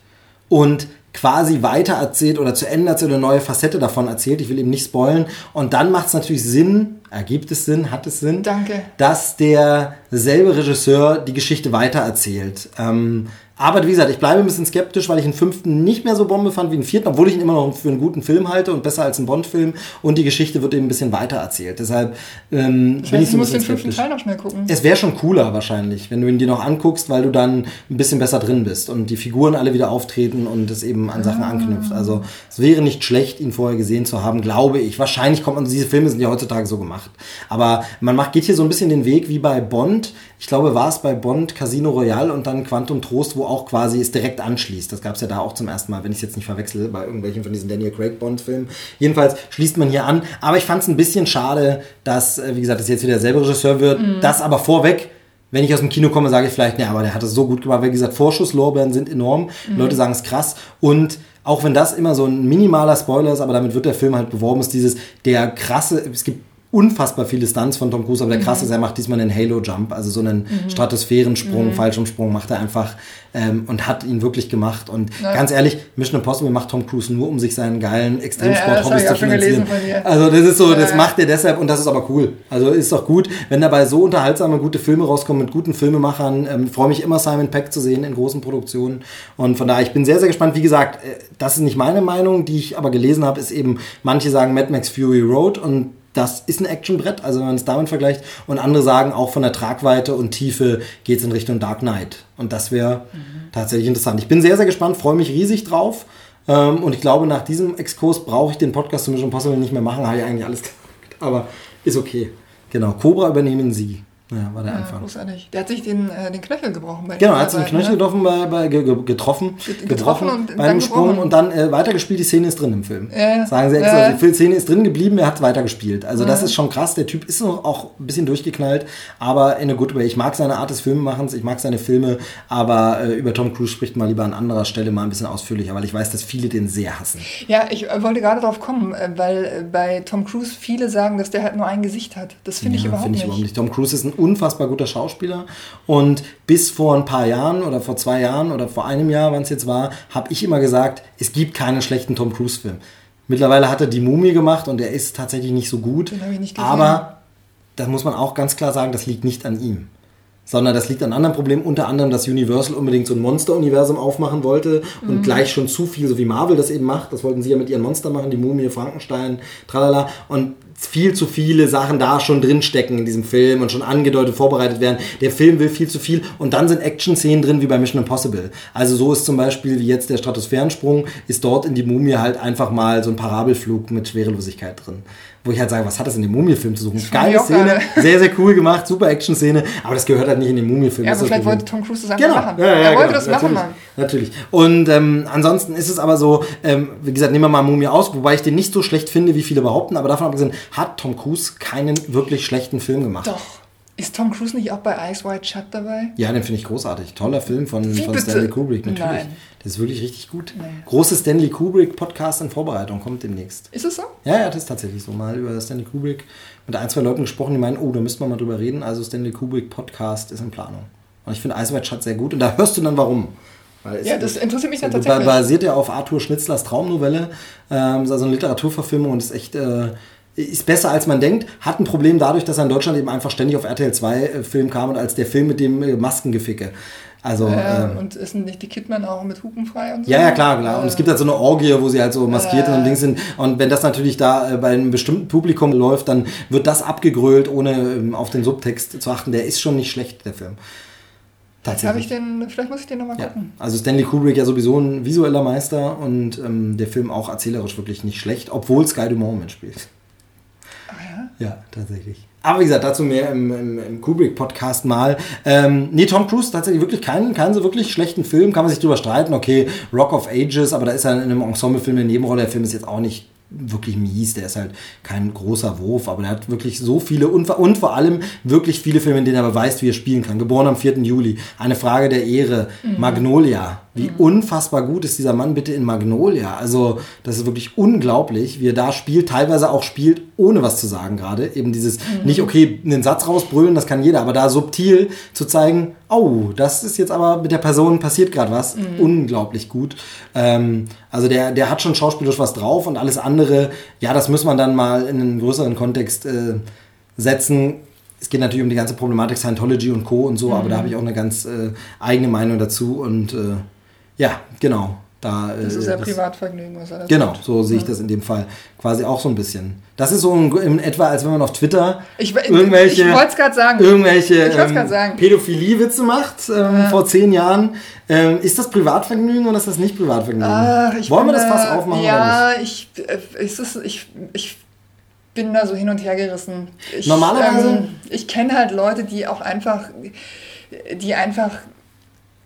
und quasi weiter erzählt oder zu Ende erzählt oder eine neue Facette davon erzählt. Ich will eben nicht spoilen. Und dann macht es natürlich Sinn, ergibt es Sinn, hat es Sinn, Danke. dass derselbe Regisseur die Geschichte weitererzählt. Ähm, aber wie gesagt, ich bleibe ein bisschen skeptisch, weil ich den fünften nicht mehr so Bombe fand wie den vierten, obwohl ich ihn immer noch für einen guten Film halte und besser als ein Bond-Film. Und die Geschichte wird eben ein bisschen weiter erzählt. Deshalb ähm, Das bin ich heißt, so du ein musst den bisschen fünften skeptisch. Teil noch schnell gucken. Es wäre schon cooler wahrscheinlich, wenn du ihn dir noch anguckst, weil du dann ein bisschen besser drin bist und die Figuren alle wieder auftreten und es eben an Sachen anknüpft. Also es wäre nicht schlecht, ihn vorher gesehen zu haben, glaube ich. Wahrscheinlich kommt man, diese Filme sind ja heutzutage so gemacht. Aber man macht, geht hier so ein bisschen den Weg wie bei Bond. Ich glaube, war es bei Bond Casino Royale und dann Quantum Trost, wo auch quasi es direkt anschließt. Das gab es ja da auch zum ersten Mal, wenn ich es jetzt nicht verwechsel, bei irgendwelchen von diesen Daniel Craig Bond-Filmen. Jedenfalls schließt man hier an. Aber ich fand es ein bisschen schade, dass, äh, wie gesagt, das jetzt wieder derselbe Regisseur wird. Das aber vorweg wenn ich aus dem Kino komme, sage ich vielleicht, ne, aber der hat es so gut gemacht. Wie gesagt, Vorschusslorbeeren sind enorm. Leute sagen es krass. Und auch wenn das immer so ein minimaler Spoiler ist, aber damit wird der Film halt beworben, ist dieses, der krasse, es gibt unfassbar viele Stunts von Tom Cruise, aber der krasse ist, er macht diesmal einen Halo-Jump, also so einen Stratosphärensprung, Fallschirmsprung macht er einfach ähm, und hat ihn wirklich gemacht. Und Ja. ganz ehrlich, Mission Impossible macht Tom Cruise nur, um sich seinen geilen Ja, ja, Extremsport-Hobbys ich zu finanzieren. Also das ist so, Ja, das ja. macht er deshalb und das ist aber cool. Also ist doch gut, wenn dabei so unterhaltsame, gute Filme rauskommen mit guten Filmemachern. Ähm, freue mich immer, Simon Peck zu sehen in großen Produktionen. Und von daher, ich bin sehr, sehr gespannt. Wie gesagt, äh, das ist nicht meine Meinung, die ich aber gelesen habe, ist eben, manche sagen Mad Max Fury Road und das ist ein Actionbrett, also wenn man es damit vergleicht. Und andere sagen, auch von der Tragweite und Tiefe geht es in Richtung Dark Knight. Und das wäre tatsächlich interessant. Ich bin sehr, sehr gespannt, freue mich riesig drauf. Ähm, und ich glaube, nach diesem Exkurs brauche ich den Podcast zu Mission Impossible nicht mehr machen. Habe ich eigentlich alles gesagt. Aber ist okay. Genau. Cobra übernehmen Sie. Ja, war der Ja, Anfang. großartig. Der hat sich den, äh, den Knöchel gebrochen. Bei Genau, er hat sich den Knöchel ne? getroffen, bei, bei, ge, ge, getroffen, Get- getroffen getroffen und bei einem Sprung gebrochen. und dann äh, weitergespielt. Die Szene ist drin im Film. Ja. Sagen sie extra, Ja. die Szene ist drin geblieben, er hat weitergespielt. Also das ist schon krass. Der Typ ist auch ein bisschen durchgeknallt, aber in a good way. Ich mag seine Art des Filmemachens, ich mag seine Filme, aber äh, über Tom Cruise spricht man lieber an anderer Stelle mal ein bisschen ausführlicher, weil ich weiß, dass viele den sehr hassen. Ja, ich äh, wollte gerade drauf kommen, äh, weil äh, bei Tom Cruise viele sagen, dass der halt nur ein Gesicht hat. Das finde ich Ja, überhaupt find nicht. ich überhaupt nicht. Tom Cruise ist ein unfassbar guter Schauspieler und bis vor ein paar Jahren oder vor zwei Jahren oder vor einem Jahr, wann es jetzt war, habe ich immer gesagt, es gibt keinen schlechten Tom Cruise-Film. Mittlerweile hat er die Mumie gemacht und er ist tatsächlich nicht so gut. Nicht aber das muss man auch ganz klar sagen, das liegt nicht an ihm. Sondern das liegt an anderen Problemen, unter anderem, dass Universal unbedingt so ein Monster-Universum aufmachen wollte und Mhm. gleich schon zu viel, so wie Marvel das eben macht. Das wollten sie ja mit ihren Monster machen, die Mumie, Frankenstein, tralala. Und viel zu viele Sachen da schon drinstecken in diesem Film und schon angedeutet, vorbereitet werden. Der Film will viel zu viel und dann sind Action-Szenen drin wie bei Mission Impossible. Also so ist zum Beispiel, wie jetzt der Stratosphärensprung, ist dort in die Mumie halt einfach mal so ein Parabelflug mit Schwerelosigkeit drin. Wo ich halt sage, was hat das in dem Mumie-Film zu suchen? Geile Szene, sehr, sehr cool gemacht, super Action-Szene, aber das gehört halt nicht in den Mumie-Film. Ja, aber vielleicht wollte. Tom Cruise das einfach Genau, machen. ja, ja, er wollte genau, das machen, natürlich, Mann. Natürlich. Und ähm, ansonsten ist es aber so, ähm, wie gesagt, nehmen wir mal Mumie aus, wobei ich den nicht so schlecht finde, wie viele behaupten, aber davon abgesehen hat Tom Cruise keinen wirklich schlechten Film gemacht. Doch. Ist Tom Cruise nicht auch bei Eyes Wide Shut dabei? Ja, den finde ich großartig. Toller Film von, Wie von? Stanley Kubrick, natürlich. Nein. Der ist wirklich richtig gut. Nee. Große Stanley Kubrick Podcast in Vorbereitung, kommt demnächst. Ist es so? Ja, ja, das ist tatsächlich so. Mal über Stanley Kubrick mit ein, zwei Leuten gesprochen, die meinen, oh, da müsste man mal drüber reden. Also Stanley Kubrick Podcast ist in Planung. Und ich finde Ice White Shut sehr gut und da hörst du dann warum. Ja, das interessiert mich dann ba- tatsächlich. basiert ja auf Arthur Schnitzlers Traumnovelle. Ähm, ist also eine Literaturverfilmung und ist echt. Äh, ist besser als man denkt, hat ein Problem dadurch, dass er in Deutschland eben einfach ständig auf RTL 2 äh, Film kam und als der Film mit dem äh, Maskengeficke. Also, Ja, ähm, und ist nicht die Kidman auch mit Hupen frei und so? ja, ja, klar, klar. Und es gibt halt so eine Orgie, wo sie halt so maskiert Äh. und Dings sind. Und wenn das natürlich da äh, bei einem bestimmten Publikum läuft, dann wird das abgegrölt, ohne ähm, auf den Subtext zu achten. Der ist schon nicht schlecht, der Film. Habe ich den, vielleicht muss ich den nochmal Ja. gucken. Also Stanley Kubrick ja sowieso ein visueller Meister und ähm, der Film auch erzählerisch wirklich nicht schlecht, obwohl Sky Dumont mitspielt. Ja? Tatsächlich. Aber wie gesagt, dazu mehr im, im, im Kubrick-Podcast mal. Ähm, nee, Tom Cruise tatsächlich wirklich keinen, keinen so wirklich schlechten Film. Kann man sich drüber streiten. Okay, Rock of Ages, aber da ist er in einem Ensemblefilm eine Nebenrolle. Der Film ist jetzt auch nicht wirklich mies. Der ist halt kein großer Wurf, aber der hat wirklich so viele und, und vor allem wirklich viele Filme, in denen er beweist, wie er spielen kann. Geboren am 4. Juli. Eine Frage der Ehre. Magnolia. Wie unfassbar gut ist dieser Mann bitte in Magnolia. Also, das ist wirklich unglaublich, wie er da spielt, teilweise auch spielt, ohne was zu sagen gerade. Eben dieses, nicht okay, einen Satz rausbrüllen, das kann jeder, aber da subtil zu zeigen, oh, das ist jetzt aber mit der Person passiert gerade was. Unglaublich gut. Ähm, also der, der hat schon schauspielerisch was drauf und alles andere, ja, das muss man dann mal in einen größeren Kontext äh, setzen. Es geht natürlich um die ganze Problematik Scientology und Co. und so, aber da habe ich auch eine ganz äh, eigene Meinung dazu und äh, ja, genau. Da, Das ist äh, ja Privatvergnügen, was er da Genau, tut. so sehe ich das in dem Fall quasi auch so ein bisschen. Das ist so in, in etwa, als wenn man auf Twitter Ich, irgendwelche, ich wollte es gerade sagen. irgendwelche ähm, sagen. Pädophilie-Witze macht ähm, vor zehn Jahren. Ähm, ist das Privatvergnügen oder ist das nicht Privatvergnügen? Ach, ich Wollen wir das Fass da- aufmachen Ja, ich, äh, ist, ich, ich bin da so hin und her gerissen. Ich, Normalerweise- Ähm, ich kenne halt Leute, die auch einfach, die einfach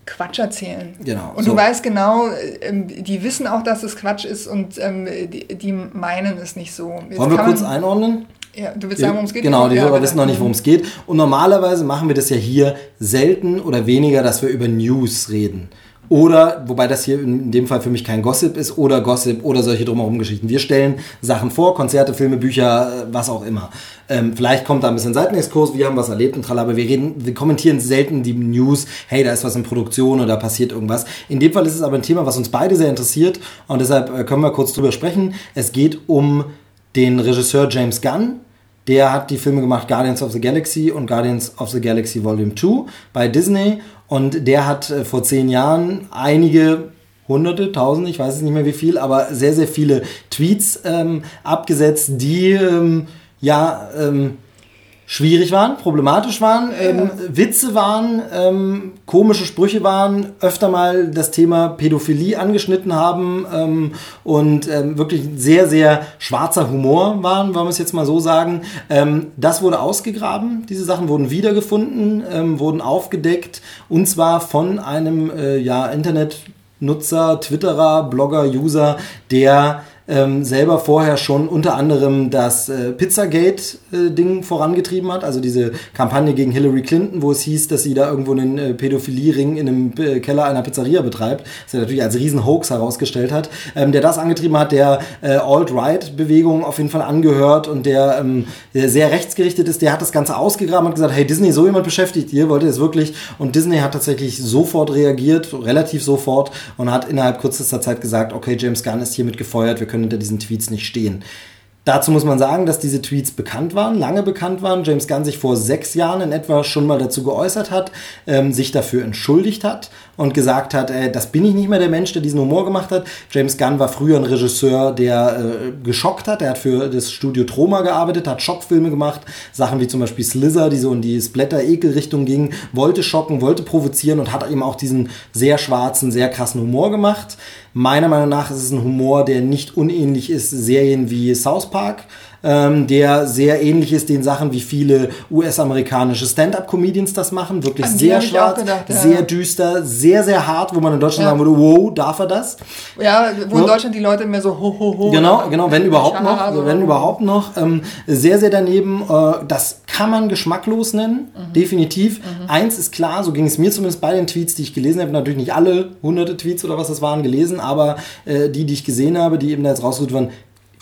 Quatsch erzählen. Genau, Und so. du weißt genau, ähm, die wissen auch, dass es Quatsch ist und ähm, die, meinen es nicht so. Jetzt Wollen wir kurz einordnen? Ja, du willst sagen, worum es geht? Genau, die Ja, Hörer bitte. wissen noch nicht, worum es geht. Und normalerweise machen wir das ja hier selten oder weniger, dass wir über News reden. Oder, wobei das hier in dem Fall für mich kein Gossip ist, oder Gossip oder solche drumherum Geschichten. Wir stellen Sachen vor, Konzerte, Filme, Bücher, äh, was auch immer. Ähm, vielleicht kommt da ein bisschen Seitenexkurs, wir haben was erlebt und tralala, aber wir reden, wir kommentieren selten die News, hey, da ist was in Produktion oder passiert irgendwas. In dem Fall ist es aber ein Thema, was uns beide sehr interessiert und deshalb äh, können wir kurz drüber sprechen. Es geht um den Regisseur James Gunn, der hat die Filme gemacht Guardians of the Galaxy und Guardians of the Galaxy Volume 2 bei Disney. Und der hat äh, vor zehn Jahren einige hunderte, tausende, ich weiß es nicht mehr wie viel, aber sehr, sehr viele Tweets ähm, abgesetzt, die ähm, ja ähm, schwierig waren, problematisch waren, ähm, Witze waren, ähm, komische Sprüche waren, öfter mal das Thema Pädophilie angeschnitten haben ähm, und ähm, wirklich sehr, sehr schwarzer Humor waren, wollen wir es jetzt mal so sagen. Ähm, das wurde ausgegraben, diese Sachen wurden wiedergefunden, ähm, wurden aufgedeckt und zwar von einem äh, ja, Internetnutzer, Twitterer, Blogger, User, der ähm, selber vorher schon unter anderem das äh, Pizzagate-Ding vorangetrieben hat, also diese Kampagne gegen Hillary Clinton, wo es hieß, dass sie da irgendwo einen äh, Pädophilie-Ring in einem äh, Keller einer Pizzeria betreibt, was er natürlich als Riesen-Hoax herausgestellt hat, ähm, der das angetrieben hat, der äh, Alt-Right-Bewegung auf jeden Fall angehört und der, ähm, der sehr rechtsgerichtet ist, der hat das Ganze ausgegraben und gesagt, hey Disney, so jemand beschäftigt ihr, wollt ihr das wirklich? Und Disney hat tatsächlich sofort reagiert, relativ sofort und hat innerhalb kürzester Zeit gesagt, okay, James Gunn ist hiermit gefeuert, wir können hinter diesen Tweets nicht stehen. Dazu muss man sagen, dass diese Tweets bekannt waren, lange bekannt waren. James Gunn sich vor sechs Jahren in etwa schon mal dazu geäußert hat, ähm, sich dafür entschuldigt hat und gesagt hat, äh, das bin ich nicht mehr der Mensch, der diesen Humor gemacht hat. James Gunn war früher ein Regisseur, der äh, geschockt hat. Er hat für das Studio Troma gearbeitet, hat Schockfilme gemacht, Sachen wie zum Beispiel Slither, die so in die Splatter-Ekel-Richtung gingen, wollte schocken, wollte provozieren und hat eben auch diesen sehr schwarzen, sehr krassen Humor gemacht. Meiner Meinung nach ist es ein Humor, der nicht unähnlich ist Serien wie South Park, ähm, der sehr ähnlich ist den Sachen, wie viele US-amerikanische Stand-up-Comedians das machen. Wirklich An sehr schwarz, gedacht, ja. sehr düster, sehr, sehr hart, wo man in Deutschland Ja. sagen würde, wow, darf er das? Ja, wo in Ja. Deutschland die Leute mehr so ho, ho, ho. Genau, genau, wenn überhaupt noch, Haha, so. wenn überhaupt noch, ähm, sehr, sehr daneben. Äh, das kann man geschmacklos nennen, definitiv. Eins ist klar, so ging es mir zumindest bei den Tweets, die ich gelesen habe. Natürlich nicht alle hunderte Tweets oder was das waren gelesen, aber äh, die, die ich gesehen habe, die eben da jetzt rausgesucht waren,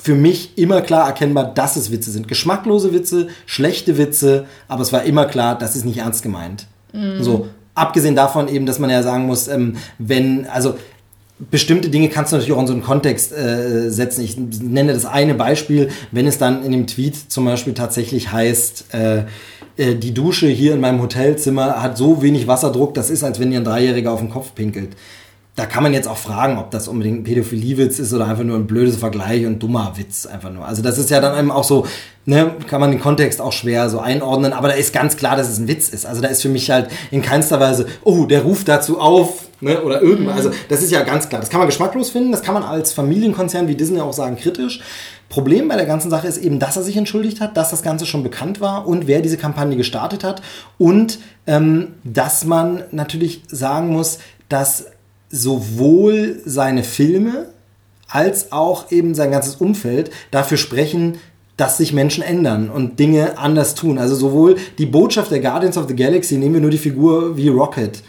für mich immer klar erkennbar, dass es Witze sind. Geschmacklose Witze, schlechte Witze, aber es war immer klar, das ist nicht ernst gemeint. So, abgesehen davon eben, dass man ja sagen muss, ähm, wenn, also bestimmte Dinge kannst du natürlich auch in so einen Kontext äh, setzen. Ich nenne das eine Beispiel, wenn es dann in dem Tweet zum Beispiel tatsächlich heißt, äh, äh, die Dusche hier in meinem Hotelzimmer hat so wenig Wasserdruck, das ist, als wenn dir ein Dreijähriger auf den Kopf pinkelt. Da kann man jetzt auch fragen, ob das unbedingt ein Pädophiliewitz ist oder einfach nur ein blödes Vergleich und dummer Witz einfach nur. Also das ist ja dann eben auch so, ne, kann man den Kontext auch schwer so einordnen, aber da ist ganz klar, dass es ein Witz ist. Also da ist für mich halt in keinster Weise, oh, der ruft dazu auf, ne, oder irgendwas. Also das ist ja ganz klar. Das kann man geschmacklos finden, das kann man als Familienkonzern wie Disney auch sagen, kritisch. Problem bei der ganzen Sache ist eben, dass er sich entschuldigt hat, dass das Ganze schon bekannt war und wer diese Kampagne gestartet hat und ähm, dass man natürlich sagen muss, dass sowohl seine Filme als auch eben sein ganzes Umfeld dafür sprechen, dass sich Menschen ändern und Dinge anders tun. Also sowohl die Botschaft der Guardians of the Galaxy, nehmen wir nur die Figur wie Rocket,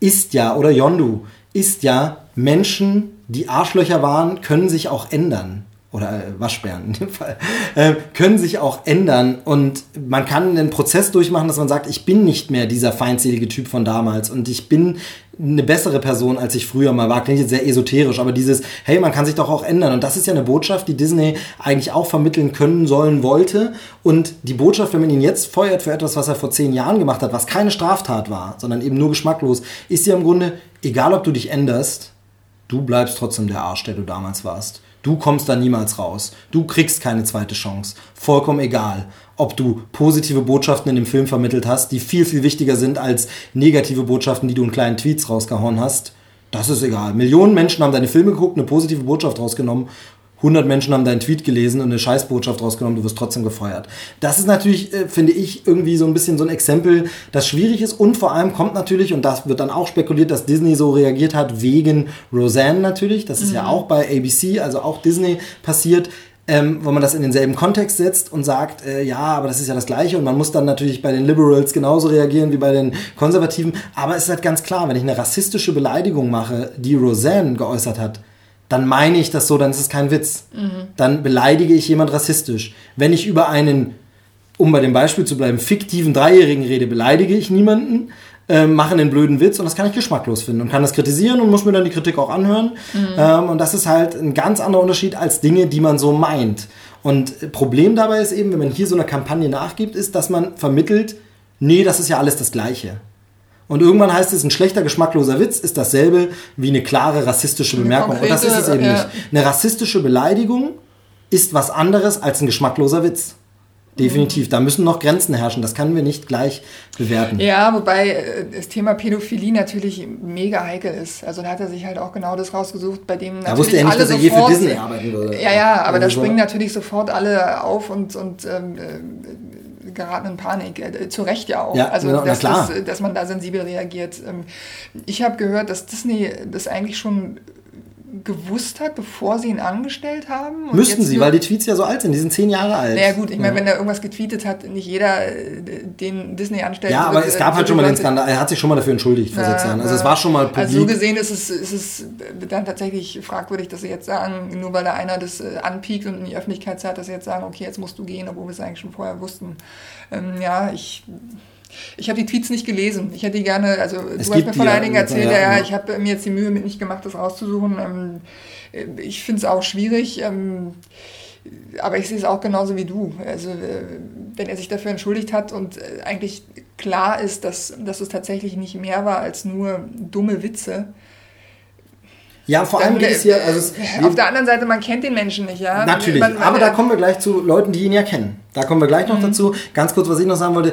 ist ja, oder Yondu, ist ja, Menschen, die Arschlöcher waren, können sich auch ändern oder äh, Waschbären in dem Fall, äh, können sich auch ändern und man kann einen Prozess durchmachen, dass man sagt, ich bin nicht mehr dieser feindselige Typ von damals und ich bin eine bessere Person, als ich früher mal war. Klingt jetzt sehr esoterisch, aber dieses, hey, man kann sich doch auch ändern. Und das ist ja eine Botschaft, die Disney eigentlich auch vermitteln können, sollen, wollte. Und die Botschaft, wenn man ihn jetzt feuert für etwas, was er vor zehn Jahren gemacht hat, was keine Straftat war, sondern eben nur geschmacklos, ist ja im Grunde, egal ob du dich änderst, du bleibst trotzdem der Arsch, der du damals warst. Du kommst da niemals raus. Du kriegst keine zweite Chance. Vollkommen egal, ob du positive Botschaften in dem Film vermittelt hast, die viel, viel wichtiger sind als negative Botschaften, die du in kleinen Tweets rausgehauen hast. Das ist egal. Millionen Menschen haben deine Filme geguckt, eine positive Botschaft rausgenommen 100 Menschen haben deinen Tweet gelesen und eine Scheißbotschaft rausgenommen, du wirst trotzdem gefeuert. Das ist natürlich, äh, finde ich, irgendwie so ein bisschen so ein Exempel, das schwierig ist und vor allem kommt natürlich, und das wird dann auch spekuliert, dass Disney so reagiert hat, wegen Roseanne natürlich. Das ist mhm. ja auch bei ABC, also auch Disney passiert. Ähm, wo man das in denselben Kontext setzt und sagt, äh, ja, aber das ist ja das Gleiche und man muss dann natürlich bei den Liberals genauso reagieren wie bei den Konservativen. Aber es ist halt ganz klar, wenn ich eine rassistische Beleidigung mache, die Roseanne geäußert hat, dann meine ich das so, dann ist es kein Witz. Mhm. Dann beleidige ich jemand rassistisch. Wenn ich über einen, um bei dem Beispiel zu bleiben, fiktiven Dreijährigen rede, beleidige ich niemanden, äh, mache einen blöden Witz und das kann ich geschmacklos finden und kann das kritisieren und muss mir dann die Kritik auch anhören. Mhm. Ähm, und das ist halt ein ganz anderer Unterschied als Dinge, die man so meint. Und Problem dabei ist eben, wenn man hier so einer Kampagne nachgibt, ist, dass man vermittelt, nee, das ist ja alles das Gleiche. Und irgendwann heißt es, ein schlechter, geschmackloser Witz ist dasselbe wie eine klare rassistische Bemerkung. Konkrete, und das ist es eben ja. nicht. Eine rassistische Beleidigung ist was anderes als ein geschmackloser Witz. Definitiv, da müssen noch Grenzen herrschen. Das können wir nicht gleich bewerten. Ja, wobei äh, das Thema Pädophilie natürlich mega heikel ist. Also da hat er sich halt auch genau das rausgesucht, bei dem natürlich wusste er nicht, dass er je für Disney arbeiten würde. Ja, ja, aber da springen natürlich sofort alle auf und, und ähm, äh, geraten in Panik. Äh, zu Recht ja auch. Ja, also, na, dass, klar. Das, dass man da sensibel reagiert. Ähm, ich habe gehört, dass Disney das eigentlich schon gewusst hat, bevor sie ihn angestellt haben. Müssten sie, weil die Tweets ja so alt sind, die sind zehn Jahre alt. Naja gut, ich meine, wenn er irgendwas getweetet hat, nicht jeder äh, den Disney anstellt. Ja, aber es gab halt schon mal den Skandal, er hat sich schon mal dafür entschuldigt vor sechs Jahren. Also es war schon mal publik. Also so gesehen ist es, ist es dann tatsächlich fragwürdig, dass sie jetzt sagen, nur weil da einer das äh, anpiekt und in die Öffentlichkeit zerrt, dass sie jetzt sagen, okay, jetzt musst du gehen, obwohl wir es eigentlich schon vorher wussten. Ähm, ja, ich ich habe die Tweets nicht gelesen. Ich hätte die gerne, also es du hast mir von einigen erzählt, ja, ja, ich habe mir jetzt die Mühe mit nicht gemacht, das rauszusuchen. Ähm, äh, ich finde es auch schwierig, ähm, aber ich sehe es auch genauso wie du. Also äh, wenn er sich dafür entschuldigt hat und äh, eigentlich klar ist, dass, dass es tatsächlich nicht mehr war als nur dumme Witze, ja, vor allem geht es hier. Also auf der anderen Seite, man kennt den Menschen nicht, ja. Natürlich, man, man, aber da kommen wir gleich zu Leuten, die ihn ja kennen. Da kommen wir gleich noch mhm. dazu. Ganz kurz, was ich noch sagen wollte.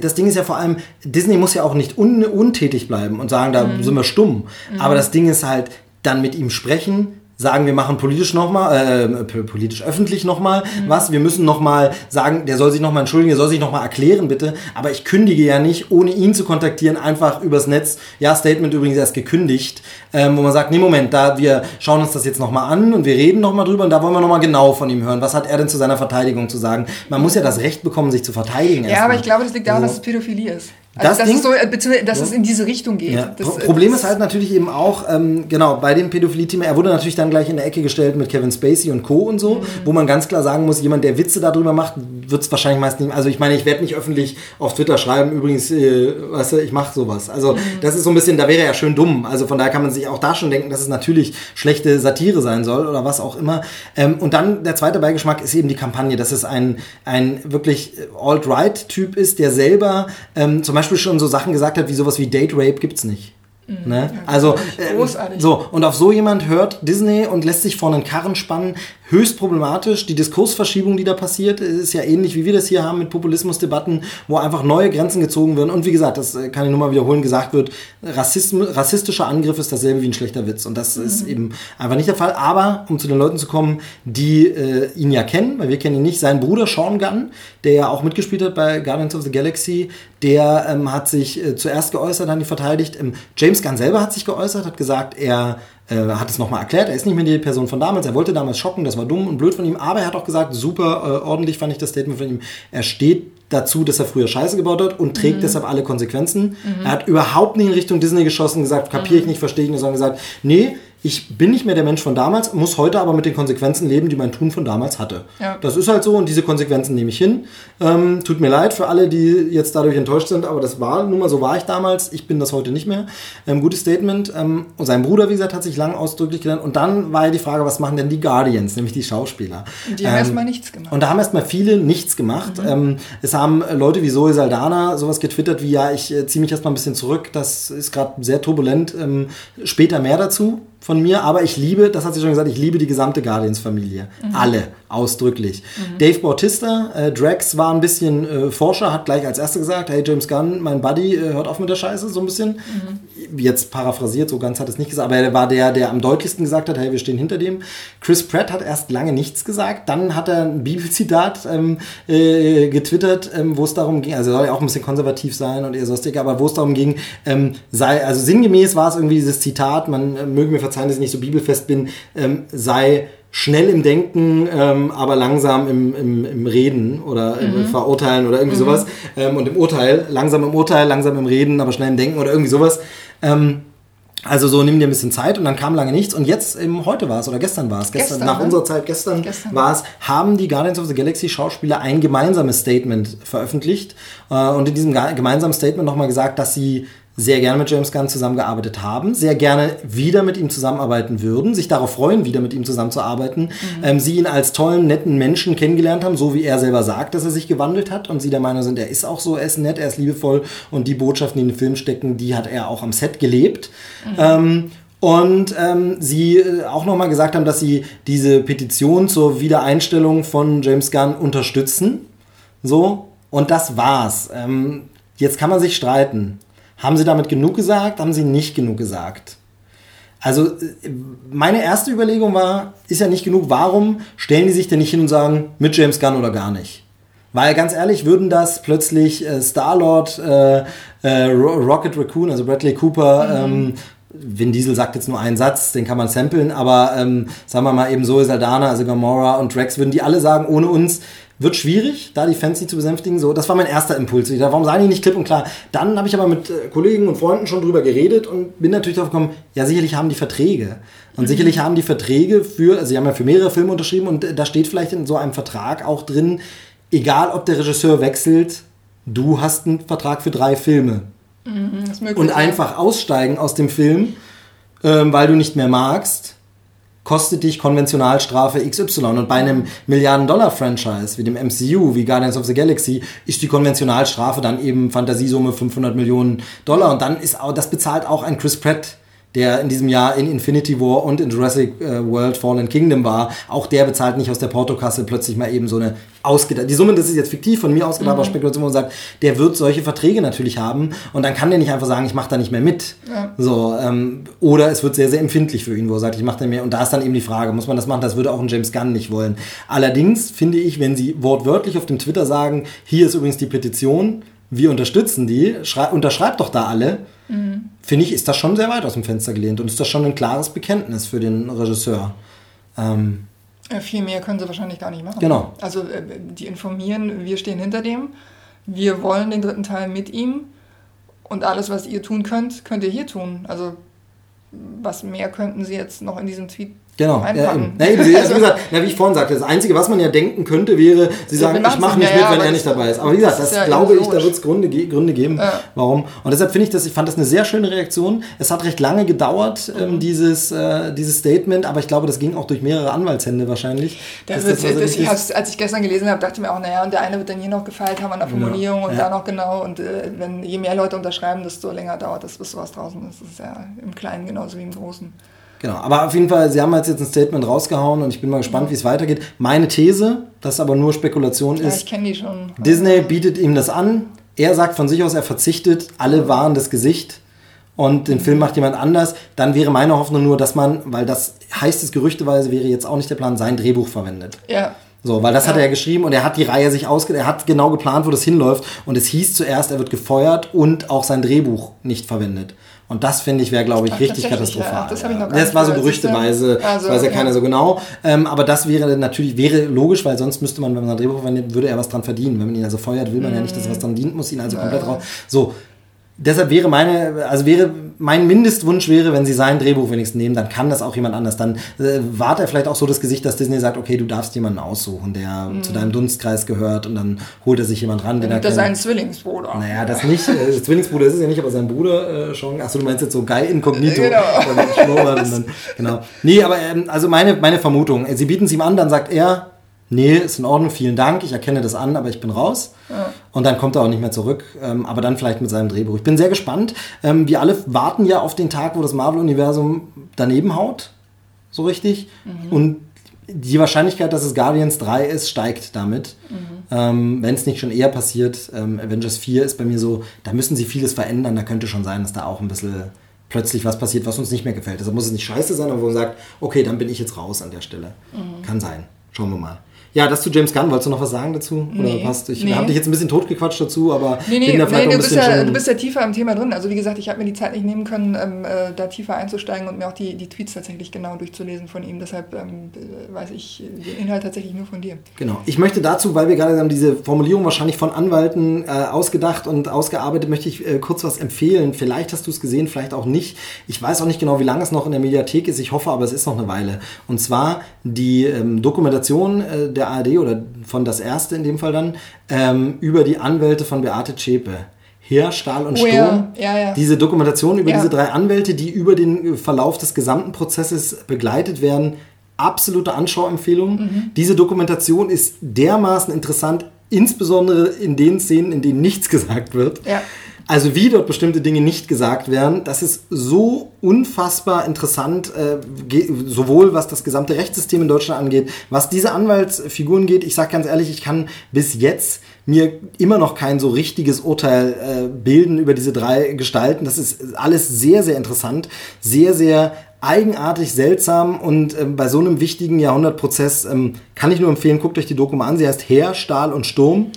Das Ding ist ja vor allem, Disney muss ja auch nicht un untätig bleiben und sagen, da mhm. sind wir stumm. Mhm. Aber das Ding ist halt, dann mit ihm sprechen, sagen, wir machen politisch nochmal, äh, politisch öffentlich nochmal mhm. was. Wir müssen nochmal sagen, der soll sich nochmal entschuldigen, der soll sich nochmal erklären, bitte. Aber ich kündige ja nicht, ohne ihn zu kontaktieren, einfach übers Netz. Ja, Statement übrigens erst gekündigt, ähm, wo man sagt, nee, Moment, da wir schauen uns das jetzt nochmal an und wir reden nochmal drüber und da wollen wir nochmal genau von ihm hören. Was hat er denn zu seiner Verteidigung zu sagen? Man muss ja das Recht bekommen, sich zu verteidigen. Ja, aber mal. ich glaube, das liegt daran, also, dass es Pädophilie ist. Also das, das Ding, ist so, äh, dass ja. es in diese Richtung geht. Ja. Das, äh, Problem ist halt natürlich eben auch, ähm, genau, bei dem Pädophilie-Thema, er wurde natürlich dann gleich in der Ecke gestellt mit Kevin Spacey und Co. und so, mhm. wo man ganz klar sagen muss, jemand, der Witze darüber macht, wird es wahrscheinlich meist nicht, also ich meine, ich werde nicht öffentlich auf Twitter schreiben, übrigens, äh, weißt du, ich mache sowas. Also mhm. das ist so ein bisschen, da wäre er ja schön dumm. Also von daher kann man sich auch da schon denken, dass es natürlich schlechte Satire sein soll oder was auch immer. Ähm, und dann der zweite Beigeschmack ist eben die Kampagne, dass es ein, ein wirklich Alt-Right-Typ ist, der selber ähm, zum Beispiel Beispiel schon so Sachen gesagt hat, wie sowas wie Date Rape gibt's nicht. Mhm. Ne? Also, äh, so, und auf so jemand hört Disney und lässt sich vor einen Karren spannen, höchst problematisch. Die Diskursverschiebung, die da passiert, ist ja ähnlich wie wir das hier haben mit Populismusdebatten, wo einfach neue Grenzen gezogen werden. Und wie gesagt, das äh, kann ich nur mal wiederholen, gesagt wird, Rassism, rassistischer Angriff ist dasselbe wie ein schlechter Witz. Und das mhm. ist eben einfach nicht der Fall. Aber, um zu den Leuten zu kommen, die äh, ihn ja kennen, weil wir kennen ihn nicht, sein Bruder Sean Gunn, der ja auch mitgespielt hat bei Guardians of the Galaxy, der ähm, hat sich äh, zuerst geäußert, hat ihn verteidigt. Ähm, James Gunn selber hat sich geäußert, hat gesagt, er hat es nochmal erklärt, er ist nicht mehr die Person von damals, er wollte damals schocken, das war dumm und blöd von ihm, aber er hat auch gesagt, super äh, ordentlich fand ich das Statement von ihm, er steht dazu, dass er früher Scheiße gebaut hat und trägt mhm. deshalb alle Konsequenzen. Mhm. Er hat überhaupt nicht in Richtung Disney geschossen, gesagt, kapiere ich mhm. nicht, verstehe ich nicht, sondern gesagt, nee, ich bin nicht mehr der Mensch von damals, muss heute aber mit den Konsequenzen leben, die mein Tun von damals hatte. Ja. Das ist halt so und diese Konsequenzen nehme ich hin. Ähm, tut mir leid für alle, die jetzt dadurch enttäuscht sind, aber das war nun mal so war ich damals. Ich bin das heute nicht mehr. Ähm, gutes Statement. Ähm, und sein Bruder, wie gesagt, hat sich lang ausdrücklich genannt. Und dann war ja die Frage, was machen denn die Guardians, nämlich die Schauspieler? Die haben erstmal nichts gemacht. Und da haben erstmal viele nichts gemacht. Mhm. Ähm, es haben Leute wie Zoe Saldana sowas getwittert wie, ja, ich äh, ziehe mich erstmal ein bisschen zurück. Das ist gerade sehr turbulent. Ähm, später mehr dazu von mir, aber ich liebe, das hat sie schon gesagt, ich liebe die gesamte Guardians-Familie. Mhm. Alle, ausdrücklich. Mhm. Dave Bautista, äh, Drax war ein bisschen äh, Forscher, hat gleich als erster gesagt, hey James Gunn, mein Buddy, äh, hört auf mit der Scheiße, so ein bisschen. Mhm. Jetzt paraphrasiert, so ganz hat es nicht gesagt, aber er war der, der am deutlichsten gesagt hat, hey, wir stehen hinter dem. Chris Pratt hat erst lange nichts gesagt, dann hat er ein Bibelzitat ähm, äh, getwittert, ähm, wo es darum ging, also soll ja auch ein bisschen konservativ sein und eher sonstig, aber wo es darum ging, ähm, sei, also sinngemäß war es irgendwie dieses Zitat, man äh, möge mir verzeihen, dass ich nicht so bibelfest bin, ähm, sei schnell im Denken, ähm, aber langsam im, im, im Reden oder im mhm. Verurteilen oder irgendwie mhm. sowas. Ähm, und im Urteil, langsam im Urteil, langsam im Reden, aber schnell im Denken oder irgendwie sowas. Ähm, also so nimm dir ein bisschen Zeit und dann kam lange nichts und jetzt eben heute war es oder gestern war es, gestern, gestern, nach ne? unserer Zeit gestern, gestern, war es, haben die Guardians of the Galaxy Schauspieler ein gemeinsames Statement veröffentlicht äh, und in diesem gemeinsamen Statement nochmal gesagt, dass sie sehr gerne mit James Gunn zusammengearbeitet haben, sehr gerne wieder mit ihm zusammenarbeiten würden, sich darauf freuen, wieder mit ihm zusammenzuarbeiten, mhm. ähm, sie ihn als tollen, netten Menschen kennengelernt haben, so wie er selber sagt, dass er sich gewandelt hat und sie der Meinung sind, er ist auch so, er ist nett, er ist liebevoll und die Botschaften, die in den Film stecken, die hat er auch am Set gelebt. Mhm. Ähm, und ähm, sie äh, auch nochmal gesagt haben, dass sie diese Petition zur Wiedereinstellung von James Gunn unterstützen. So, und das war's. Ähm, jetzt kann man sich streiten. Haben sie damit genug gesagt? Haben sie nicht genug gesagt? Also meine erste Überlegung war, ist ja nicht genug, warum stellen die sich denn nicht hin und sagen, mit James Gunn oder gar nicht? Weil ganz ehrlich, würden das plötzlich äh, Star-Lord, äh, äh, Rocket Raccoon, also Bradley Cooper, mhm. ähm, Vin Diesel sagt jetzt nur einen Satz, den kann man samplen, aber ähm, sagen wir mal eben Zoe Saldana, also Gamora und Drax, würden die alle sagen, ohne uns wird schwierig, da die Fans nicht zu besänftigen. So, das war mein erster Impuls. Ich dachte, warum sagen die nicht klipp und klar? Dann habe ich aber mit äh, Kollegen und Freunden schon drüber geredet und bin natürlich darauf gekommen, ja, sicherlich haben die Verträge. Und mhm. sicherlich haben die Verträge für, also sie haben ja für mehrere Filme unterschrieben und äh, da steht vielleicht in so einem Vertrag auch drin, egal ob der Regisseur wechselt, du hast einen Vertrag für drei Filme. Mhm, und einfach aussteigen aus dem Film, ähm, weil du nicht mehr magst, kostet dich Konventionalstrafe XY. Und bei einem Milliarden-Dollar-Franchise wie dem MCU, wie Guardians of the Galaxy, ist die Konventionalstrafe dann eben Fantasiesumme 500 Millionen Dollar. Und dann ist auch, das bezahlt auch ein Chris Pratt der in diesem Jahr in Infinity War und in Jurassic äh, World Fallen Kingdom war, auch der bezahlt nicht aus der Portokasse plötzlich mal eben so eine ausgedacht. Die Summe, das ist jetzt fiktiv von mir ausgedacht, mhm. aber Spekulation, wo man sagt, der wird solche Verträge natürlich haben und dann kann der nicht einfach sagen, ich mache da nicht mehr mit. Ja. So, ähm, oder es wird sehr, sehr empfindlich für ihn, wo er sagt, ich mache da mehr. Und da ist dann eben die Frage, muss man das machen? Das würde auch ein James Gunn nicht wollen. Allerdings finde ich, wenn sie wortwörtlich auf dem Twitter sagen, hier ist übrigens die Petition, wir unterstützen die, unterschreibt doch da alle, mhm. finde ich, ist das schon sehr weit aus dem Fenster gelehnt und ist das schon ein klares Bekenntnis für den Regisseur. Ähm, ja, viel mehr können sie wahrscheinlich gar nicht machen. Genau. Also äh, die informieren, wir stehen hinter dem, wir wollen den dritten Teil mit ihm Und alles, was ihr tun könnt, könnt ihr hier tun. Also was mehr könnten sie jetzt noch in diesem Tweet Genau, ja, eben. Ja, eben. Also, wie, gesagt, na, wie ich vorhin sagte, das Einzige, was man ja denken könnte, wäre, sie sagen, ich mache nicht mit, wenn er nicht dabei ist. Aber wie gesagt, das, das glaube ich, da wird es Gründe, Gründe geben, warum. Und deshalb finde ich das, ich fand das eine sehr schöne Reaktion. Es hat recht lange gedauert, ähm, mhm. dieses, äh, dieses Statement, aber ich glaube, das ging auch durch mehrere Anwaltshände wahrscheinlich. Das wird, das, das, ich als ich gestern gelesen habe, dachte ich mir auch, naja, und der eine wird dann hier noch gefeilt haben an der Formulierung und da noch genau. Und äh, wenn je mehr Leute unterschreiben, desto länger dauert das, bis was draußen ist. Das ist ja im Kleinen genauso wie im Großen. Genau, aber auf jeden Fall, Sie haben jetzt ein Statement rausgehauen und ich bin mal gespannt, wie es weitergeht. Meine These, das aber nur Spekulation ist, ja, ich kenne die schon. Disney bietet ihm das an. Er sagt von sich aus, er verzichtet, alle wahren das Gesicht und den Film macht jemand anders. Dann wäre meine Hoffnung nur, dass man, weil das heißt es gerüchteweise, wäre jetzt auch nicht der Plan, sein Drehbuch verwendet. Ja. So, weil das ja. hat er ja geschrieben und er hat die Reihe sich ausge... Er hat genau geplant, wo das hinläuft und es hieß zuerst, er wird gefeuert und auch sein Drehbuch nicht verwendet. Und das finde ich wäre, glaube ich, richtig katastrophal. Ja, das, noch das war so gerüchteweise, also, weiß ja okay. keiner so genau. Ähm, aber das wäre natürlich, wäre logisch, weil sonst müsste man, wenn man ein Drehbuch verwendet, würde er was dran verdienen. Wenn man ihn also feuert, will man mm. ja nicht, dass er was dran dient, muss ihn also komplett raus. So, deshalb wäre meine, also wäre mein Mindestwunsch wäre, wenn sie sein Drehbuch wenigstens nehmen, dann kann das auch jemand anders. Dann äh, wahrt er vielleicht auch so das Gesicht, dass Disney sagt, okay, du darfst jemanden aussuchen, der mhm. zu deinem Dunstkreis gehört und dann holt er sich jemand ran, den er kennt. sein Zwillingsbruder. Naja, das nicht. Äh, Zwillingsbruder ist es ja nicht, aber sein Bruder äh, schon. Achso, du meinst jetzt so Guy Incognito. Genau. dann, genau. Nee, aber ähm, also meine, meine Vermutung, sie bieten es ihm an, dann sagt er, nee, ist in Ordnung, vielen Dank, ich erkenne das an, aber ich bin raus. Ja. Und dann kommt er auch nicht mehr zurück, ähm, aber dann vielleicht mit seinem Drehbuch. Ich bin sehr gespannt. Ähm, wir alle warten ja auf den Tag, wo das Marvel-Universum daneben haut, so richtig. Mhm. Und die Wahrscheinlichkeit, dass es Guardians 3 ist, steigt damit. Mhm. Ähm, Wenn es nicht schon eher passiert. Ähm, Avengers 4 ist bei mir so, da müssen sie vieles verändern. Da könnte schon sein, dass da auch ein bisschen plötzlich was passiert, was uns nicht mehr gefällt. Also muss es nicht scheiße sein, aber wo man sagt, okay, dann bin ich jetzt raus an der Stelle. Mhm. Kann sein. Schauen wir mal. Ja, das zu James Gunn. Wolltest du noch was sagen dazu? Oder nee, passt? Ich nee. habe dich jetzt ein bisschen totgequatscht dazu, aber nee, nee, bin da vielleicht nee, du, bist ja, du bist ja tiefer im Thema drin. Also wie gesagt, ich habe mir die Zeit nicht nehmen können, ähm, äh, da tiefer einzusteigen und mir auch die, die Tweets tatsächlich genau durchzulesen von ihm. Deshalb ähm, weiß ich den Inhalt tatsächlich nur von dir. Genau. Ich möchte dazu, weil wir gerade haben diese Formulierung wahrscheinlich von Anwalten äh, ausgedacht und ausgearbeitet, möchte ich äh, kurz was empfehlen. Vielleicht hast du es gesehen, vielleicht auch nicht. Ich weiß auch nicht genau, wie lange es noch in der Mediathek ist. Ich hoffe aber, es ist noch eine Weile. Und zwar die ähm, Dokumentation äh, der ARD oder von das erste in dem Fall dann, ähm, über die Anwälte von Beate Zschäpe. Heer, Stahl und oh, Sturm. Ja. Ja, ja. Diese Dokumentation über diese drei Anwälte, die über den Verlauf des gesamten Prozesses begleitet werden, absolute Anschauempfehlung. Mhm. Diese Dokumentation ist dermaßen interessant, insbesondere in den Szenen, in denen nichts gesagt wird. Also wie dort bestimmte Dinge nicht gesagt werden, das ist so unfassbar interessant, äh, sowohl was das gesamte Rechtssystem in Deutschland angeht, was diese Anwaltsfiguren geht. Ich sage ganz ehrlich, ich kann bis jetzt mir immer noch kein so richtiges Urteil äh, bilden über diese drei Gestalten. Das ist alles sehr, sehr interessant, sehr, sehr eigenartig, seltsam und äh, bei so einem wichtigen Jahrhundertprozess ähm, kann ich nur empfehlen, guckt euch die Doku mal an. Sie heißt Heer, Stahl und Sturm.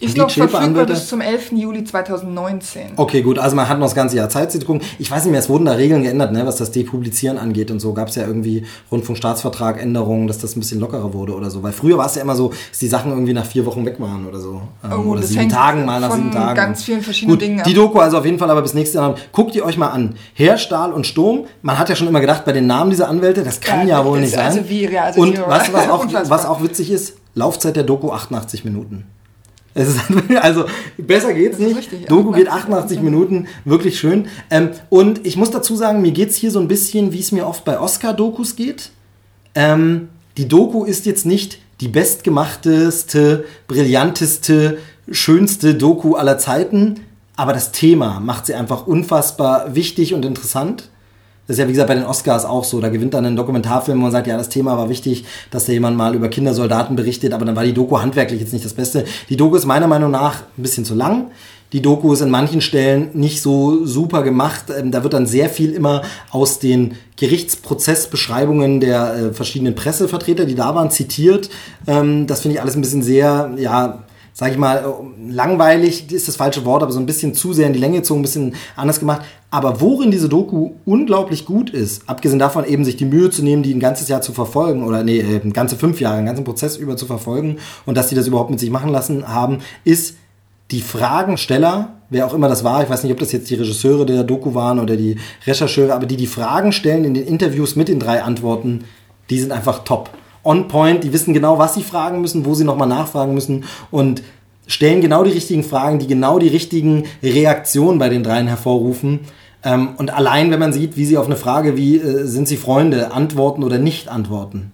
Ist noch verfügbar bis zum 11. Juli 2019. Okay, gut, also man hat noch das ganze Jahr Zeit, sie zu gucken. Ich weiß nicht mehr, es wurden da Regeln geändert, ne, was das Depublizieren angeht und so. Gab es ja irgendwie Rundfunkstaatsvertrag Änderungen, dass das ein bisschen lockerer wurde oder so. Weil früher war es ja immer so, dass die Sachen irgendwie nach vier Wochen weg waren oder so. Ähm, oh, oder sieben Tagen mal nach sieben Tagen. ganz vielen verschiedenen gut, Dingen Die Doku also auf jeden Fall aber bis nächstes Jahr. Guckt ihr euch mal an. Herr, Stahl und Sturm. Man hat ja schon immer gedacht, bei den Namen dieser Anwälte, das kann ja, ja wohl nicht also sein. Wie, ja, also und was, was, auch, was auch witzig ist, Laufzeit der Doku 88 Minuten. Es ist also besser geht's nicht. Richtig, Doku geht 88 Minuten, wirklich schön. Ähm, und ich muss dazu sagen, mir geht's hier so ein bisschen, wie es mir oft bei Oscar-Dokus geht. Ähm, die Doku ist jetzt nicht die bestgemachteste, brillanteste, schönste Doku aller Zeiten, aber das Thema macht sie einfach unfassbar wichtig und interessant. Das ist ja, wie gesagt, bei den Oscars auch so. Da gewinnt dann ein Dokumentarfilm und sagt, ja, das Thema war wichtig, dass da jemand mal über Kindersoldaten berichtet, aber dann war die Doku handwerklich jetzt nicht das Beste. Die Doku ist meiner Meinung nach ein bisschen zu lang. Die Doku ist in manchen Stellen nicht so super gemacht. Ähm, da wird dann sehr viel immer aus den Gerichtsprozessbeschreibungen der äh, verschiedenen Pressevertreter, die da waren, zitiert. Ähm, das finde ich alles ein bisschen sehr, ja, sag ich mal, langweilig ist das falsche Wort, aber so ein bisschen zu sehr in die Länge gezogen, ein bisschen anders gemacht. Aber worin diese Doku unglaublich gut ist, abgesehen davon eben sich die Mühe zu nehmen, die ein ganzes Jahr zu verfolgen, oder nee, äh, ganze fünf Jahre, einen ganzen Prozess über zu verfolgen und dass die das überhaupt mit sich machen lassen haben, ist, die Fragensteller, wer auch immer das war, ich weiß nicht, ob das jetzt die Regisseure der Doku waren oder die Rechercheure, aber die die Fragen stellen in den Interviews mit den drei Antworten, die sind einfach top. On point, die wissen genau, was sie fragen müssen, wo sie nochmal nachfragen müssen und stellen genau die richtigen Fragen, die genau die richtigen Reaktionen bei den dreien hervorrufen. Ähm, und allein, wenn man sieht, wie sie auf eine Frage wie äh, sind sie Freunde antworten oder nicht antworten,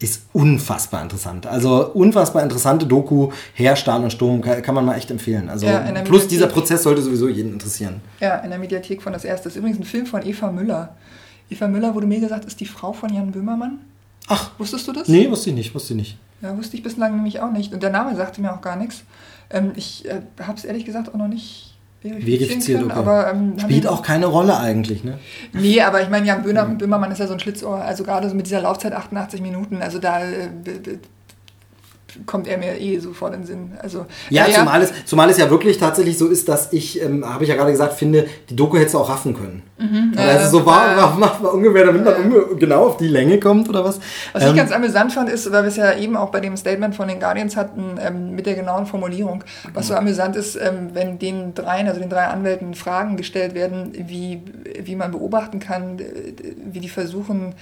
ist unfassbar interessant. Also unfassbar interessante Doku, Herr, Stahl und Sturm, kann, man mal echt empfehlen. Also Ja, plus dieser Prozess sollte sowieso jeden interessieren. Ja, in der Mediathek von das erste. Das ist übrigens ein Film von Eva Müller. Eva Müller, wurde mir gesagt, ist die Frau von Jan Böhmermann. Ach, Wusstest du das? nee, wusste ich nicht, wusste ich nicht. Ja, wusste ich bislang nämlich auch nicht. Und der Name sagte mir auch gar nichts. Ähm, ich äh, habe es ehrlich gesagt auch noch nicht Verifiziert, können, okay. aber ähm, Spielt auch keine Rolle eigentlich, ne? Nee, aber ich meine, Jan Böhmer, Böhmermann ist ja so ein Schlitzohr. Also gerade so mit dieser Laufzeit 88 Minuten, also da äh, kommt er mir eh sofort in den Sinn. Also, Ja, Zumal, es, zumal es ja wirklich tatsächlich so ist, dass ich, ähm, habe ich ja gerade gesagt, finde, die Doku hättest du auch raffen können. Mhm. also so war, war, macht man ungefähr, damit man unge- genau auf die Länge kommt oder was. Was ich Ähm, ganz amüsant fand, ist, weil wir es ja eben auch bei dem Statement von den Guardians hatten, ähm, mit der genauen Formulierung, was so amüsant ist, ähm, wenn den dreien, also den drei Anwälten, Fragen gestellt werden, wie, wie man beobachten kann, äh, wie die versuchen, äh,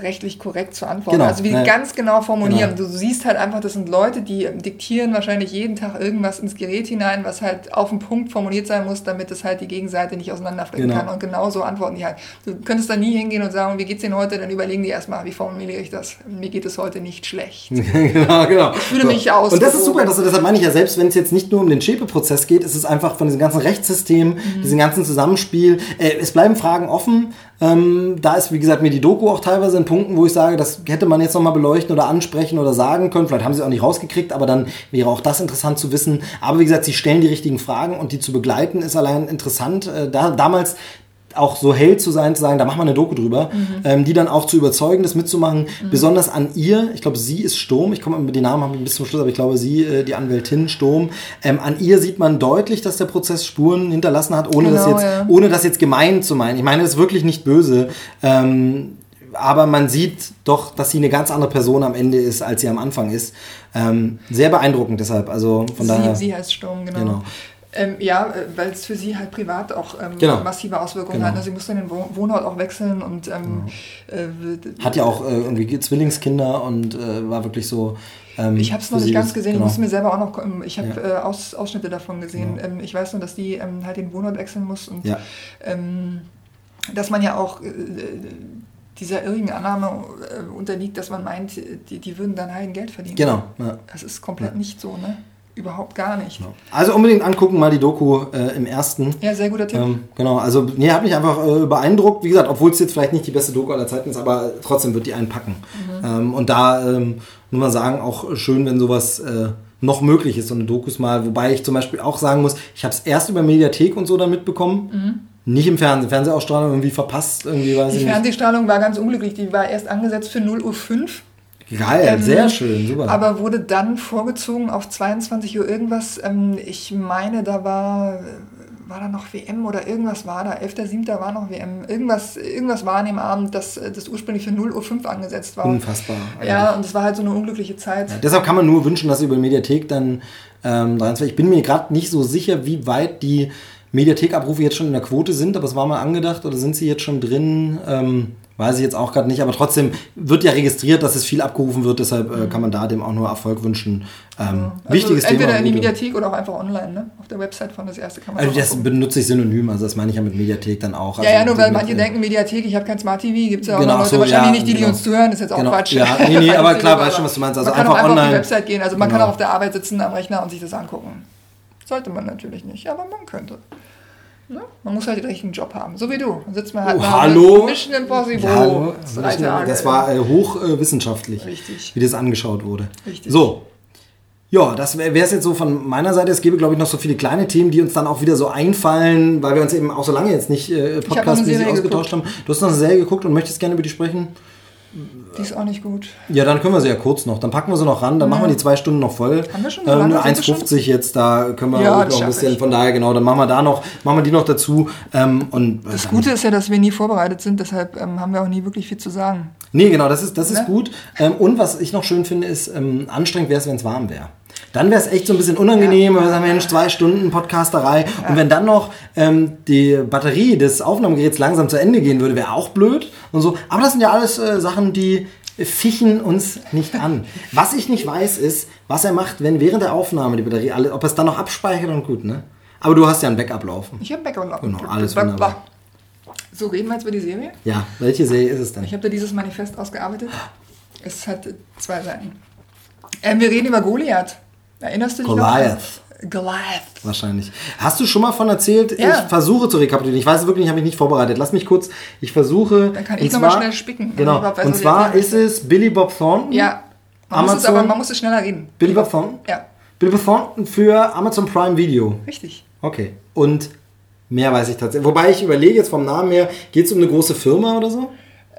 rechtlich korrekt zu antworten. Genau, Also wie ja. ganz genau formulieren. Genau. Du siehst halt einfach, das sind Leute, die ähm, diktieren wahrscheinlich jeden Tag irgendwas ins Gerät hinein, was halt auf den Punkt formuliert sein muss, damit es halt die Gegenseite nicht auseinanderfliegen Genau. kann. Und genau so antworten die halt. Du könntest da nie hingehen und sagen, wie geht's Ihnen heute? Dann überlegen die erstmal, wie formuliere ich das? Mir geht es heute nicht schlecht. genau, genau. Ich fühle mich aus- Und das ist super, das, deshalb meine ich ja, selbst wenn es jetzt nicht nur um den Schäpe-Prozess geht, ist es einfach von diesem ganzen Rechtssystem, Mhm. diesem ganzen Zusammenspiel, äh, es bleiben Fragen offen. Ähm, da ist, wie gesagt, mir die Doku auch teilweise in Punkten, wo ich sage, das hätte man jetzt nochmal beleuchten oder ansprechen oder sagen können. Vielleicht haben sie auch nicht rausgekriegt, aber dann wäre auch das interessant zu wissen. Aber wie gesagt, sie stellen die richtigen Fragen und die zu begleiten ist allein interessant. Äh, da, damals auch so hell zu sein, zu sagen, da machen wir eine Doku drüber, ähm, die dann auch zu überzeugen, das mitzumachen. Besonders an ihr, ich glaube, sie ist Sturm, ich komme mit den Namen bis zum Schluss, aber ich glaube, sie, äh, die Anwältin Sturm, ähm, an ihr sieht man deutlich, dass der Prozess Spuren hinterlassen hat, ohne, das, Genau, jetzt, ja. ohne das jetzt gemein zu meinen. Ich meine, das ist wirklich nicht böse. Ähm, aber man sieht doch, dass sie eine ganz andere Person am Ende ist, als sie am Anfang ist. Ähm, sehr beeindruckend deshalb. Also von daher. Sie, sie heißt Sturm, genau. Genau. Ähm, ja, äh, weil es für sie halt privat auch ähm, Genau. massive Auswirkungen Genau. hat. Also sie musste den Wohn- Wohnort auch wechseln und ähm, äh, Hat ja auch äh, irgendwie Zwillingskinder und äh, war wirklich so. Ähm, Ich habe es noch nicht ganz gesehen, genau. ich musste mir selber auch noch, ähm, ich habe Ja. äh, Aus, Ausschnitte davon gesehen. Ähm, ich weiß nur, dass die halt den Wohnort wechseln muss und Ja. dass man ja auch dieser irrigen Annahme unterliegt, dass man meint, die, die würden dann Heiden Geld verdienen. Genau. Ja. Das ist komplett nicht so, ne? Überhaupt gar nicht. Also unbedingt angucken, mal die Doku äh, im ersten. Ja, sehr guter Tipp. Ähm, genau, also nee, hat mich einfach äh, beeindruckt. Wie gesagt, obwohl es jetzt vielleicht nicht die beste Doku aller Zeiten ist, aber trotzdem wird die einen packen. Mhm. Ähm, und da ähm, muss man sagen, auch schön, wenn sowas äh, noch möglich ist, so eine Dokus mal. Wobei ich zum Beispiel auch sagen muss, ich habe es erst über Mediathek und so dann mitbekommen. Nicht im Fernsehen. Fernsehausstrahlung irgendwie verpasst, irgendwie weiß Mhm. Die. Fernsehstrahlung war ganz unglücklich. Die war erst angesetzt für 0 Uhr 5. Geil, Ähm, sehr schön, super. Aber wurde dann vorgezogen auf 22 Uhr irgendwas. Ähm, ich meine, da war, war da noch WM oder irgendwas war da. 11.7. war noch WM. Irgendwas, irgendwas war an dem Abend, dass das ursprünglich für 0 Uhr 5 angesetzt war. Unfassbar. Ja, und es war halt so eine unglückliche Zeit. Ja, deshalb kann man nur wünschen, dass über Mediathek dann ähm, 23. Ich bin mir gerade nicht so sicher, wie weit die Mediathek-Abrufe jetzt schon in der Quote sind, aber es war mal angedacht oder sind sie jetzt schon drin? Ähm, weiß ich jetzt auch gerade nicht, aber trotzdem wird ja registriert, dass es viel abgerufen wird, deshalb äh, kann man da dem auch nur Erfolg wünschen. Ähm, Also wichtiges entweder Thema. in die Mediathek oder auch einfach online, ne? Auf der Website von das erste kann man Also das benutze ich synonym, also das meine ich ja mit Mediathek dann auch. Ja, ja, Also nur weil manche denken, Mediathek, ich habe kein Smart TV, gibt es ja auch Genau, noch Leute, so, wahrscheinlich ja, nicht die, die genau. uns zuhören, ist jetzt auch Genau, Quatsch. ja, nee, nee, aber klar, weißt schon, was du meinst. Also man kann einfach auch einfach auf die online. Website gehen, also man kann Genau. auch auf der Arbeit sitzen am Rechner und sich das angucken. Sollte man natürlich nicht, aber man könnte. Ne? Man muss halt den richtigen Job haben, so wie du. Dann sitzt man halt Oh, hallo? Mission Impossible. Ja, hallo. drei Tage. Das war äh, hochwissenschaftlich, Richtig. wie das angeschaut wurde. Richtig. So. Ja, das wäre es jetzt so von meiner Seite. Es gäbe, glaube ich, noch so viele kleine Themen, die uns dann auch wieder so einfallen, weil wir uns eben auch so lange jetzt nicht äh, podcastmäßig Serie ausgetauscht haben. Du hast noch eine Serie geguckt und möchtest gerne über die sprechen? Die ist auch nicht gut. Ja, dann können wir sie ja kurz noch. Dann packen wir sie noch ran, dann machen wir die zwei Stunden noch voll. Haben wir schon so ähm, lange? nur Sind wir 1,50 jetzt, da können wir Ja, noch ein bisschen, ich. von daher genau, dann machen wir da noch, machen wir die noch dazu. Ähm, und Das Gute ist ja, dass wir nie vorbereitet sind, deshalb ähm, haben wir auch nie wirklich viel zu sagen. Nee, genau, das ist, das ist Ne? gut. Ähm, und was ich noch schön finde, ist, ähm, anstrengend wäre es, wenn es warm wäre. Dann wäre es echt so ein bisschen unangenehm, ja. wir sagen, Mensch, zwei Stunden Podcasterei. Und wenn dann noch ähm, die Batterie des Aufnahmegeräts langsam zu Ende gehen würde, wäre auch blöd und so. Aber das sind ja alles äh, Sachen, die fichen uns nicht an. Was ich nicht weiß, ist, was er macht, wenn während der Aufnahme die Batterie, alle, ob er es dann noch abspeichert und gut, ne? Aber du hast ja ein Backup laufen. Ich habe Backup laufen. Genau, alles wunderbar. So, reden wir jetzt über die Serie? Ja, welche Serie ist es denn? Ich habe da dieses Manifest ausgearbeitet. Es hat zwei Seiten. Ähm, wir reden über Goliath. Erinnerst du dich Goliath. noch? Goliath. Wahrscheinlich. Hast du schon mal von erzählt? Ja. Ich versuche zu rekapitulieren. Ich weiß es wirklich, habe ich nicht vorbereitet. Lass mich kurz, ich versuche. Dann kann ich nochmal schnell spicken. Genau. Weiß, und zwar ist es Billy Bob Thornton. Ja. Man Amazon, muss es aber, man muss es schneller reden. Billy Bob Thornton? Ja. Billy Bob Thornton für Amazon Prime Video. Richtig. Okay. Und mehr weiß ich tatsächlich. Wobei ich überlege jetzt vom Namen her, geht es um eine große Firma oder so?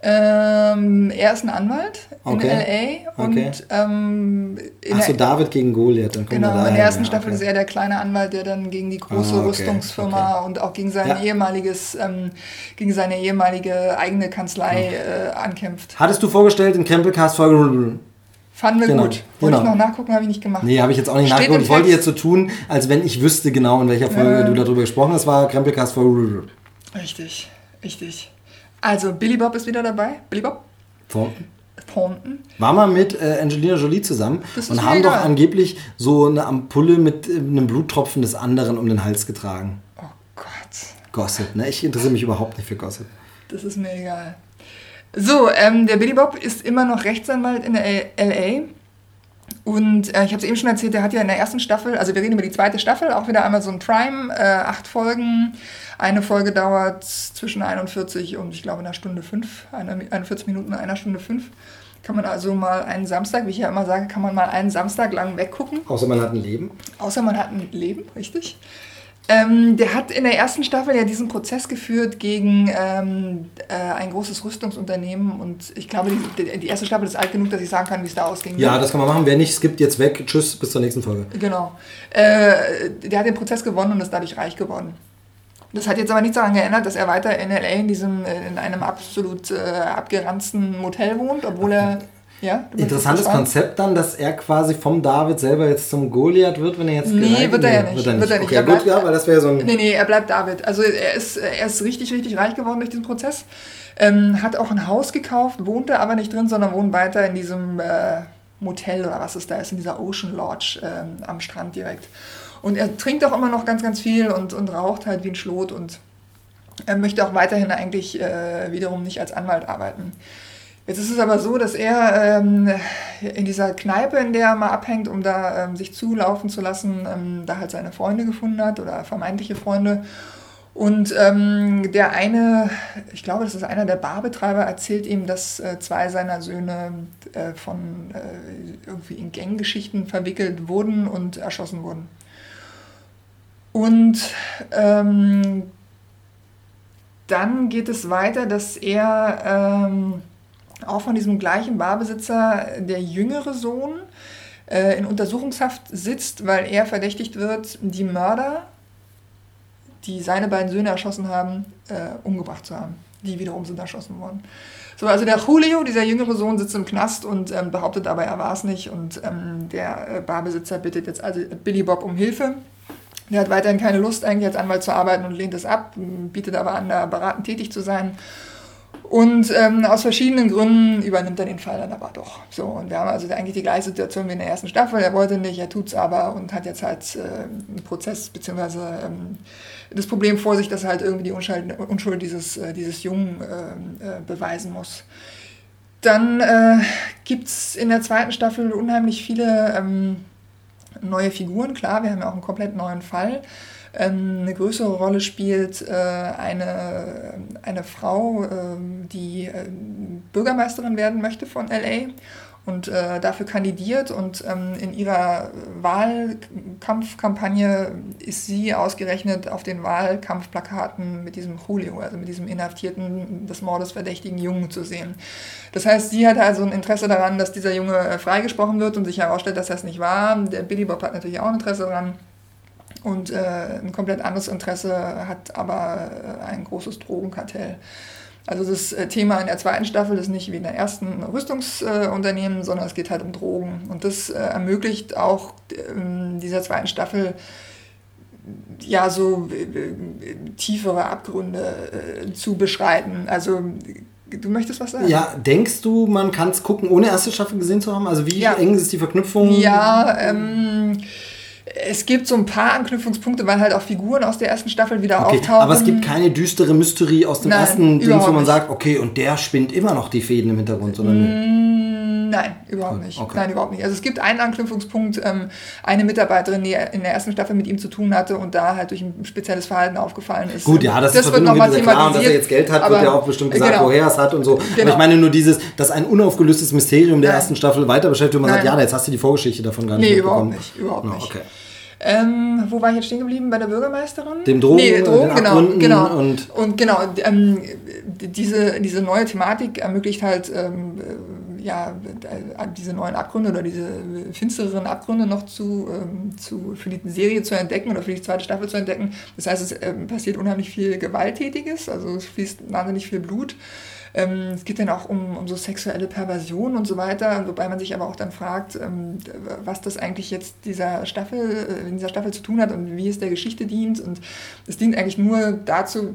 Ähm, er ist ein Anwalt in okay. LA und okay. ähm, Achso, David gegen Goliath. Dann genau, in der ersten Staffel okay. ist er der kleine Anwalt, der dann gegen die große ah, Rüstungsfirma und auch gegen sein ja. ehemaliges, ähm, gegen seine ehemalige eigene Kanzlei äh, ankämpft. Hattest du vorgestellt in Campbellcast Folge Fanden wir genau. gut. Wollte genau. ich noch nachgucken, habe ich nicht gemacht. Nee, habe ich jetzt auch nicht Steht nachgeguckt. Ich wollte jetzt so tun, als wenn ich wüsste genau, in welcher Folge ähm. du darüber gesprochen hast. war Krempelcast Folge. Richtig, richtig. Also, Billy Bob ist wieder dabei. Billy Bob? Thornton. Thornton. War mal mit äh, Angelina Jolie zusammen und haben doch angeblich so eine Ampulle mit äh, einem Bluttropfen des anderen um den Hals getragen. Oh Gott. Gossip, ne? Ich interessiere mich überhaupt nicht für Gossip. Das ist mir egal. So, ähm, der Billy Bob ist immer noch Rechtsanwalt in der L.A. Und äh, ich habe es eben schon erzählt, der hat ja in der ersten Staffel, also wir reden über die zweite Staffel, auch wieder Amazon Prime, äh, acht Folgen. Eine Folge dauert zwischen 41 und ich glaube einer Stunde fünf, 41 Minuten, einer Stunde fünf. Kann man also mal einen Samstag, wie ich ja immer sage, kann man mal einen Samstag lang weggucken. Außer man hat ein Leben. Außer man hat ein Leben, richtig. Ähm, der hat in der ersten Staffel ja diesen Prozess geführt gegen ähm, äh, ein großes Rüstungsunternehmen und ich glaube, die, die, erste Staffel ist alt genug, dass ich sagen kann, wie es da ausging. Ja, das kann man machen. Wer nicht skippt jetzt weg. Tschüss, bis zur nächsten Folge. Genau. Äh, der hat den Prozess gewonnen und ist dadurch reich geworden. Das hat jetzt aber nichts daran geändert, dass er weiter in LA in, diesem, äh, in einem absolut äh, abgeranzten Motel wohnt, obwohl er ja, Interessantes Konzept dann, dass er quasi vom David selber jetzt zum Goliath wird, wenn er jetzt Nee, wird er ja nicht. Wird er nicht. Wird er nicht. Okay, er bleibt, gut, ja, weil das wäre so ein Nee, nee, er bleibt David. Also er ist, er ist richtig, richtig reich geworden durch diesen Prozess. Ähm, hat auch ein Haus gekauft, wohnte aber nicht drin, sondern wohnt weiter in diesem äh, Motel oder was es da ist, in dieser Ocean Lodge ähm, am Strand direkt. Und er trinkt auch immer noch ganz, ganz viel und, und raucht halt wie ein Schlot und er möchte auch weiterhin eigentlich äh, wiederum nicht als Anwalt arbeiten. Jetzt ist es aber so, dass er ähm, in dieser Kneipe, in der er mal abhängt, um da ähm, sich zulaufen zu lassen, ähm, da halt seine Freunde gefunden hat oder vermeintliche Freunde. Und ähm, der eine, ich glaube, das ist einer der Barbetreiber, erzählt ihm, dass äh, zwei seiner Söhne äh, von äh, irgendwie in Ganggeschichten verwickelt wurden und erschossen wurden. Und ähm, dann geht es weiter, dass er ähm, auch von diesem gleichen Barbesitzer der jüngere Sohn äh, in Untersuchungshaft sitzt, weil er verdächtigt wird, die Mörder, die seine beiden Söhne erschossen haben, äh, umgebracht zu haben. Die wiederum sind erschossen worden. So, also der Julio, dieser jüngere Sohn, sitzt im Knast und ähm, behauptet aber, er war es nicht. Und ähm, der äh, Barbesitzer bittet jetzt also Billy Bob um Hilfe. Der hat weiterhin keine Lust, eigentlich als Anwalt zu arbeiten und lehnt es ab, bietet aber an, da beratend tätig zu sein. Und ähm, aus verschiedenen Gründen übernimmt er den Fall dann aber doch. So, und wir haben also eigentlich die gleiche Situation wie in der ersten Staffel. Er wollte nicht, er tut es aber und hat jetzt halt äh, einen Prozess beziehungsweise ähm, das Problem vor sich, dass er halt irgendwie die Unschuld, Unschuld dieses, äh, dieses Jungen äh, äh beweisen muss. Dann äh, gibt es in der zweiten Staffel unheimlich viele ähm, neue Figuren. Klar, wir haben ja auch einen komplett neuen Fall. Ähm, eine größere Rolle spielt äh, eine, eine Frau, ähm, die äh, Bürgermeisterin werden möchte von LA und äh, dafür kandidiert und ähm, in ihrer Wahlkampfkampagne ist sie ausgerechnet auf den Wahlkampfplakaten mit diesem Julio, also mit diesem inhaftierten, des Mordes verdächtigen Jungen zu sehen. Das heißt, sie hat also ein Interesse daran, dass dieser Junge äh, freigesprochen wird und sich herausstellt, dass das nicht war. Der Billy Bob hat natürlich auch ein Interesse daran. Und äh, ein komplett anderes Interesse hat aber äh, ein großes Drogenkartell. Also das äh, Thema in der zweiten Staffel ist nicht wie in der ersten Rüstungsunternehmen, sondern es geht halt um Drogen. Und das äh, ermöglicht auch ähm, dieser zweiten Staffel ja so äh, tiefere Abgründe zu beschreiten. Also Du möchtest was sagen? Ja, denkst du, man kann es gucken, ohne erste Staffel gesehen zu haben? Also wie ja. eng ist die Verknüpfung? Ja, ähm, es gibt so ein paar Anknüpfungspunkte, weil halt auch Figuren aus der ersten Staffel wieder okay, auftauchen. Aber es gibt keine düstere Mystery aus dem Nein, ersten Ding, wo man nicht. sagt, okay, und der spinnt immer noch die Fäden im Hintergrund, sondern. Mm, Nein, überhaupt nicht. Okay. Nein, überhaupt nicht. Also es gibt einen Anknüpfungspunkt, ähm, eine Mitarbeiterin, die in der ersten Staffel mit ihm zu tun hatte und da halt durch ein spezielles Verhalten aufgefallen ist. Gut, ja, das, das ist wird nochmal thematisiert. Klar, und dass er jetzt Geld hat, aber, wird ja auch bestimmt gesagt, genau. woher er es hat und so. Genau. Aber ich meine nur dieses, dass ein unaufgelöstes Mysterium der Nein. ersten Staffel weiter beschäftigt und man Nein. sagt, ja, jetzt hast du die Vorgeschichte davon gar nicht Nee, überhaupt nicht. Überhaupt no, nicht. Okay. Ähm, wo war ich jetzt stehen geblieben? Bei der Bürgermeisterin? Dem Drogen, nee, Drogen genau, genau. Und, und genau, ähm, diese, diese neue Thematik ermöglicht halt ähm, ja, äh, diese neuen Abgründe oder diese finstereren Abgründe noch zu, ähm, zu, für die Serie zu entdecken oder für die zweite Staffel zu entdecken. Das heißt, es ähm, passiert unheimlich viel Gewalttätiges, also es fließt wahnsinnig viel Blut. Ähm, es geht dann auch um, um so sexuelle Perversion und so weiter, wobei man sich aber auch dann fragt, ähm, was das eigentlich jetzt dieser Staffel, äh, in dieser Staffel zu tun hat und wie es der Geschichte dient. Und es dient eigentlich nur dazu,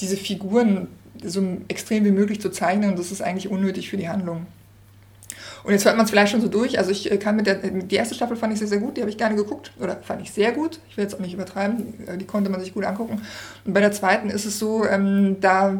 diese Figuren so extrem wie möglich zu zeichnen und das ist eigentlich unnötig für die Handlung. Und jetzt hört man es vielleicht schon so durch. Also ich äh, kann mit der, die erste Staffel fand ich sehr, sehr gut, die habe ich gerne geguckt. Oder fand ich sehr gut. Ich will jetzt auch nicht übertreiben, die konnte man sich gut angucken. Und bei der zweiten ist es so, ähm, da äh,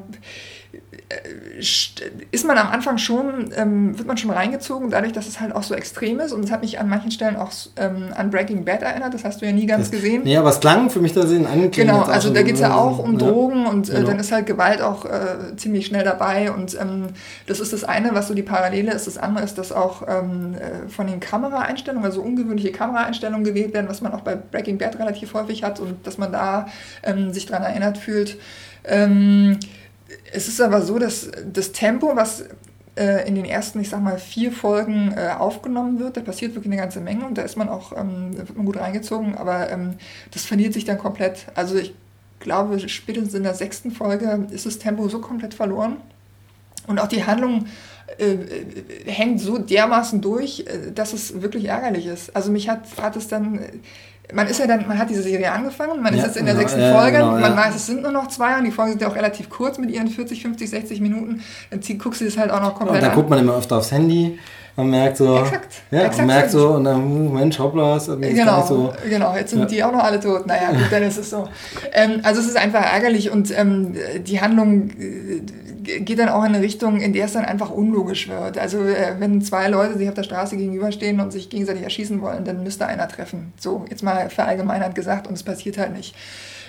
ist man am Anfang schon, ähm, wird man schon reingezogen, dadurch, dass es halt auch so extrem ist. Und es hat mich an manchen Stellen auch ähm, an Breaking Bad erinnert. Das hast du ja nie ganz gesehen. Ja, aber es klang für mich da sehen Genau, also da geht es ja auch um ja. Drogen und äh, genau. dann ist halt Gewalt auch äh, ziemlich schnell dabei. Und ähm, das ist das eine, was so die Parallele ist. Das andere ist, dass auch ähm, äh, von den Kameraeinstellungen, also ungewöhnliche Kameraeinstellungen gewählt werden, was man auch bei Breaking Bad relativ häufig hat und dass man da ähm, sich daran erinnert fühlt. Es ist aber so, dass das Tempo, was äh, in den ersten, ich sag mal, vier Folgen äh, aufgenommen wird, da passiert wirklich eine ganze Menge und da ist man auch, ähm, wird man gut reingezogen, aber ähm, das verliert sich dann komplett. Also ich glaube, spätestens in der sechsten Folge ist das Tempo so komplett verloren und auch die Handlung äh hängt so dermaßen durch, äh, dass es wirklich ärgerlich ist. Also mich hat, hat es dann man ist ja dann, man hat diese Serie angefangen, man ja, ist jetzt in der genau, sechsten ja, Folge, genau, man weiß, es sind nur noch zwei und die Folgen sind ja auch relativ kurz mit ihren 40, 50, 60 Minuten. Dann guckst du das halt auch noch komplett und dann an. guckt man immer öfter aufs Handy. Man merkt so, exakt, ja, exakt man merkt so, und dann, Mensch, hoppla, ist genau, so. Genau, jetzt sind ja. die auch noch alle tot. Naja, gut, dann ist es so. Ähm, also es ist einfach ärgerlich und ähm, die Handlung äh, geht dann auch in eine Richtung, in der es dann einfach unlogisch wird. Also äh, wenn zwei Leute sich auf der Straße gegenüberstehen und sich gegenseitig erschießen wollen, dann müsste einer treffen. So, jetzt mal verallgemeinert gesagt und es passiert halt nicht.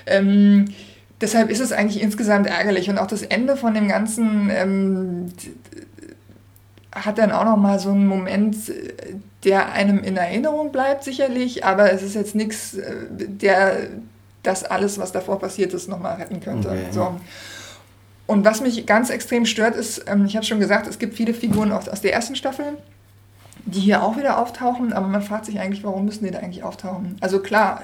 Ähm, deshalb ist es eigentlich insgesamt ärgerlich und auch das Ende von dem Ganzen ähm, hat dann auch noch mal so einen Moment, der einem in Erinnerung bleibt sicherlich, aber es ist jetzt nichts, äh, der das alles, was davor passiert ist, noch mal retten könnte. Okay. So. Und was mich ganz extrem stört, ist, ähm, ich habe schon gesagt, es gibt viele Figuren aus, aus der ersten Staffel, die hier auch wieder auftauchen, aber man fragt sich eigentlich, warum müssen die da eigentlich auftauchen? Also klar,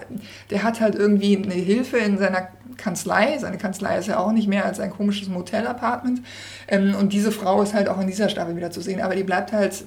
der hat halt irgendwie eine Hilfe in seiner Kanzlei. Seine Kanzlei ist ja auch nicht mehr als ein komisches Motel-Apartment. Ähm, und diese Frau ist halt auch in dieser Staffel wieder zu sehen, aber die bleibt halt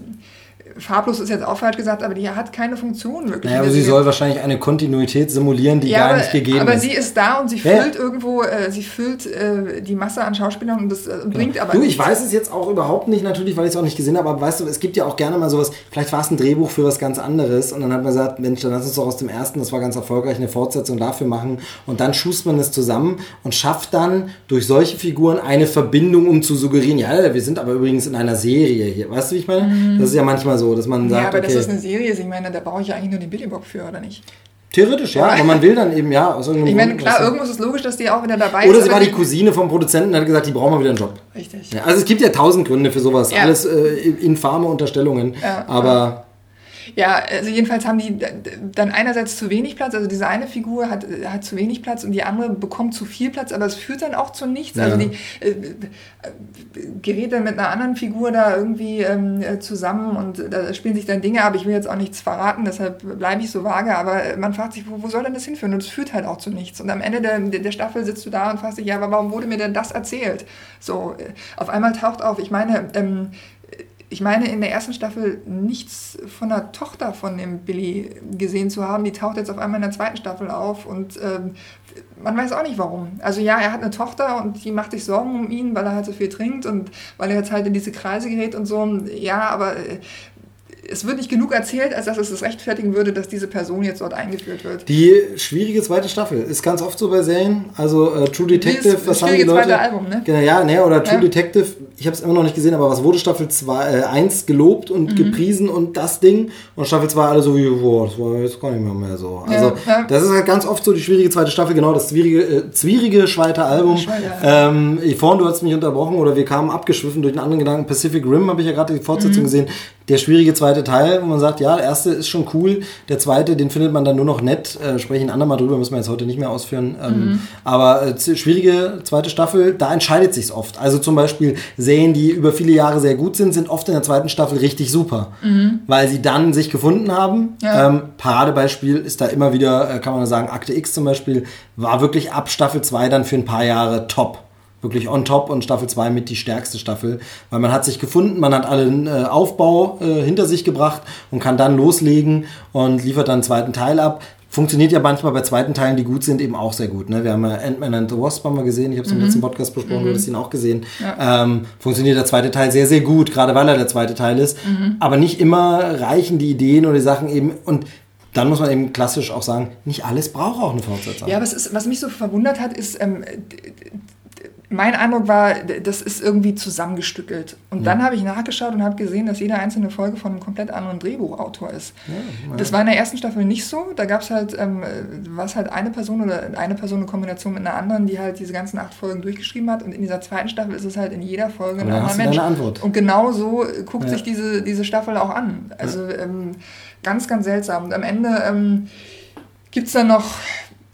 farblos ist jetzt auch falsch gesagt, aber die hat keine Funktion wirklich. Naja, aber sie soll wahrscheinlich eine Kontinuität simulieren, die ja, gar nicht gegeben aber ist. Aber sie ist da und sie ja. füllt irgendwo, äh, sie füllt äh, die Masse an Schauspielern und das äh, genau. bringt aber Du, ich weiß es jetzt auch überhaupt nicht natürlich, weil ich es auch nicht gesehen habe, aber weißt du, es gibt ja auch gerne mal sowas, vielleicht war es ein Drehbuch für was ganz anderes und dann hat man gesagt, Mensch, dann lass uns doch aus dem ersten, das war ganz erfolgreich, eine Fortsetzung dafür machen und dann schust man es zusammen und schafft dann durch solche Figuren eine Verbindung, um zu suggerieren, ja, wir sind aber übrigens in einer Serie hier. Weißt du, wie ich meine? Mhm. Das ist ja manchmal so, dass man sagt, aber okay. das ist eine Serie Ich meine, da brauche ich ja eigentlich nur den Billy Bob für, oder nicht? Theoretisch, ja, aber man will dann eben, ja, aus irgendeinem Ich meine, klar, irgendwo ist es logisch, dass die auch wieder dabei Oder sie war die Cousine vom Produzenten und hat gesagt, die brauchen mal wieder einen Job. Richtig. Ja, also es gibt ja tausend Gründe für sowas, ja. alles äh, infame Unterstellungen, ja, aber... Ja, also jedenfalls haben die dann einerseits zu wenig Platz, also diese eine Figur hat, hat zu wenig Platz und die andere bekommt zu viel Platz, aber es führt dann auch zu nichts. Also ja. Also die äh, gerät dann mit einer anderen Figur da irgendwie ähm, zusammen und da spielen sich dann Dinge ab. Ich will jetzt auch nichts verraten, deshalb bleibe ich so vage, aber man fragt sich, wo, wo soll denn das hinführen? Und es führt halt auch zu nichts. Und am Ende der, der Staffel sitzt du da und fragst dich, ja, aber warum wurde mir denn das erzählt? So, äh, auf einmal taucht auf, ich meine, ähm, ich meine, in der ersten Staffel nichts von der Tochter von dem Billy gesehen zu haben. Die taucht jetzt auf einmal in der zweiten Staffel auf und ähm, man weiß auch nicht warum. Also ja, er hat eine Tochter und die macht sich Sorgen um ihn, weil er halt so viel trinkt und weil er jetzt halt in diese Kreise gerät und so. Ja, aber äh, es wird nicht genug erzählt, als dass es es rechtfertigen würde, dass diese Person jetzt dort eingeführt wird. Die schwierige zweite Staffel ist ganz oft so bei Serien. Also äh, True Detective, das was haben die Leute? zweite Album, ne? Genau, ja, ne, oder True ja. Detective, ich habe es immer noch nicht gesehen, aber was wurde Staffel 2, äh, 1 gelobt und mhm. gepriesen und das Ding und Staffel 2 alle so wie, boah, das war jetzt gar nicht mehr, mehr so. Also ja, das ist halt ganz oft so die schwierige zweite Staffel, genau, das zwierige, äh, zwierige zweite Album. Ähm, vorhin, du hast mich unterbrochen oder wir kamen abgeschwiffen durch einen anderen Gedanken. Pacific Rim habe ich ja gerade die Fortsetzung mhm. gesehen der schwierige zweite Teil, wo man sagt, ja, der erste ist schon cool, der zweite, den findet man dann nur noch nett. Äh, spreche ich ein andermal drüber, müssen wir jetzt heute nicht mehr ausführen. Ähm, mhm. Aber äh, schwierige zweite Staffel, da entscheidet sich's oft. Also zum Beispiel Serien, die über viele Jahre sehr gut sind, sind oft in der zweiten Staffel richtig super, mhm. weil sie dann sich gefunden haben. Ja. Ähm, Paradebeispiel ist da immer wieder, äh, kann man sagen, Akte X zum Beispiel, war wirklich ab Staffel 2 dann für ein paar Jahre top wirklich on top und Staffel 2 mit die stärkste Staffel, weil man hat sich gefunden, man hat allen äh, Aufbau äh, hinter sich gebracht und kann dann loslegen und liefert dann einen zweiten Teil ab. Funktioniert ja manchmal bei zweiten Teilen, die gut sind, eben auch sehr gut. Ne? Wir haben ja Ant-Man and the Wasp haben wir gesehen, ich habe es im mhm. letzten Podcast besprochen, mhm. du hast ihn auch gesehen. Ja. Ähm, funktioniert der zweite Teil sehr, sehr gut, gerade weil er der zweite Teil ist. Mhm. Aber nicht immer reichen die Ideen oder die Sachen eben und dann muss man eben klassisch auch sagen, nicht alles braucht auch eine Fortsetzung. Ja, was, ist, was mich so verwundert hat, ist, ähm, mein Eindruck war, das ist irgendwie zusammengestückelt. Und ja. dann habe ich nachgeschaut und habe gesehen, dass jede einzelne Folge von einem komplett anderen Drehbuchautor ist. Ja, das war in der ersten Staffel nicht so. Da gab es halt, ähm, was halt eine Person oder eine Person in Kombination mit einer anderen, die halt diese ganzen acht Folgen durchgeschrieben hat. Und in dieser zweiten Staffel ist es halt in jeder Folge ein anderer Mensch. Antwort. Und genau so guckt ja. sich diese, diese Staffel auch an. Also ähm, ganz, ganz seltsam. Und am Ende ähm, gibt es dann noch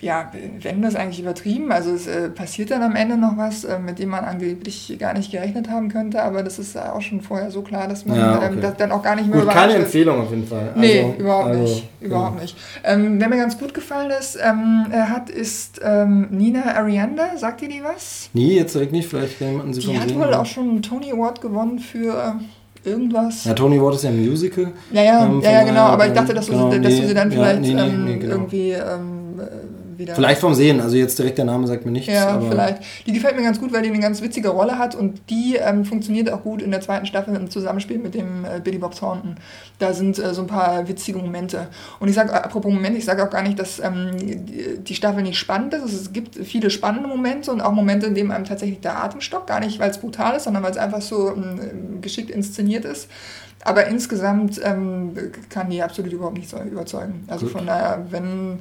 ja, wenn das eigentlich übertrieben. Also es äh, passiert dann am Ende noch was, äh, mit dem man angeblich gar nicht gerechnet haben könnte, aber das ist auch schon vorher so klar, dass man ja, ähm, okay. ähm, das dann auch gar nicht mehr gut, Keine Empfehlung auf jeden Fall. Also, nee, überhaupt also, nicht. Überhaupt ja. nicht. Ähm, wer mir ganz gut gefallen ist, ähm, hat, ist ähm, Nina Arianda. Sagt ihr die was? Nee, jetzt direkt nicht. Vielleicht jemanden sie Die hat wohl auch schon einen Tony Award gewonnen für irgendwas. Ja, Tony Award ist ja ein Musical. Ja, ja, ähm, ja, ja, genau. Aber ich dachte, dass, genau, du, dass nee, du sie dann vielleicht nee, nee, genau. irgendwie wieder. Vielleicht vom Sehen, also jetzt direkt der Name sagt mir nichts. Ja, vielleicht. Die gefällt mir ganz gut, weil die eine ganz witzige Rolle hat und die ähm, funktioniert auch gut in der zweiten Staffel im Zusammenspiel mit dem äh, Billy Bob Thornton. Da sind äh, so ein paar witzige Momente. Und ich sage, apropos Momente, ich sage auch gar nicht, dass ähm, die Staffel nicht spannend ist. Es gibt viele spannende Momente und auch Momente, in denen einem tatsächlich der Atem stockt. Gar nicht, weil es brutal ist, sondern weil es einfach so ähm, geschickt inszeniert ist. Aber insgesamt ähm, kann die absolut überhaupt nicht so überzeugen. Also Gut. von daher, wenn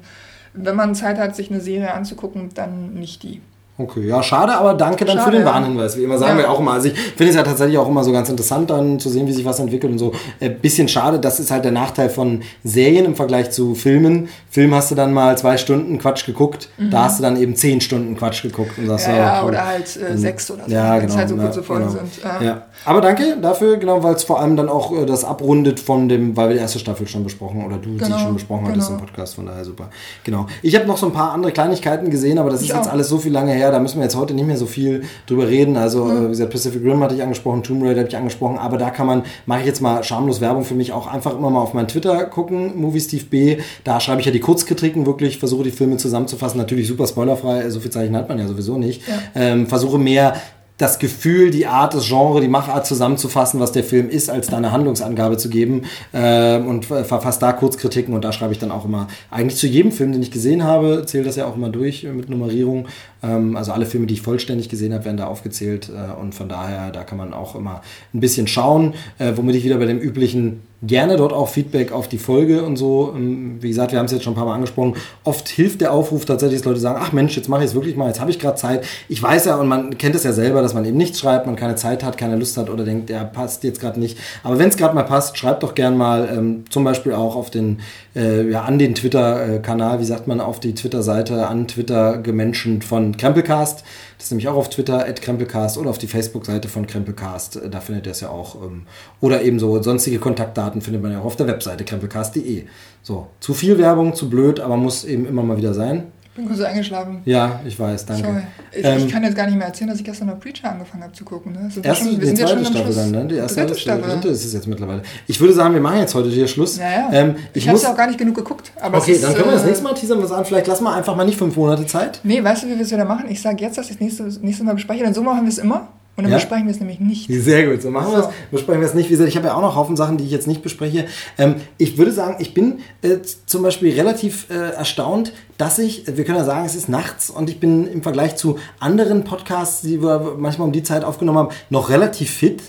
wenn man Zeit hat, sich eine Serie anzugucken, dann nicht die. Okay, ja, schade, aber danke dann schade, für den Warnhinweis. Wie immer sagen ja. wir auch immer. Also ich finde es ja tatsächlich auch immer so ganz interessant, dann zu sehen, wie sich was entwickelt und so. Äh, bisschen schade, das ist halt der Nachteil von Serien im Vergleich zu Filmen. Film hast du dann mal zwei Stunden Quatsch geguckt, mhm. da hast du dann eben zehn Stunden Quatsch geguckt und sagst, ja, ja, oder halt äh, sechs oder so, ja, genau, halt so kurze Folgen genau. sind. Ja. Aber danke dafür, genau, weil es vor allem dann auch äh, das abrundet von dem, weil wir die erste Staffel schon besprochen oder du genau, sie schon besprochen genau. hattest im Podcast, von daher super. Genau. Ich habe noch so ein paar andere Kleinigkeiten gesehen, aber das ich ist auch. jetzt alles so viel lange her, da müssen wir jetzt heute nicht mehr so viel drüber reden. Also, mhm. äh, wie gesagt, Pacific Rim hatte ich angesprochen, Tomb Raider habe ich angesprochen, aber da kann man, mache ich jetzt mal schamlos Werbung für mich, auch einfach immer mal auf meinen Twitter gucken, Movie Steve B. Da schreibe ich ja die Kurzkritiken wirklich, versuche die Filme zusammenzufassen, natürlich super spoilerfrei, so viel Zeichen hat man ja sowieso nicht. Ja. Ähm, versuche mehr das Gefühl, die Art, das Genre, die Machart zusammenzufassen, was der Film ist, als da eine Handlungsangabe zu geben äh, und verfasst da Kurzkritiken und da schreibe ich dann auch immer, eigentlich zu jedem Film, den ich gesehen habe, zähle das ja auch immer durch mit Nummerierung. Ähm, also alle Filme, die ich vollständig gesehen habe, werden da aufgezählt äh, und von daher, da kann man auch immer ein bisschen schauen, äh, womit ich wieder bei dem üblichen Gerne dort auch Feedback auf die Folge und so. Ähm, Wie gesagt, wir haben es jetzt schon ein paar Mal angesprochen. Oft hilft der Aufruf tatsächlich, dass Leute sagen, ach Mensch, jetzt mache ich es wirklich mal, jetzt habe ich gerade Zeit. Ich weiß ja, und man kennt es ja selber, dass man eben nichts schreibt, man keine Zeit hat, keine Lust hat oder denkt, der passt jetzt gerade nicht. Aber wenn es gerade mal passt, schreibt doch gern mal ähm, zum Beispiel auch auf den, äh, ja, an den Twitter-Kanal, wie sagt man, auf die Twitter-Seite, an Twitter gemenschent von Krempelcast. Das ist nämlich auch auf Twitter, at Krempelcast oder auf die Facebook-Seite von Krempelcast. Da findet ihr es ja auch. Ähm, oder eben so sonstige Kontaktdaten findet man ja auch auf der Webseite krempelcast.de. So, zu viel Werbung, zu blöd, aber muss eben immer mal wieder sein. Ich bin kurz eingeschlafen. Ja, ich weiß, danke. Sorry. Ich, Ähm, ich kann jetzt gar nicht mehr erzählen, dass ich gestern noch Preacher angefangen habe zu gucken. Ne? Sind Erste, schon- die zweite Staffel Schluss. dann, ne? Die erste, Dritte Staffel. Dritte ist es jetzt mittlerweile. Ich würde sagen, wir machen jetzt heute hier Schluss. Ja, ja. Ähm, ich ich habe es auch gar nicht genug geguckt. Aber okay, ist, dann können wir das äh, nächste Mal teasern was an. Vielleicht lassen wir einfach mal nicht fünf Monate Zeit. Nee, weißt du, wie wir es wieder machen? Ich sage jetzt, dass ich das nächste, nächste Mal bespreche. Dann so machen wir es immer. Und dann Ja? besprechen wir es nämlich nicht. Sehr gut, so machen wir es. Besprechen wir es nicht. Wie gesagt, ich habe ja auch noch Haufen Sachen, die ich jetzt nicht bespreche. Ähm, ich würde sagen, ich bin äh, zum Beispiel relativ äh, erstaunt, dass ich, wir können ja sagen, es ist nachts und ich bin im Vergleich zu anderen Podcasts, die wir manchmal um die Zeit aufgenommen haben, noch relativ fit,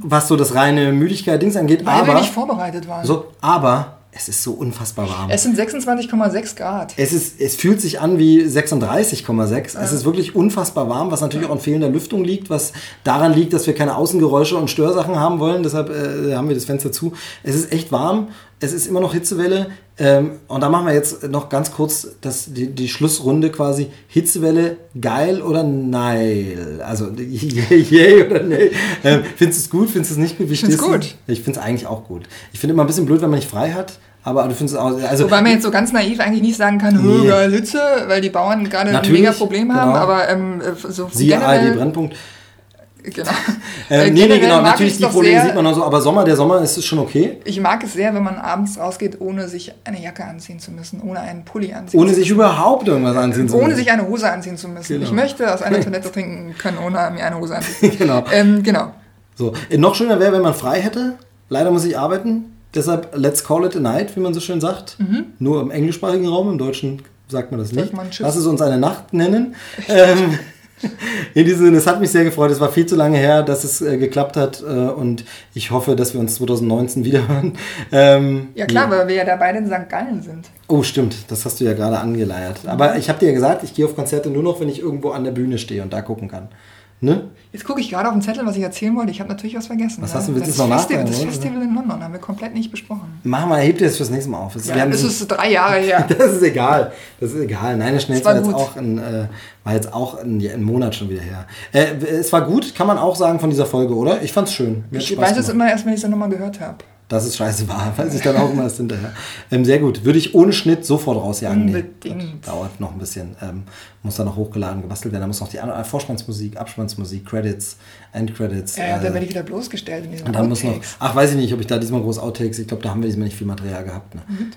was so das reine Müdigkeit-Dings angeht. Mhm. Weil aber, wir nicht vorbereitet waren. so, aber es ist so unfassbar warm. Es sind 26,6 Grad. Es, ist, es fühlt sich an wie 36,6. Es ist wirklich unfassbar warm, was natürlich auch an fehlender Lüftung liegt, was daran liegt, dass wir keine Außengeräusche und Störsachen haben wollen. Deshalb äh, haben wir das Fenster zu. Es ist echt warm. Es ist immer noch Hitzewelle. Ähm, und da machen wir jetzt noch ganz kurz das, die, die Schlussrunde quasi. Hitzewelle, geil oder nein? Also, yay, yay oder nee? Ähm, findest du es gut? Findest du es nicht gut? Wie find's stehst du? gut. Ich finde es eigentlich auch gut. Ich finde immer ein bisschen blöd, wenn man nicht frei hat. Aber du findest es auch. Also, Wobei man jetzt so ganz naiv eigentlich nicht sagen kann, Nee. geil Hitze, weil die Bauern gerade ein mega Problem haben, genau. aber ähm, so Siehe generell, ARD Brennpunkt. Genau. Äh, Äh, nee, nee, genau. Natürlich, die Probleme sehr- sieht man auch so. Aber Sommer, der Sommer ist es schon okay. Ich mag es sehr, wenn man abends rausgeht, ohne sich eine Jacke anziehen zu müssen, ohne einen Pulli anziehen Ohne zu sich überhaupt irgendwas anziehen zu ohne müssen. sich eine Hose anziehen zu müssen. Genau. Ich möchte aus einer Toilette trinken können, ohne mir eine Hose anziehen. Genau. ähm, genau. So. Äh, Noch schöner wäre, wenn man frei hätte. Leider muss ich arbeiten. Deshalb, let's call it a night, wie man so schön sagt. Nur im englischsprachigen Raum, im Deutschen sagt man das Mhm. Nicht. man. Lass es uns eine Nacht nennen. ähm, in diesem Sinne, es hat mich sehr gefreut. Es war viel zu lange her, dass es äh, geklappt hat. Äh, und ich hoffe, dass wir uns 2019 wiederhören. Ähm, Ja klar, weil wir ja da beide in St. Gallen sind. Oh, stimmt. Das hast du ja gerade angeleiert. Aber ich habe dir ja gesagt, ich gehe auf Konzerte nur noch, wenn ich irgendwo an der Bühne stehe und da gucken kann. Ne? Jetzt gucke ich gerade auf den Zettel, was ich erzählen wollte. Ich habe natürlich was vergessen. Was hast du- willst das es noch Festival, Das? Festival in London haben wir komplett nicht besprochen. Mach mal, heb dir das fürs nächste Mal auf. Es Ja, das ist drei Jahre her. das ist egal. Das ist egal. Nein, das schnellste war jetzt auch ein, äh, war jetzt auch ein, ja, ein Monat schon wieder her. Äh, es war gut, kann man auch sagen von dieser Folge, oder? Ich fand's schön. Mir Ich weiß es immer erst, wenn ich es dann nochmal gehört habe. Dass es scheiße war, weiß ich dann auch immer erst hinterher. Ähm, sehr gut. Würde ich ohne Schnitt sofort rausjagen. Unbedingt. dauert noch ein bisschen. Ähm, muss dann noch hochgeladen, gebastelt werden. Da muss noch die Vorspannsmusik, Abspannsmusik, Credits, Endcredits. Ja, äh, dann werde ich wieder bloßgestellt in diesen und dann muss noch. Outtakes. Ach, weiß ich nicht, ob ich da diesmal groß Outtakes. Ich glaube, da haben wir diesmal nicht viel Material gehabt. Ne? Mhm.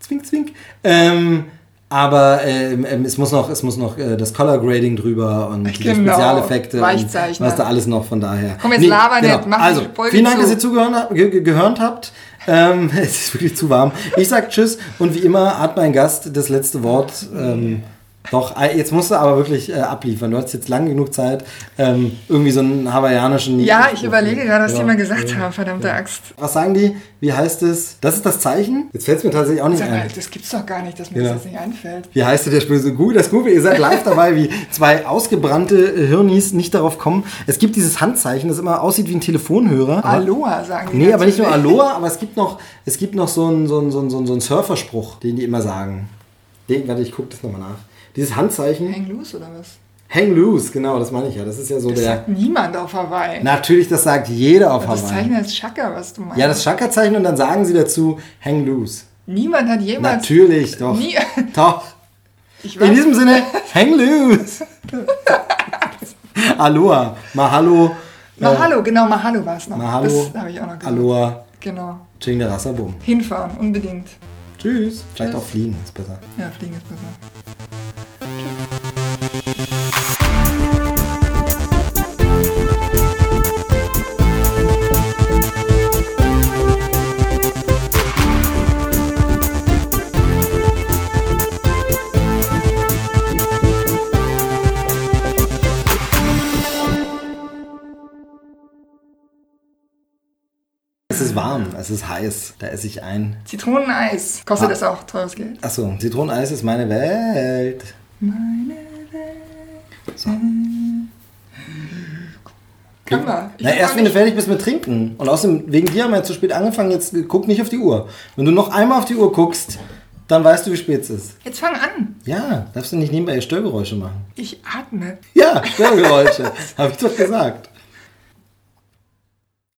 Zwink, zwink. Ähm, aber ähm, ähm, es muss noch, es muss noch äh, das Color Grading drüber und die Genau, Spezialeffekte und was da alles noch von daher. Komm, jetzt laber nicht, mach die Also, vielen Dank, zu. dass ihr zugehört ge gehört habt. Ähm, es ist wirklich zu warm. Ich sag Tschüss und wie immer hat mein Gast das letzte Wort. Ähm, doch, äh, jetzt musst du aber wirklich äh, abliefern. Du hast jetzt lang genug Zeit, ähm, irgendwie so einen hawaiianischen. Ja, ich überlege gerade, was Ja. die mal gesagt haben, verdammte Axt. Was sagen die? Wie heißt es? Das ist das Zeichen? Jetzt fällt es mir tatsächlich auch nicht Sag mal, ein. das gibt's doch gar nicht, dass mir Genau. das jetzt nicht einfällt. Wie heißt der Spiel so gut? Das Google, ihr seid live dabei, wie zwei ausgebrannte äh, Hirnis nicht darauf kommen. Es gibt dieses Handzeichen, das immer aussieht wie ein Telefonhörer. Aloha, sagen die. Nee, aber nicht nur. Aloha, aber es gibt noch, es gibt noch so einen, so einen, so einen, so einen, so einen Surferspruch, den die immer sagen. Den, warte, ich gucke das nochmal nach. Dieses Handzeichen, Hang loose oder was? hang loose, genau, das meine ich ja. Das ist ja so Das der. sagt niemand auf Hawaii. Natürlich, das sagt jeder auf das Hawaii. Zeichen heißt Shaka, was du meinst. Ja, das Shaka-Zeichen und dann sagen sie dazu, hang loose. Niemand hat jemals... Natürlich, doch. Nie, Doch. In diesem Sinne, hang loose. Aloha, Mahalo. Mahalo, genau, Mahalo war es noch. Mahalo. Das habe ich auch noch gesagt. Aloha, Genau. Ching der Rassabum. Hinfahren, unbedingt. Tschüss. Vielleicht Tschüss. auch fliegen, ist besser. Ja, fliegen ist besser. Warm, es ist heiß. Da esse ich ein. Zitroneneis. Kostet Ah. das auch teures Geld? Achso, Zitroneneis ist meine Welt. Meine Welt. Kann man. Ich Na, erst wenn du fertig bist mit Trinken. Und außerdem, wegen dir haben wir jetzt zu spät angefangen. Jetzt guck nicht auf die Uhr. Wenn du noch einmal auf die Uhr guckst, dann weißt du, wie spät es ist. Jetzt fang an. Ja, darfst du nicht nebenbei Störgeräusche machen. Ich atme. Ja, Störgeräusche. Habe ich doch gesagt.